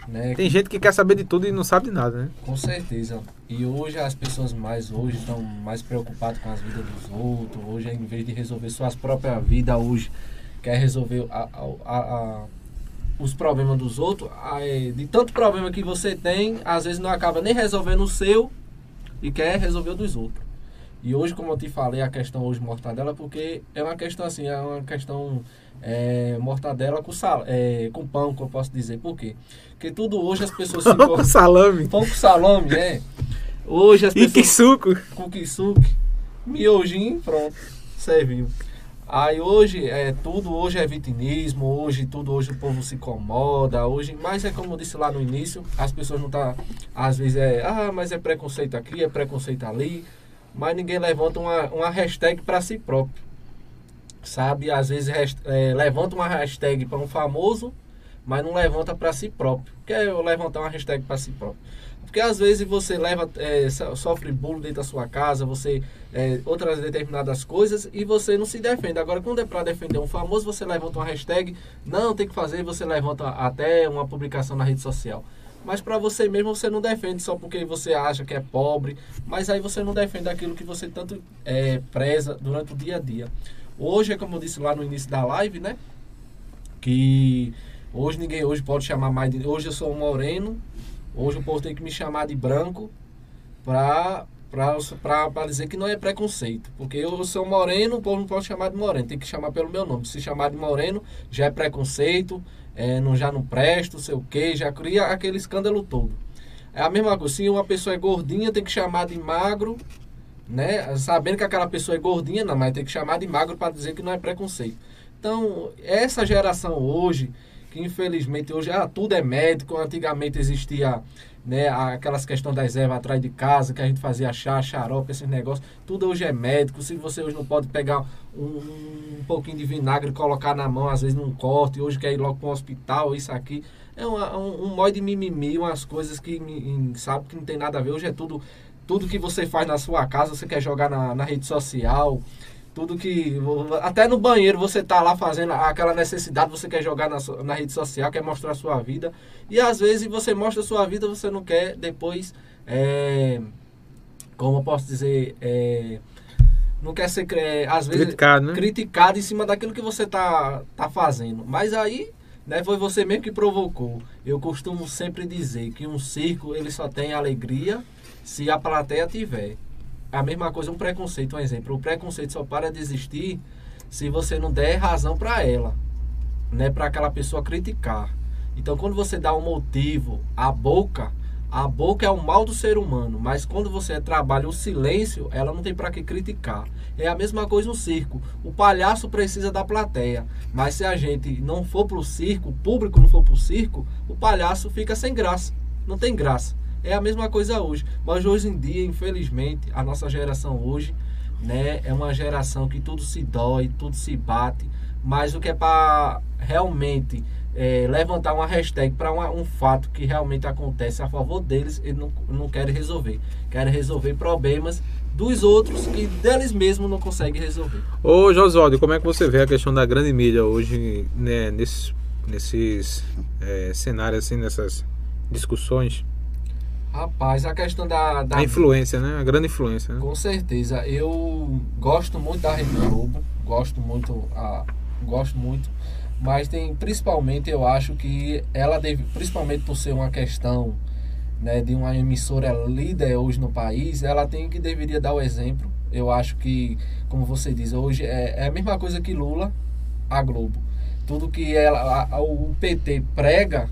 Né? Tem gente que quer saber de tudo e não sabe de nada, né? Com certeza. E hoje as pessoas mais hoje estão mais preocupadas com as vidas dos outros. Hoje, em vez de resolver suas próprias vidas, hoje quer resolver a, a, a, os problemas dos outros. de tanto problema que você tem, às vezes não acaba nem resolvendo o seu e quer resolver o dos outros. E hoje, como eu te falei, a questão hoje mortadela, porque é uma questão assim, é uma questão é, mortadela com, sal, é, com pão, que eu posso dizer. Por quê? Porque tudo hoje as pessoas se com salame. Pão com salame, é. Hoje as pessoas. E que suco? Com que suco. Miojinho, pronto. Serviu. Aí hoje é tudo, hoje é vitimismo, hoje tudo, hoje o povo se incomoda, hoje, mas é como eu disse lá no início, as pessoas não tá, às vezes é, ah, mas é preconceito aqui, é preconceito ali, mas ninguém levanta uma, uma hashtag para si próprio sabe? Às vezes é, levanta uma hashtag para um famoso, mas não levanta para si próprio. Quer levantar uma hashtag para si próprio? Porque às vezes você leva, é, sofre bullying dentro da sua casa, você é, outras determinadas coisas e você não se defende. Agora, quando é para defender um famoso, você levanta uma hashtag, não tem que fazer, você levanta até uma publicação na rede social. Mas para você mesmo você não defende só porque você acha que é pobre, mas aí você não defende aquilo que você tanto é, preza durante o dia a dia. Hoje é como eu disse lá no início da live, né? Que hoje ninguém hoje pode chamar mais de. Hoje eu sou um moreno. Hoje o povo tem que me chamar de branco pra, pra dizer que não é preconceito. Porque eu sou moreno, o povo não pode chamar de moreno, tem que chamar pelo meu nome. Se chamar de moreno, já é preconceito, é, não, já não presta, sei o que, já cria aquele escândalo todo. É a mesma coisa, se uma pessoa é gordinha, tem que chamar de magro, né? Sabendo que aquela pessoa é gordinha, não, mas tem que chamar de magro para dizer que não é preconceito. Então, essa geração hoje, que infelizmente hoje ah, tudo é médico, antigamente existia né, aquelas questões das ervas atrás de casa, que a gente fazia chá, xarope, esses negócios, tudo hoje é médico. Se você hoje não pode pegar um, um pouquinho de vinagre e colocar na mão, às vezes num corte, hoje quer ir logo para um hospital, isso aqui. É uma, um, um de mimimi, umas coisas que sabe que não tem nada a ver. Hoje é tudo tudo que você faz na sua casa, você quer jogar na, na rede social, tudo que. Até no banheiro você tá lá fazendo aquela necessidade, você quer jogar na, na rede social, quer mostrar a sua vida. E às vezes você mostra a sua vida, você não quer depois. É, como eu posso dizer? É, não quer ser, é, às vezes, criticado, né? criticado em cima daquilo que você tá, tá fazendo. Mas aí, né, foi você mesmo que provocou. Eu costumo sempre dizer que um circo ele só tem alegria se a plateia tiver. A mesma coisa, um preconceito, um exemplo. O preconceito só para de existir se você não der razão para ela, né? Para aquela pessoa criticar. Então, quando você dá um motivo à boca, a boca é o mal do ser humano, mas quando você trabalha o silêncio, ela não tem para que criticar. É a mesma coisa no circo. O palhaço precisa da plateia, mas se a gente não for para o circo, o público não for para o circo, o palhaço fica sem graça. Não tem graça. É a mesma coisa hoje. Mas hoje em dia, infelizmente, a nossa geração hoje, né, é uma geração que tudo se dói, tudo se bate. Mas o que é para realmente é, levantar uma hashtag para um fato que realmente acontece a favor deles, eles não, não querem resolver. Querem resolver problemas dos outros que deles mesmos não conseguem resolver. Ô Josualdo, como é que você vê a questão da grande mídia hoje, né, nesses, nesses é, cenários, assim, nessas discussões? Rapaz, a questão da, da. A influência, né? A grande influência. Né? Com certeza. Eu gosto muito da Rede Globo. Gosto muito. A, gosto muito. Mas tem principalmente, eu acho que ela deve. Principalmente por ser uma questão né, de uma emissora líder hoje no país, ela tem que deveria dar o exemplo. Eu acho que, como você diz, hoje é, é a mesma coisa que Lula, a Globo. Tudo que ela, a, o PT prega,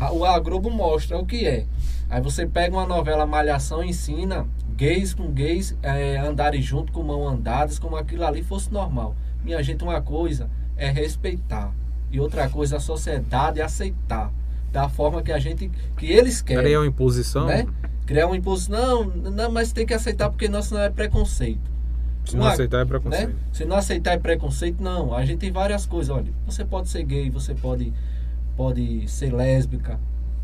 a, a Globo mostra o que é. Aí você pega uma novela Malhação e ensina gays com gays é, andarem junto com mão andadas, como aquilo ali fosse normal. Minha gente, uma coisa é respeitar e outra coisa a sociedade é aceitar da forma que a gente que eles querem. Criar uma imposição, né? Criar uma imposição, não, não, mas tem que aceitar porque nosso não é preconceito. Se não aceitar é preconceito. Né? Se não aceitar é preconceito, não. A gente tem várias coisas. Olha, você pode ser gay, você pode, pode ser lésbica,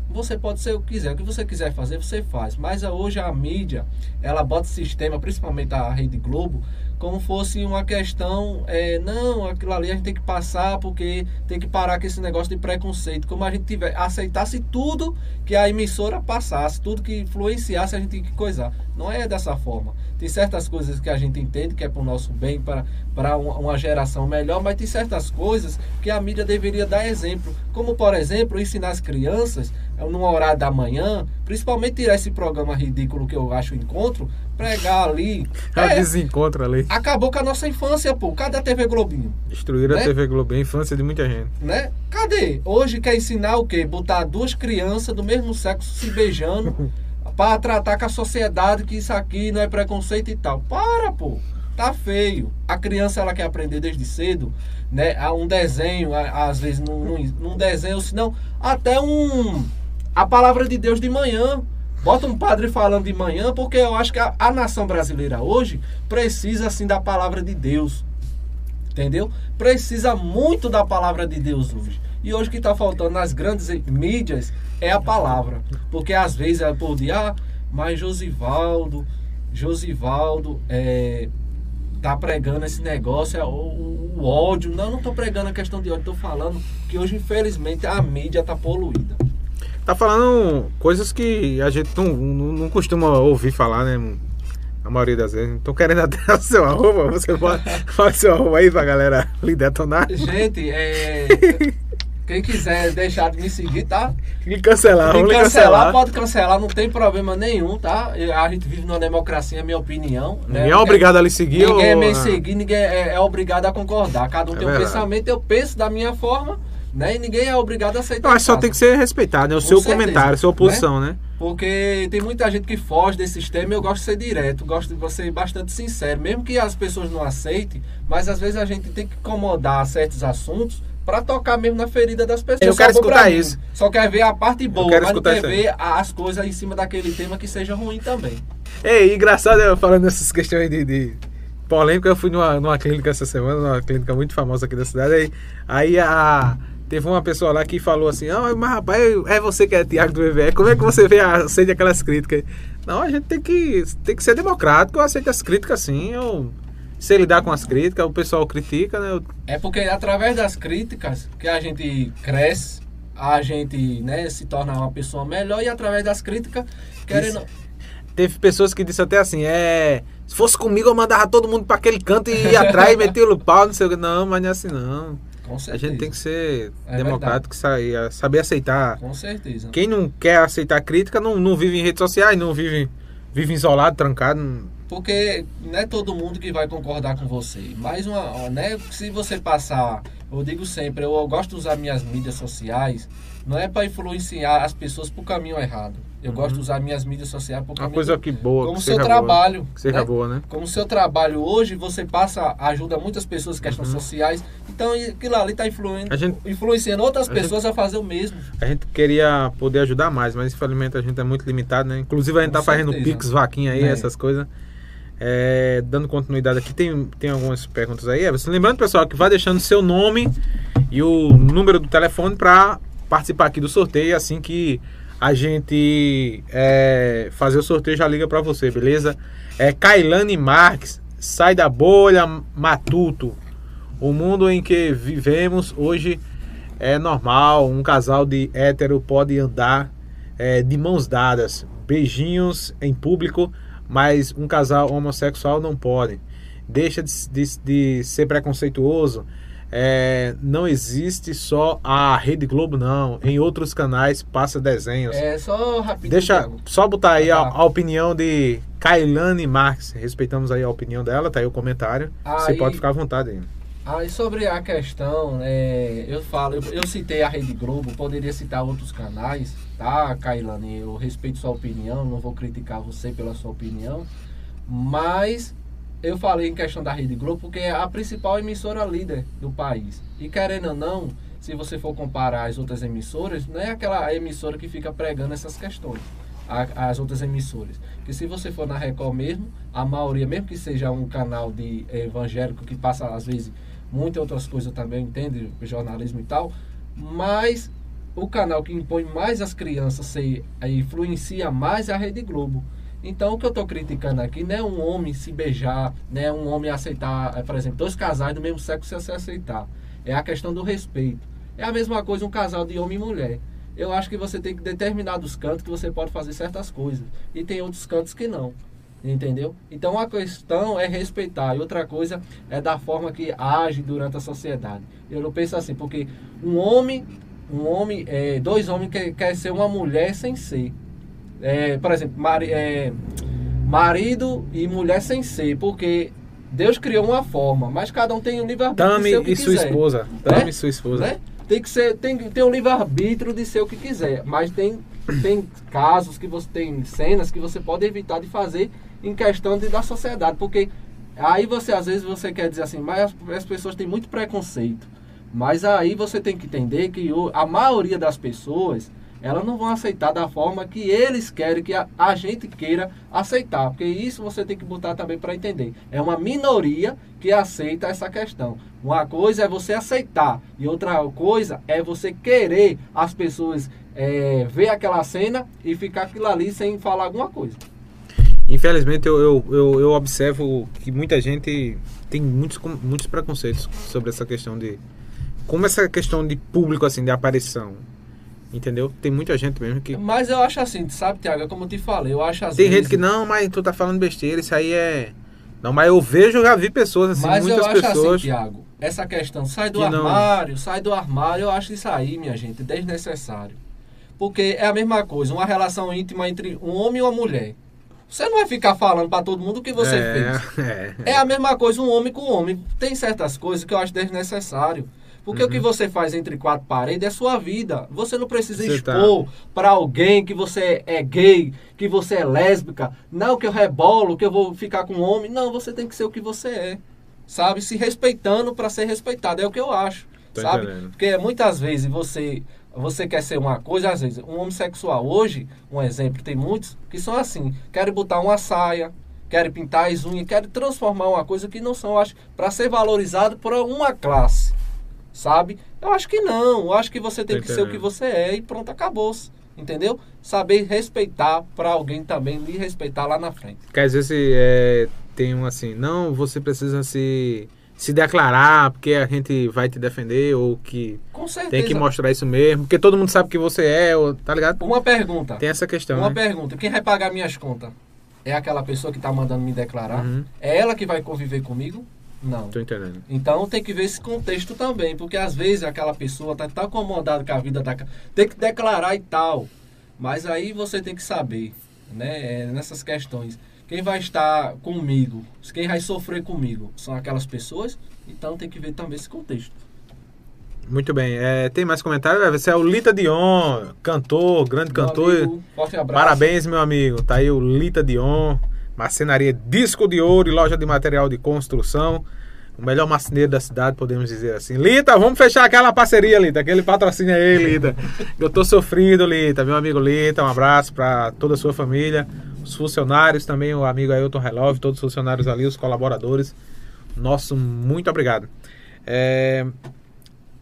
você pode ser o que quiser, o que você quiser fazer, você faz. Mas hoje a mídia, ela bota sistema, principalmente a Rede Globo, como fosse uma questão, é, não, aquilo ali a gente tem que passar porque tem que parar com esse negócio de preconceito. Como a gente tiver, aceitasse tudo que a emissora passasse, tudo que influenciasse, a gente tem que coisar. Não é dessa forma. Tem certas coisas que a gente entende que é para o nosso bem, para, uma geração melhor, mas tem certas coisas que a mídia deveria dar exemplo. Como, por exemplo, ensinar as crianças, no horário da manhã, principalmente tirar esse programa ridículo que eu acho encontro, pregar ali. É, é desencontro ali. Acabou com a nossa infância, pô. Cadê a TV Globinho? Destruíram né? a TV Globinho, a infância de muita gente. Né? Cadê? Hoje quer ensinar o quê? Botar duas crianças do mesmo sexo se beijando para tratar com a sociedade que isso aqui não é preconceito e tal. Para, pô. Tá feio. A criança ela quer aprender desde cedo, né? Um desenho, às vezes num, num desenho, senão até um a palavra de Deus de manhã. Bota um padre falando de manhã, porque eu acho que a, a nação brasileira hoje precisa assim da palavra de Deus. Entendeu? Precisa muito da palavra de Deus hoje. E hoje o que está faltando nas grandes mídias é a palavra. Porque às vezes é por dia, ah, mas Josivaldo, Josivaldo é, tá pregando esse negócio, é o, o, ódio. Não, não tô pregando a questão de ódio, tô falando que hoje, infelizmente, a mídia tá poluída. Tá falando coisas que a gente não, não, não costuma ouvir falar, né? A maioria das vezes. Tô querendo até o seu arroba. Você pode falar seu arroba aí pra galera lhe detonar. Gente, é. Quem quiser deixar de me seguir, tá? E cancelar, vamos cancelar, cancelar, pode cancelar, não tem problema nenhum, tá? A gente vive numa democracia, é minha opinião. Né? Ninguém é obrigado a lhe seguir. Ninguém ou... é me seguir, ninguém é, é, obrigado a concordar. Cada um é tem verdade. um pensamento, eu penso da minha forma, né? E ninguém é obrigado a aceitar. Mas só tem que ser respeitado, né? O Com seu certeza, comentário, a sua posição, né? né? Porque tem muita gente que foge desse sistema eu gosto de ser direto, gosto de ser bastante sincero. Mesmo que as pessoas não aceitem, mas às vezes a gente tem que incomodar certos assuntos para tocar mesmo na ferida das pessoas. Eu quero escutar isso. Só quer ver a parte boa, mas não quer ver as coisas em cima daquele tema que seja ruim também. É engraçado eu falando dessas questões de, de polêmica, eu fui numa, numa clínica essa semana, numa clínica muito famosa aqui da cidade, aí, aí a Teve uma pessoa lá que falou assim: oh, mas rapaz, é você que é Tiago do EVE, como é que você vê, aceita aquelas críticas? Não, a gente tem que, tem que ser democrático, eu aceito as críticas sim, eu sei lidar com as críticas, o pessoal critica, né? É porque através das críticas que a gente cresce, a gente né, se torna uma pessoa melhor e através das críticas, querendo. Teve pessoas que disseram até assim, é. Se fosse comigo, eu mandava todo mundo para aquele canto e ia atrás e metia o pau, não sei o que. Não, mas não é assim não. Com certeza. A gente tem que ser é democrático, saber, saber aceitar. Com certeza. Quem não quer aceitar crítica não, não vive em redes sociais, não vive, vive isolado, trancado. Porque não é todo mundo que vai concordar com você. Mais uma, né? Se você passar, eu digo sempre, eu gosto de usar minhas mídias sociais, não é para influenciar as pessoas para o caminho errado. Eu uhum. gosto de usar minhas mídias sociais caminho Uma coisa que boa, como que seu trabalho, boa, que seja né? boa, né? Como seu trabalho hoje, você passa, ajuda muitas pessoas em questões uhum. sociais. Então aquilo ali está influenciando, influenciando outras pessoas a, gente, a, fazer o mesmo. A gente queria poder ajudar mais, mas infelizmente a gente é muito limitado, né? Inclusive a gente está fazendo Pix, vaquinha aí, é. essas coisas. É, dando continuidade aqui, tem, tem algumas perguntas aí. Lembrando, pessoal, que vai deixando seu nome e o número do telefone para participar aqui do sorteio. Assim que a gente é, fazer o sorteio, já liga para você, beleza? É Kailane Marques, sai da bolha, matuto. O mundo em que vivemos hoje é normal. Um casal de hétero pode andar é, de mãos dadas, beijinhos em público mas um casal homossexual não pode. Deixa de, de, de ser preconceituoso. É, não existe só a Rede Globo, não. Em outros canais passa desenhos. É, só rapidinho. Deixa só botar aí a, a, opinião de Kailane Marques. Respeitamos aí a opinião dela, tá aí o comentário. Aí, Você pode ficar à vontade aí. Aí sobre a questão, é, eu falo, eu, eu, citei a Rede Globo, poderia citar outros canais, tá, Kailane? Eu respeito sua opinião, não vou criticar você pela sua opinião, mas eu falei em questão da Rede Globo porque é a principal emissora líder do país. E querendo ou não, se você for comparar as outras emissoras, não é aquela emissora que fica pregando essas questões, as outras emissoras. Que se você for na Record mesmo, a maioria, mesmo que seja um canal de evangélico que passa às vezes muitas outras coisas também, entende? Jornalismo e tal. Mas o canal que impõe mais as crianças, se, influencia mais é a Rede Globo. Então o que eu estou criticando aqui não é um homem se beijar, não é um homem aceitar, eh, por exemplo, dois casais do mesmo sexo se aceitar. É a questão do respeito. É a mesma coisa um casal de homem e mulher. Eu acho que você tem que determinados cantos que você pode fazer certas coisas. E tem outros cantos que não. Entendeu? Então a questão é respeitar. E outra coisa é da forma que age durante a sociedade. Eu não penso assim, porque um homem, um homem, é, dois homens quer, quer ser uma mulher sem ser. É, por exemplo, mari, é, marido e mulher sem ser, porque Deus criou uma forma, mas cada um tem um livre-arbítrio de ser o que e sua quiser. esposa. Tame Né? e sua esposa. Né? Tem que ser, tem ter um livre-arbítrio de ser o que quiser, mas tem, tem casos que você tem cenas que você pode evitar de fazer em questão de, da sociedade, porque aí você às vezes você quer dizer assim, mas as, as pessoas têm muito preconceito. Mas aí você tem que entender que o- a maioria das pessoas elas não vão aceitar da forma que eles querem que a, a gente queira aceitar, porque isso você tem que botar também para entender. É uma minoria que aceita essa questão. Uma coisa é você aceitar e outra coisa é você querer as pessoas é, ver aquela cena e ficar aquilo ali sem falar alguma coisa. Infelizmente, eu, eu, eu, eu observo que muita gente tem muitos, muitos preconceitos sobre essa questão de. Como essa questão de público, assim, de aparição. Entendeu? Tem muita gente mesmo que. Mas eu acho assim, sabe, Tiago, é como eu te falei, eu acho às Tem gente que não, mas tu tá falando besteira, isso aí é. Não, mas eu vejo, eu já vi pessoas assim, Mas eu muitas acho pessoas. assim, Tiago, essa questão, sai do que não- armário, sai do armário, eu acho isso aí, minha gente, desnecessário. Porque é a mesma coisa, uma relação íntima entre um homem e uma mulher. Você não vai ficar falando pra todo mundo o que você é, fez. É, É a mesma coisa um homem com um homem. Tem certas coisas que eu acho desnecessário. Porque Uhum. o que você faz entre quatro paredes é sua vida. Você não precisa Você tá- expor pra alguém que você é gay, que você é lésbica. Não que eu rebolo, que eu vou ficar com um homem. Não, você tem que ser o que você é. Sabe? Se respeitando pra ser respeitado. É o que eu acho. Tô sabe? entendendo. Porque muitas vezes você você quer ser uma coisa, às vezes, um homossexual hoje, um exemplo, tem muitos que são assim, querem botar uma saia, querem pintar as unhas, querem transformar uma coisa que não são, acho, para ser valorizado por uma classe. Sabe? Eu acho que não. Eu acho que você tem que ser o que você é e pronto, acabou-se. Entendeu? Saber respeitar para alguém também lhe respeitar lá na frente. Que às vezes é, tem um assim, não, você precisa se, se declarar porque a gente vai te defender, ou que Com certeza. tem que mostrar isso mesmo, porque todo mundo sabe que você é, ou, tá ligado? Uma pergunta. Tem essa questão, Uma né? pergunta. Quem vai pagar minhas contas? É aquela pessoa que está mandando me declarar? Uhum. É ela que vai conviver comigo? Não. Tô entendendo. Então tem que ver esse contexto também, porque às vezes aquela pessoa tá tão acomodada com a vida da tem que declarar e tal. Mas aí você tem que saber, né, é, nessas questões, quem vai estar comigo, quem vai sofrer comigo, são aquelas pessoas, então tem que ver também esse contexto. Muito bem. É, tem mais comentário? Você é o Lita Dion, cantor, grande Meu cantor. amigo, forte abraço. Parabéns, meu amigo. Tá aí o Lita Dion, marcenaria Disco de Ouro e loja de material de construção. O melhor marceneiro da cidade, podemos dizer assim. Lita, vamos fechar aquela parceria, Lita. Aquele patrocínio aí, Lita. Eu tô sofrido, Lita. Meu amigo Lita, um abraço para toda a sua família. Os funcionários também, o amigo Ailton Relove, todos os funcionários ali, os colaboradores. Nosso muito obrigado. É,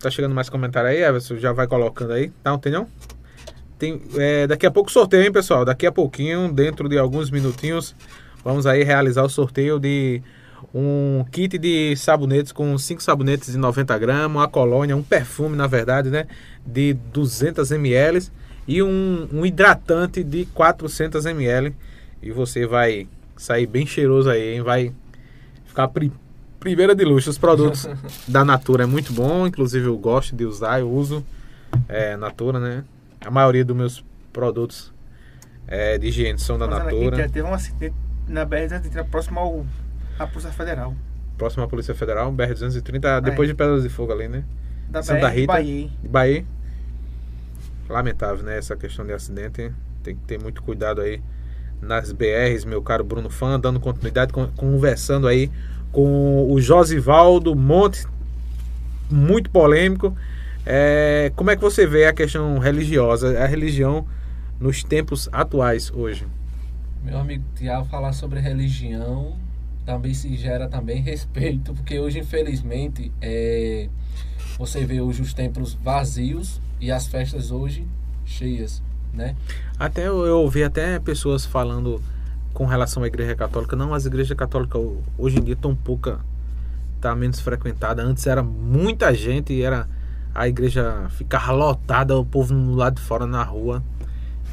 Tá chegando mais comentário aí, Everson? Já vai colocando aí. Tá, não tem não? Tem, é, daqui a pouco sorteio, hein, pessoal? Daqui a pouquinho, dentro de alguns minutinhos, vamos aí realizar o sorteio de um kit de sabonetes com 5 sabonetes de 90 gramas, uma colônia, um perfume, na verdade, né? De 200 ml e um, um hidratante de 400 ml. E você vai sair bem cheiroso aí, hein? Vai ficar pri primeira de luxo. Os produtos da Natura é muito bom, inclusive eu gosto de usar, eu uso é, Natura, né? A maioria dos meus produtos é, de higiene são da aqui, Natura. já teve um acidente na BR-130 próximo ao, à Polícia Federal. Próximo à Polícia Federal, BR-230, depois de Pedras de Fogo ali, né? Da Santa BR Rita. Bahia. De Bahia. Lamentável, né? Essa questão de acidente. Tem que ter muito cuidado aí nas BRs, meu caro Bruno Fã, dando continuidade, con- conversando aí com o Josivaldo Monte, muito polêmico. É, como é que você vê a questão religiosa, a religião nos tempos atuais hoje? Meu amigo Tiago, falar sobre religião também se gera também respeito, porque hoje, infelizmente, é, você vê hoje os templos vazios e as festas hoje cheias, né? Até eu, eu ouvi até pessoas falando com relação à igreja católica. Não, as igrejas católicas hoje em dia estão pouca. tá menos frequentada. Antes era muita gente e era. A igreja ficava lotada, o povo no lado de fora na rua.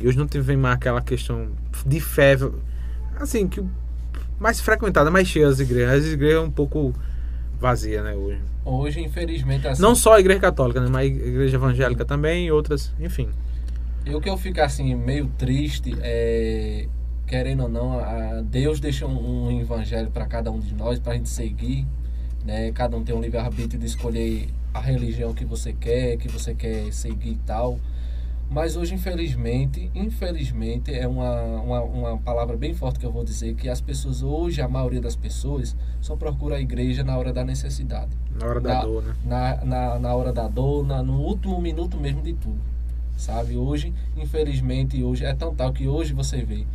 E hoje não tem mais aquela questão de fé. Assim, que mais frequentada, mais cheia as igrejas. As igrejas um pouco vazia, né, hoje. Hoje, infelizmente, assim, Não só a igreja católica, né, mas a igreja evangélica também e outras, enfim. E o que eu fico assim, meio triste, é, querendo ou não, a Deus deixa um, um evangelho para cada um de nós, para a gente seguir. Né? Cada um tem um livre-arbítrio de escolher a religião que você quer, que você quer seguir e tal. Mas hoje, infelizmente, infelizmente, é uma, uma, uma, palavra bem forte que eu vou dizer, que as pessoas hoje, a maioria das pessoas, só procura a igreja na hora da necessidade. Na hora da dor, né? Na, na, na hora da dor, na, no último minuto mesmo de tudo. Sabe? Hoje, infelizmente, hoje é tão tal que hoje você vê.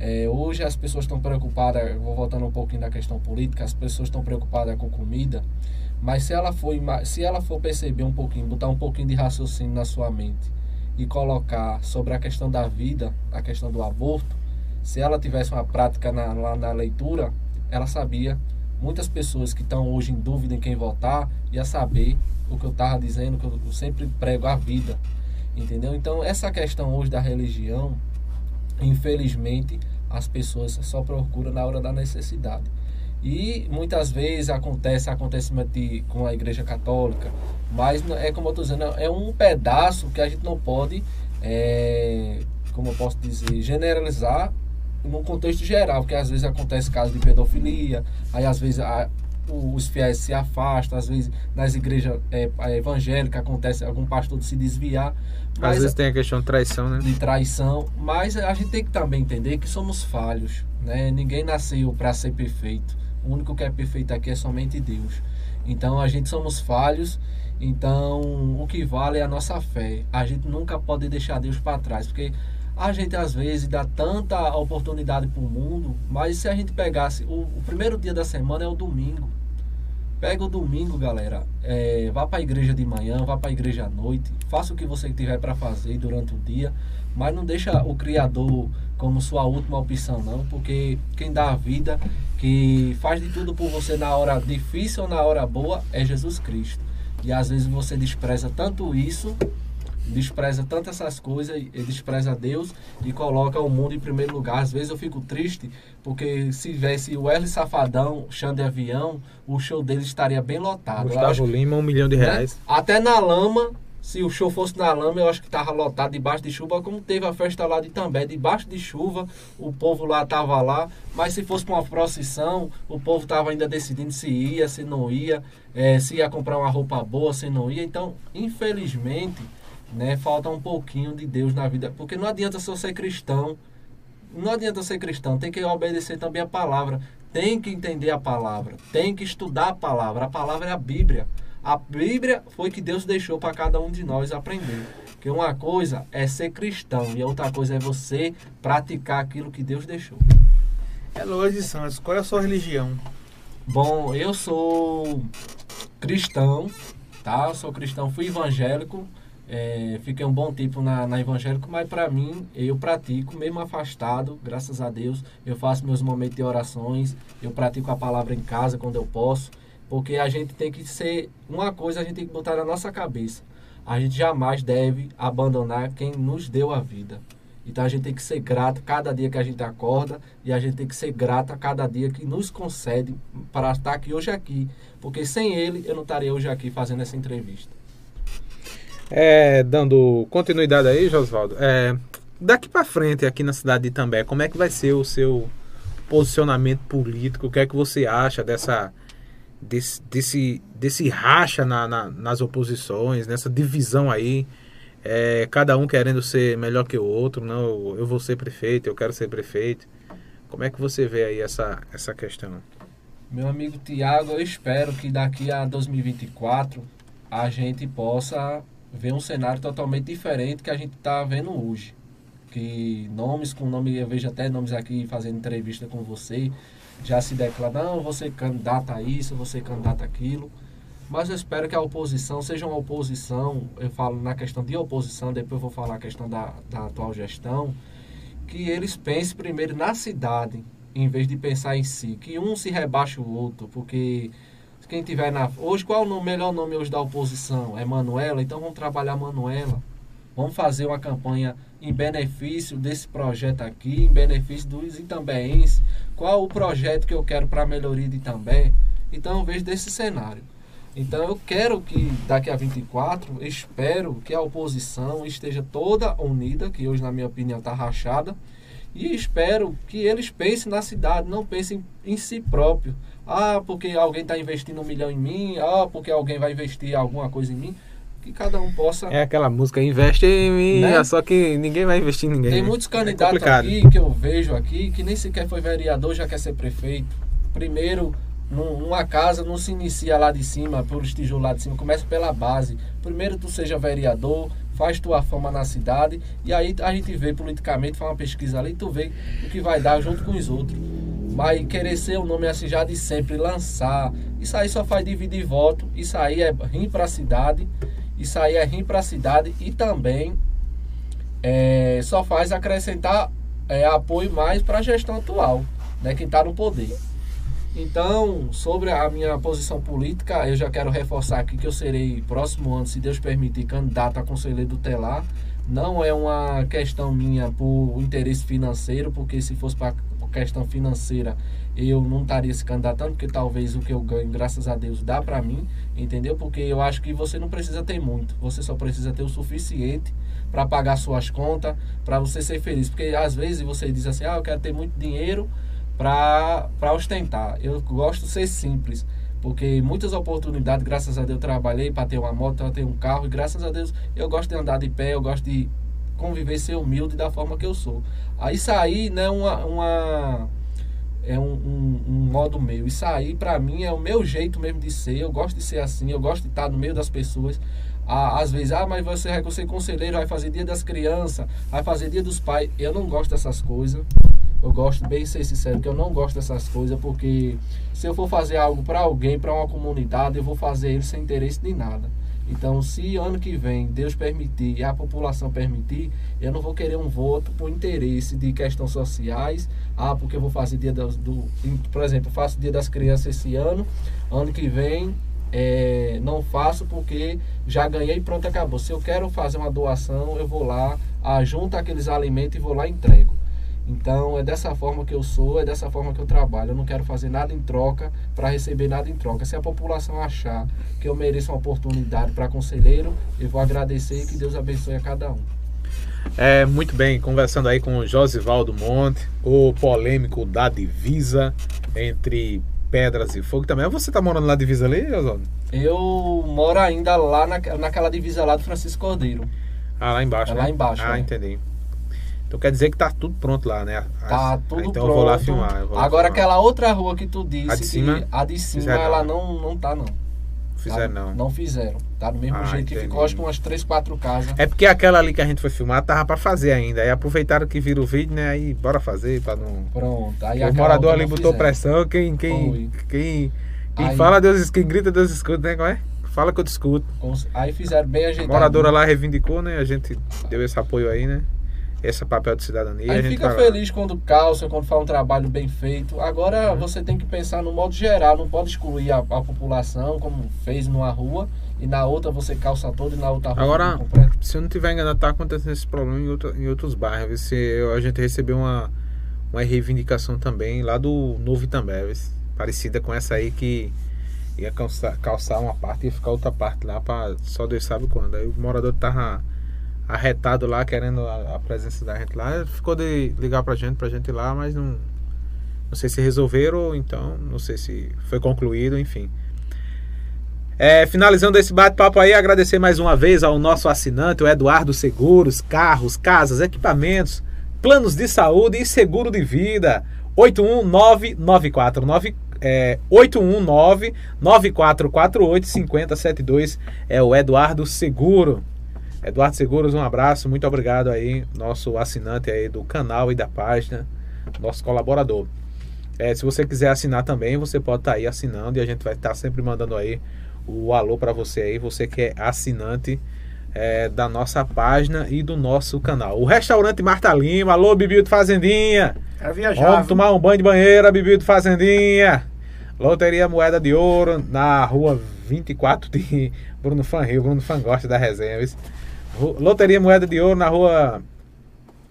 É, hoje as pessoas estão preocupadas, vou voltando um pouquinho da questão política, as pessoas estão preocupadas com comida, mas se ela for, se ela for perceber um pouquinho, botar um pouquinho de raciocínio na sua mente, e colocar sobre a questão da vida, a questão do aborto, se ela tivesse uma prática na, lá na leitura, ela sabia. Muitas pessoas que estão hoje em dúvida em quem votar, ia saber o que eu estava dizendo, que eu sempre prego a vida. Entendeu? Então, essa questão hoje da religião, infelizmente, as pessoas só procuram na hora da necessidade. E muitas vezes acontece acontecimento de, com a igreja católica, mas é como eu estou dizendo, é um pedaço que a gente não pode, é, como eu posso dizer, generalizar num contexto geral, porque às vezes acontece casos de pedofilia, aí às vezes a, os fiéis se afastam, às vezes nas igrejas é, evangélicas acontece algum pastor se desviar. Mas, às vezes tem a questão de traição, né? De traição, mas a gente tem que também entender que somos falhos, né? Ninguém nasceu para ser perfeito. O único que é perfeito aqui é somente Deus. Então a gente somos falhos. Então o que vale é a nossa fé. A gente nunca pode deixar Deus para trás, porque a gente às vezes dá tanta oportunidade para o mundo, mas se a gente pegasse o, o, primeiro dia da semana é o domingo. Pega o domingo, galera. É, vá para a igreja de manhã, vá para a igreja à noite. Faça o que você tiver para fazer durante o dia, mas não deixa o Criador como sua última opção, não, porque quem dá a vida, que faz de tudo por você na hora difícil ou na hora boa, é Jesus Cristo. E às vezes você despreza tanto isso, despreza tanto essas coisas, e despreza Deus e coloca o mundo em primeiro lugar. Às vezes eu fico triste, porque se tivesse o L Safadão, Xande Avião, o show dele estaria bem lotado. Gustavo Lima, um milhão de né? reais. Né? Até na lama, se o show fosse na lama, eu acho que tava lotado debaixo de chuva, como teve a festa lá de També, debaixo de chuva, o povo lá tava lá, mas se fosse para uma procissão, o povo tava ainda decidindo se ia, se não ia, é, se ia comprar uma roupa boa, se não ia. Então, infelizmente, né, falta um pouquinho de Deus na vida, porque não adianta só ser cristão, não adianta ser cristão, tem que obedecer também a palavra, tem que entender a palavra, tem que estudar a palavra, a palavra é a Bíblia. A Bíblia foi que Deus deixou para cada um de nós aprender. Que uma coisa é ser cristão e a outra coisa é você praticar aquilo que Deus deixou. É Lourdes de Santos, qual é a sua religião? Bom, eu sou cristão, tá? Eu sou cristão, fui evangélico, é, fiquei um bom tempo na, na evangélico, mas para mim, eu pratico, mesmo afastado, graças a Deus, eu faço meus momentos de orações, eu pratico a palavra em casa quando eu posso, porque a gente tem que ser. Uma coisa a gente tem que botar na nossa cabeça. A gente jamais deve abandonar quem nos deu a vida. Então a gente tem que ser grato cada dia que a gente acorda e a gente tem que ser grato a cada dia que nos concede para estar aqui hoje aqui. Porque sem ele eu não estaria hoje aqui fazendo essa entrevista. É, dando continuidade aí, Josvaldo. É, daqui para frente aqui na cidade de Itambé, como é que vai ser o seu posicionamento político? O que é que você acha dessa desse, desse, desse racha na, na, nas oposições, nessa divisão aí, é, cada um querendo ser melhor que o outro, não, eu vou ser prefeito, eu quero ser prefeito. Como é que você vê aí essa, essa questão? Meu amigo Tiago, eu espero que daqui a 2024 a gente possa ver um cenário totalmente diferente que a gente está vendo hoje. Que nomes com nome, eu vejo até nomes aqui fazendo entrevista com você, já se declara, não, você candidata a isso, você candidata aquilo. Mas eu espero que a oposição seja uma oposição, eu falo na questão de oposição, depois vou falar a questão da, da atual gestão, que eles pensem primeiro na cidade, em vez de pensar em si. Que um se rebaixe o outro, porque quem tiver na. Hoje, qual é o melhor nome hoje da oposição? É Manuela? Então vamos trabalhar Manuela. Vamos fazer uma campanha em benefício desse projeto aqui, em benefício dos itambéenses. Qual o projeto que eu quero para melhoria de Itambé? Então eu vejo desse cenário. Então eu quero que daqui a 24, espero que a oposição esteja toda unida, que hoje na minha opinião está rachada, e espero que eles pensem na cidade, não pensem em si próprio. Ah, porque alguém está investindo um milhão em mim, ah, porque alguém vai investir alguma coisa em mim. Que cada um possa. É aquela música, investe em mim, né? só que ninguém vai investir em ninguém. Tem muitos candidatos é aqui que eu vejo aqui que nem sequer foi vereador, já quer ser prefeito. Primeiro numa casa não se inicia lá de cima, por tijolos lá de cima, começa pela base. Primeiro tu seja vereador, faz tua fama na cidade e aí a gente vê politicamente, faz uma pesquisa ali, tu vê o que vai dar junto com os outros. Vai querer ser o nome assim já de sempre, lançar. Isso aí só faz dividir voto, isso aí é rim para a cidade, isso aí é rim para a cidade e também é, só faz acrescentar é, apoio mais para a gestão atual, né, quem está no poder. Então, sobre a minha posição política, eu já quero reforçar aqui que eu serei próximo ano, se Deus permitir, candidato a conselheiro tutelar. Não é uma questão minha por interesse financeiro, porque se fosse para questão financeira, eu não estaria se candidatando, porque talvez o que eu ganho, graças a Deus, dá para mim, entendeu? Porque eu acho que você não precisa ter muito, você só precisa ter o suficiente para pagar suas contas, para você ser feliz. Porque às vezes você diz assim: ah, eu quero ter muito dinheiro para ostentar. Eu gosto de ser simples, porque muitas oportunidades, graças a Deus, eu trabalhei para ter uma moto, para ter um carro, e graças a Deus eu gosto de andar de pé, eu gosto de conviver, ser humilde da forma que eu sou. Aí sair não é uma, uma é um, um, um, modo meu. Isso aí, para mim, é o meu jeito mesmo de ser. Eu gosto de ser assim, eu gosto de estar no meio das pessoas. Às vezes, ah, mas você vai ser conselheiro, vai fazer dia das crianças, vai fazer dia dos pais. Eu não gosto dessas coisas. Eu gosto, bem ser sincero, que eu não gosto dessas coisas, porque se eu for fazer algo para alguém, para uma comunidade, eu vou fazer ele sem interesse de nada. Então, se ano que vem Deus permitir e a população permitir, eu não vou querer um voto por interesse de questões sociais. Ah, porque eu vou fazer dia do, do por exemplo, faço dia das crianças esse ano, ano que vem é, não faço porque já ganhei e pronto, acabou. Se eu quero fazer uma doação, eu vou lá, ajunto aqueles alimentos e vou lá e entrego. Então é dessa forma que eu sou, é dessa forma que eu trabalho. Eu não quero fazer nada em troca para receber nada em troca. Se a população achar que eu mereço uma oportunidade para conselheiro, eu vou agradecer e que Deus abençoe a cada um. É, muito bem, conversando aí com o Josivaldo Monte, o polêmico da divisa entre Pedras e Fogo também. Você tá morando na divisa ali, Josivaldo? Eu moro ainda lá na, naquela divisa lá do Francisco Cordeiro. Ah, lá embaixo. É né? lá embaixo. Ah, é. entendi. Então quer dizer que tá tudo pronto lá, né? As, tá tudo então pronto. Então eu vou lá filmar. Vou lá Agora filmar. aquela outra rua que tu disse, a de cima, que, a de cima ela não, não tá não. Fizeram tá, não. Não fizeram. Tá do mesmo Ah, jeito que entendi. ficou, acho que umas 3, 4 casas. É porque aquela ali que a gente foi filmar tava pra fazer ainda. Aí aproveitaram que vira o vídeo, né? Aí bora fazer pra não. Pronto. Aí o morador ali botou fizeram. pressão. Quem, quem, Foi. quem, quem Aí- fala, Deus quem grita, Deus escuta, né? Como é? Fala que eu te escuto. Cons- Aí fizeram bem A ajeitado. moradora lá reivindicou, né? A gente deu esse apoio aí, né? Esse papel de cidadania. Aí fica lá. feliz quando calça, quando faz um trabalho bem feito. Agora Uhum. você tem que pensar no modo geral, não pode excluir a, a população, como fez numa rua, e na outra você calça todo e na outra rua Agora-. Se eu não tiver enganado, tá acontecendo esse problema em, outro- em outros bairros. Se eu- a gente recebeu uma, uma reivindicação também lá do Novo Itambé, parecida com essa aí que ia calçar, calçar uma parte e ia ficar outra parte lá para só Deus sabe quando. Aí o morador tava arretado lá, querendo a, a presença da gente lá. Ficou de ligar pra gente, pra gente ir lá, mas não. Não sei se resolveram então, não sei se foi concluído, enfim. É, finalizando esse bate-papo aí, agradecer mais uma vez ao nosso assinante, o Eduardo Seguros, carros, casas, equipamentos, planos de saúde e seguro de vida. 819-949 é, 819-9448-5072 é o Eduardo Seguro. Eduardo Seguros, um abraço, muito obrigado aí, nosso assinante aí do canal e da página, nosso colaborador. É, se você quiser assinar também, você pode estar aí assinando e a gente vai estar sempre mandando aí o alô para você aí, você que é assinante é, da nossa página e do nosso canal. O restaurante Marta Lima, alô, Bibi do Fazendinha. Quero viajar. Vamos tomar um banho de banheira, Bibi do Fazendinha. Loteria Moeda de Ouro, na rua 24 de Bruno Fan Rio. Bruno Fan gosta da resenha, viu? Loteria Moeda de Ouro na rua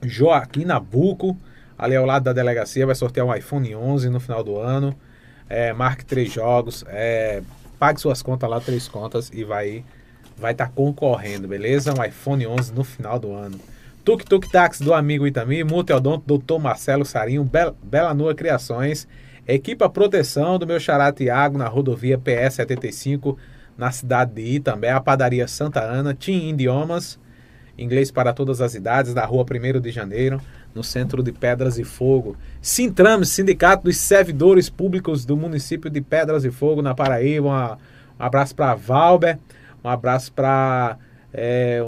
Joaquim Nabuco, ali ao lado da delegacia. Vai sortear um iPhone 11 no final do ano. É, marque três jogos. é, pague suas contas lá, três contas, e vai vai estar concorrendo, beleza? Um iPhone 11 no final do ano. Tuk Tuk Táxi do amigo Itami, Multiodonto, Dr. Marcelo Sarinho, Bela, Bela Nua Criações, Equipa Proteção do meu xará Tiago na rodovia PS 75 na cidade de Itambé, a padaria Santa Ana, Team Idiomas, inglês para todas as idades, na rua 1 de janeiro, no centro de Pedras e Fogo. Sintrame, Sindicato dos Servidores Públicos do município de Pedras e Fogo, na Paraíba. Uma- um abraço para Valber, um abraço para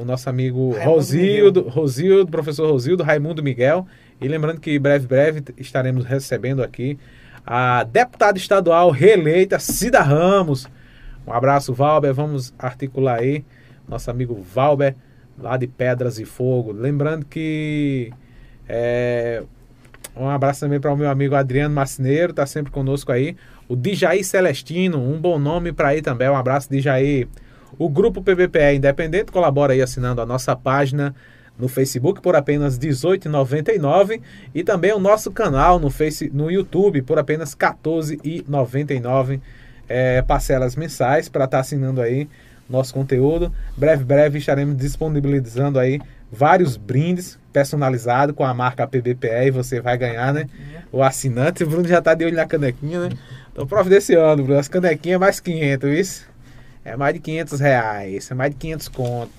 o nosso amigo Raimundo Rosildo, Rosildo, professor Rosildo, Raimundo Miguel. E lembrando que breve, breve estaremos recebendo aqui a deputada estadual reeleita Cida Ramos. Um abraço, Valber. Vamos articular aí. Nosso amigo Valber, lá de Pedras e Fogo. Lembrando que. é, um abraço também para o meu amigo Adriano Marceneiro, tá sempre conosco aí. O Dijaí Celestino, um bom nome para aí também. Um abraço, Dijaí. O grupo PBPE Independente colabora aí assinando a nossa página no Facebook por apenas R$ 18,99 e também o nosso canal no, face, no YouTube por apenas R$ 14,99 é, parcelas mensais para estar assinando aí nosso conteúdo. Breve, breve estaremos disponibilizando aí vários brindes personalizados com a marca PBPE e você vai ganhar, né? O assinante, o Bruno já tá de olho na canequinha, né? Tô providenciando, Bruno. As canequinhas mais 500, isso? É mais de 500 reais, é mais de 500 conto.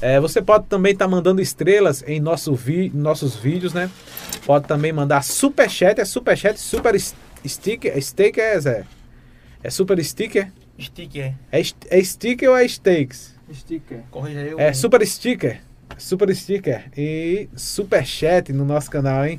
É, você pode também estar mandando estrelas em nosso vi nossos vídeos, né? Pode também mandar superchat, é superchat, super sticker, é é? É super sticker? Sticker. É, é sticker ou é steaks? Sticker. Corrija aí. É super sticker. Super sticker. E super chat no nosso canal, hein?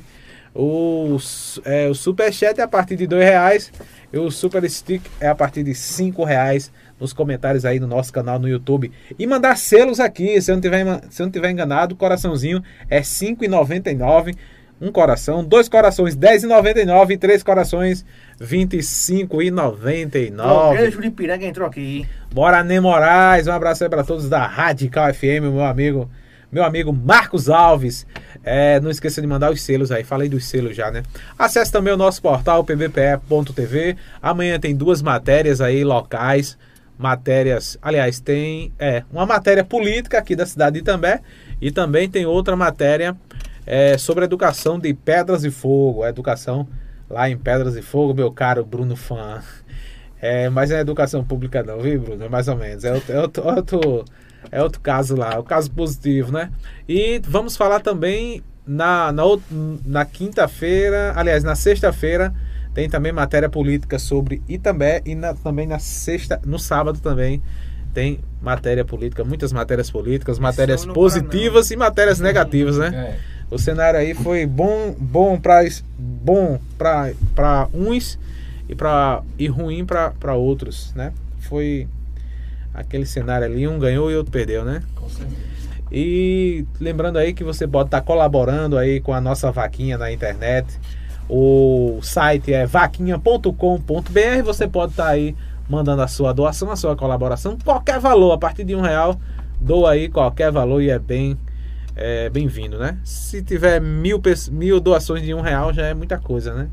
O, é, o super chat é a partir de dois reais. E o super stick é a partir de cinco reais nos comentários aí no nosso canal no YouTube. E mandar selos aqui, se eu não tiver, se eu não tiver enganado, coraçãozinho é R$ 5,99. Um coração, dois corações R$ 10,99 e três corações R$ 25,99. Blogueiro Júlio Piranga entrou aqui. Bora, Ney Moraes. Um abraço aí pra todos da Radical FM, meu amigo. Meu amigo Marcos Alves. É, não esqueça de mandar os selos aí. Falei dos selos já, né? Acesse também o nosso portal pbpe.tv. Amanhã tem duas matérias aí locais. Matérias, aliás, tem é, uma matéria política aqui da cidade de Itambé e também tem outra matéria é, sobre a educação de Pedras e Fogo. A educação lá em Pedras e Fogo, meu caro Bruno Fã. É, mas não é educação pública não, viu, Bruno? É mais ou menos. É outro, é outro, outro- é outro caso lá, o caso positivo, né? E vamos falar também na, na, na quinta-feira, aliás, na sexta-feira, tem também matéria política sobre Itambé e na- também na sexta, no sábado também tem matéria política, muitas matérias políticas, matérias positivas e matérias negativas, né? É. O cenário aí foi bom, bom para bom para uns e para e ruim para outros, né? Foi aquele cenário ali, um ganhou e outro perdeu, né? Com certeza. E lembrando aí que você pode estar colaborando aí com a nossa vaquinha na internet. O site é vaquinha.com.br. Você pode estar aí mandando a sua doação, a sua colaboração, qualquer valor, a partir de um real, doa aí qualquer valor e é bem é, bem-vindo, né? Se tiver mil, mil doações de um real, já é muita coisa, né?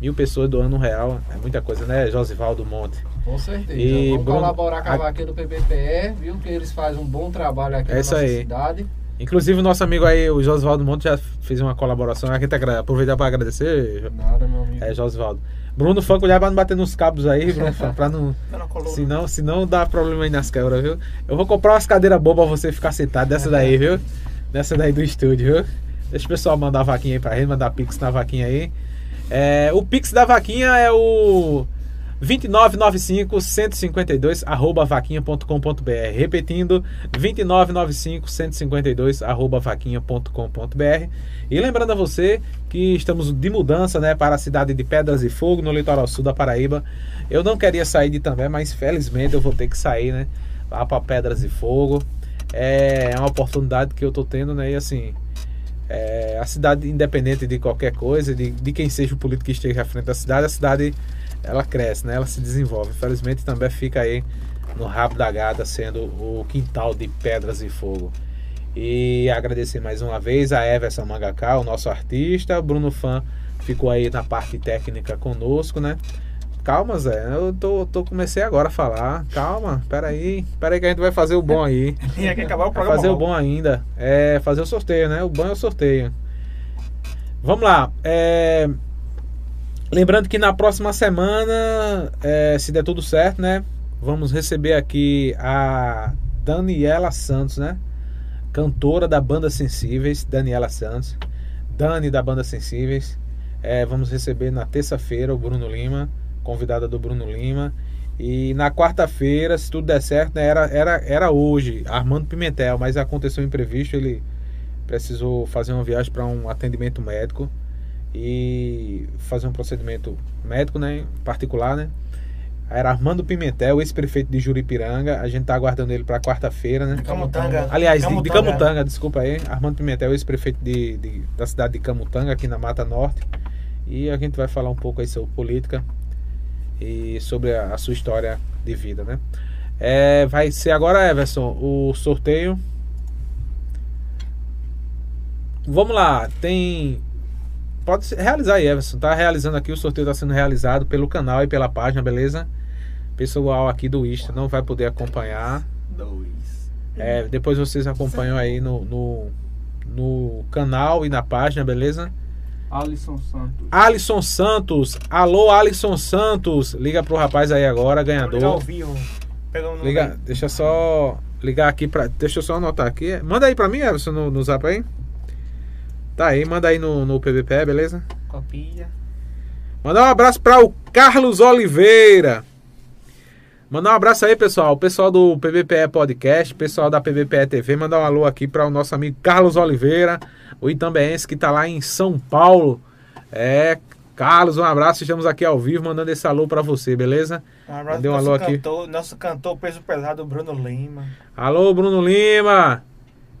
Mil pessoas doando um real é muita coisa, né, Josivaldo Monte? Com certeza. E, Vamos Bruno, colaborar com a a- vaquinha do PBPE, viu? Que eles fazem um bom trabalho aqui É na isso nossa aí. cidade. Inclusive o nosso amigo aí, o Josivaldo Monte, já fez uma colaboração. Aqui tá aproveitar para agradecer, Nada, meu amigo. é, Josivaldo. Bruno Fã, cuidado pra não bater nos cabos aí, Bruno pra não. Tá coluna. Senão, senão dá problema aí nas câmeras, viu? Eu vou comprar umas cadeiras boas pra você ficar sentado dessa daí, viu? Dessa daí do estúdio, viu? Deixa o pessoal mandar a vaquinha aí pra gente, mandar pix na vaquinha aí. É, o pix da vaquinha é o 2995 152 arroba vaquinha.com.br. Repetindo, 2995 152 arroba vaquinha.com.br. E lembrando a você que estamos de mudança né, para a cidade de Pedras e Fogo, no litoral sul da Paraíba. Eu não queria sair de Itambé, mas felizmente eu vou ter que sair né, lá para Pedras e Fogo. É uma oportunidade que eu tô tendo, né? E assim, é, a cidade, independente de qualquer coisa, de, de quem seja o político que esteja à frente da cidade, a cidade ela cresce, né? Ela se desenvolve. Infelizmente também fica aí no rabo da gata, sendo o quintal de pedras e fogo. E agradecer mais uma vez a Everson Mangaká, o nosso artista. Bruno Fã ficou aí na parte técnica conosco, né? Calma, Zé. Eu tô, tô comecei agora a falar. Calma, peraí. Peraí que a gente vai fazer o bom aí. Tinha que acabar o Vai programa. fazer o bom ainda. É fazer o sorteio, né? O bom é o sorteio. Vamos lá. É, Lembrando que na próxima semana, é, se der tudo certo, né? Vamos receber aqui a Daniela Santos, né? Cantora da banda Sensíveis, Daniela Santos. Dani da banda Sensíveis. É, vamos receber na terça-feira o Bruno Lima, convidada do Bruno Lima. E na quarta-feira, se tudo der certo, né, era, era, era hoje, Armando Pimentel, mas aconteceu um imprevisto, ele precisou fazer uma viagem para um atendimento médico e fazer um procedimento médico, né, particular, né? Era Armando Pimentel, ex-prefeito de Juripiranga. A gente tá aguardando ele para quarta-feira, né? Camutanga. Aliás, de- de Camutanga. Camutanga, desculpa aí. Armando Pimentel, ex-prefeito de, de- da cidade de Camutanga, aqui na Mata Norte. E a gente vai falar um pouco aí sobre política e sobre a, a sua história de vida, né? É, vai ser agora, Everson, o sorteio. Vamos lá, tem. Pode realizar aí, Everson. Tá realizando aqui, o sorteio está sendo realizado pelo canal e pela página, beleza? Pessoal aqui do Insta não vai poder acompanhar. É, depois vocês acompanham aí no, no, no canal e na página, beleza? Alisson Santos. Alisson Santos. Alô, Alisson Santos. Liga pro rapaz aí agora, Ligar ao ganhador. vivo. Um Liga, deixa eu só ligar aqui pra. Deixa eu só anotar aqui. Manda aí pra mim, Everson, no, no zap aí. Tá aí, manda aí no, no PVP, beleza? Copia. Mandar um abraço para o Carlos Oliveira. Mandar um abraço aí, pessoal. O pessoal do PVPE Podcast, pessoal da PVPE TV. Mandar um alô aqui para o nosso amigo Carlos Oliveira, o Itambeense que tá lá em São Paulo. É, Carlos, um abraço. Estamos aqui ao vivo mandando esse alô para você, beleza? Um abraço Mandei um alô aqui. cantor, nosso cantor peso pesado, Bruno Lima. Alô, Bruno Lima.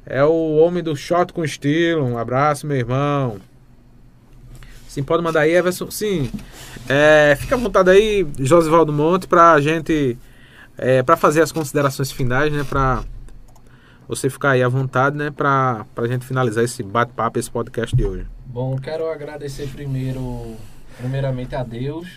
É o homem do shot com estilo. Um abraço, meu irmão. Sim, pode mandar aí, Everson. Sim. É, fica à vontade aí, Josivaldo Monte, pra gente. É, para fazer as considerações finais, né? Pra você ficar aí à vontade, né? Pra, pra gente finalizar esse bate-papo, esse podcast de hoje. Bom, quero agradecer primeiro, primeiramente a Deus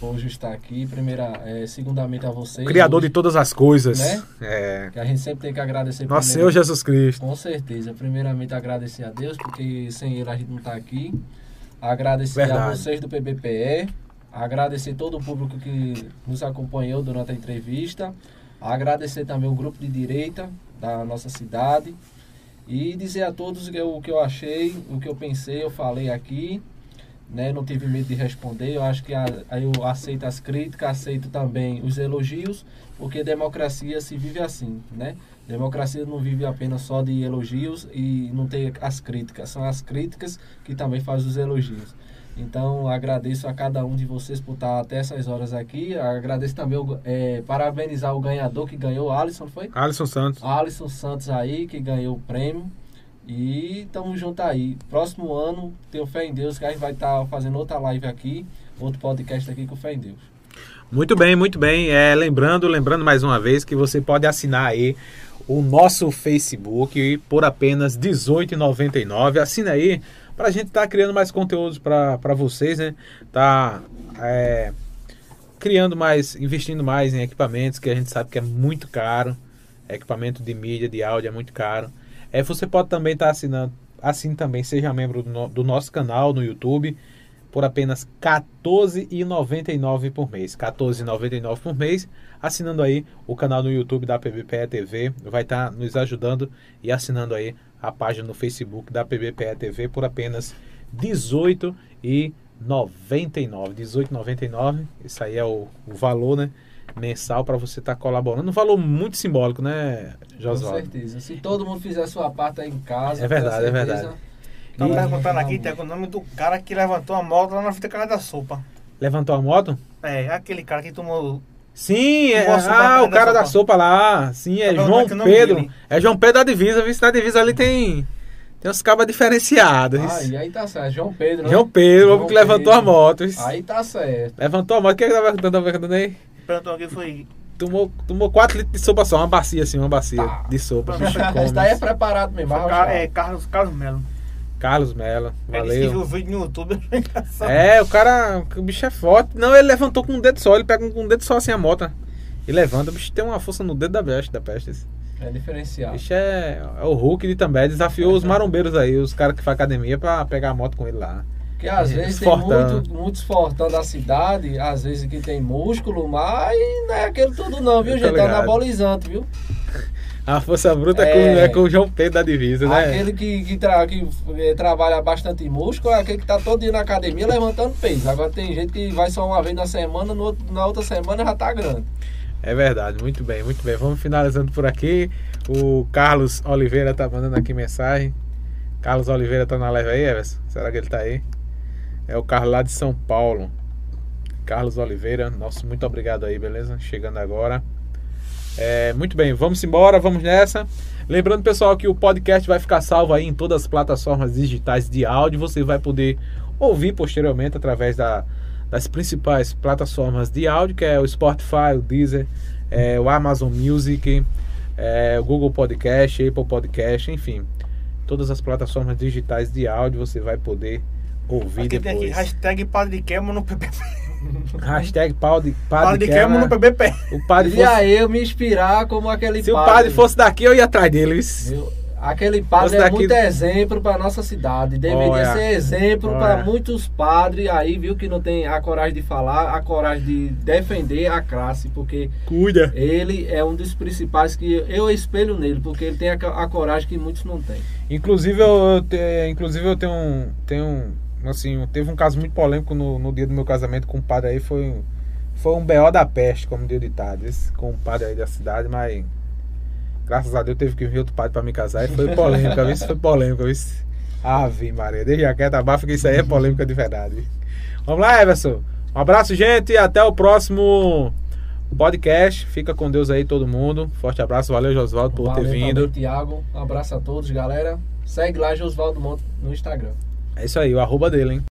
por hoje estar aqui. Primeira, é, segundamente a vocês. Criador de hoje, todas as coisas. Né? É. Que a gente sempre tem que agradecer Nosso primeiro- Senhor Jesus Cristo. Com certeza. Primeiramente agradecer a Deus, porque sem ele a gente não está aqui. Agradecer a Verdade. vocês do PBPE. Agradecer todo o público que nos acompanhou durante a entrevista. Agradecer também o grupo de direita da nossa cidade. E dizer a todos o que eu achei, o que eu pensei, eu falei aqui. Né? Não tive medo de responder. Eu acho que a, eu aceito as críticas, aceito também os elogios, porque democracia se vive assim, né? Democracia não vive apenas só de elogios e não tem as críticas. São as críticas que também fazem os elogios. Então, agradeço a cada um de vocês por estar até essas horas aqui. Agradeço também, é, parabenizar o ganhador que ganhou, Alisson, foi? Alisson Santos. Alisson Santos aí, que ganhou o prêmio. E tamo junto aí. Próximo ano, tenho fé em Deus que a gente vai estar fazendo outra live aqui, outro podcast aqui com fé em Deus. Muito bem, muito bem. É, lembrando, lembrando mais uma vez que você pode assinar aí o nosso Facebook por apenas R$ 18,99. Assina aí para a gente estar criando mais conteúdos para vocês, né? Tá é, criando mais, investindo mais em equipamentos que a gente sabe que é muito caro. Equipamento de mídia, de áudio é muito caro. É, você pode também estar assinando, assim também, seja membro do, no- do nosso canal no YouTube por apenas R$ 14,99 por mês. R$ 14,99 por mês, assinando aí o canal no YouTube da PBPE TV, vai estar nos ajudando e assinando aí a página no Facebook da PBPE TV por apenas R$ 18,99. R$ 18,99, isso aí é o, o valor, né? Mensal para você estar colaborando. Um valor muito simbólico, né, Com Josualdo? certeza. Se todo mundo fizer a sua parte aí em casa, É verdade, com é verdade. Tá E- perguntando aqui, tem o nome do cara que levantou a moto lá na frente da casa da sopa. Levantou a moto? É, aquele cara que tomou Sim, é, ah, o cara da sopa. sopa lá. Sim, é Tá João nome Pedro. dele? É João Pedro da divisa, viu? Se na divisa ali tem. Tem uns cabas diferenciados. Aí, aí tá certo. João Pedro, né? João Pedro, o homem que levantou a Pedro. moto. Aí tá certo. Levantou a moto. O que é que tava tava perguntando aí? Perguntou aqui foi. Tomou, tomou 4 litros de sopa só, uma bacia assim, uma bacia Tá. de sopa. Come. daí é preparado mesmo. é, Carlos, Carlos Melo. Carlos Mello, Ele disse que viu valeu. o vídeo no YouTube. é engraçado. É, o cara, o bicho é forte. Não, ele levantou com um dedo só, ele pega com um dedo só assim a moto. E levanta, o bicho tem uma força no dedo da peste, da peste. esse. É diferenciado. Bicho é, é o Hulk de também, desafiou os marombeiros aí, os caras que fazem academia pra pegar a moto com ele lá. Porque às É, vezes tem muito, muitos fortão da cidade, às vezes que tem músculo, mas não é aquele tudo não, viu, gente? É ligado. anabolizante, viu? A força bruta é, É. com, é com o João Pedro da divisa, né? Aquele que, que, tra- que eh, trabalha bastante músculo é aquele que tá todo dia na academia levantando peso. Agora tem gente que vai só uma vez na semana, no na outra semana já tá grande. É verdade, muito bem, muito bem. Vamos finalizando por aqui. O Carlos Oliveira tá mandando aqui mensagem. Carlos Oliveira tá na live aí, Everson? Será que ele tá aí? É o Carlos lá de São Paulo. Carlos Oliveira, nosso muito obrigado aí, beleza? Chegando agora. É, muito bem, vamos embora, vamos nessa. Lembrando, pessoal, que o podcast vai ficar salvo aí em todas as plataformas digitais de áudio. Você vai poder ouvir posteriormente através da, das principais plataformas de áudio, que é o Spotify, o Deezer, é, o Amazon Music, é, o Google Podcast, Apple Podcast, enfim. Todas as plataformas digitais de áudio você vai poder ouvir Aqui tem aqui, depois. hashtag Padre Quemo no PPP. Hashtag Padre, Padre padre Quemo Quema. no PPP. O padre E fosse, aí eu me inspirar como aquele se o padre. padre fosse daqui, eu ia atrás dele. Viu? Aquele padre Fosse é daqui- muito exemplo para nossa cidade. Deveria Olha. ser exemplo para muitos padres aí, viu, que não tem a coragem de falar, a coragem de defender a classe, porque Cuida. ele é um dos principais que eu espelho nele, porque ele tem a, a coragem que muitos não têm. Inclusive eu, te- inclusive eu tenho um, tenho um, assim, teve um caso muito polêmico no, no dia do meu casamento com um padre aí, foi, um- foi um BO da peste, como deu ditado, esse, com um padre aí da cidade, mas graças a Deus teve que vir outro padre pra me casar e foi polêmica? Isso foi polêmica, viu? Ave Maria, deixa quieto, abafa que isso aí é polêmica de verdade. Vamos lá, Everson. Um abraço, gente, e até o próximo podcast. Fica com Deus aí, todo mundo. Forte abraço, valeu, Josvaldo, por ter Valeu vindo. também, Tiago. Um abraço a todos, galera. Segue lá Josvaldo Monte no Instagram. É isso aí, o arroba dele, hein?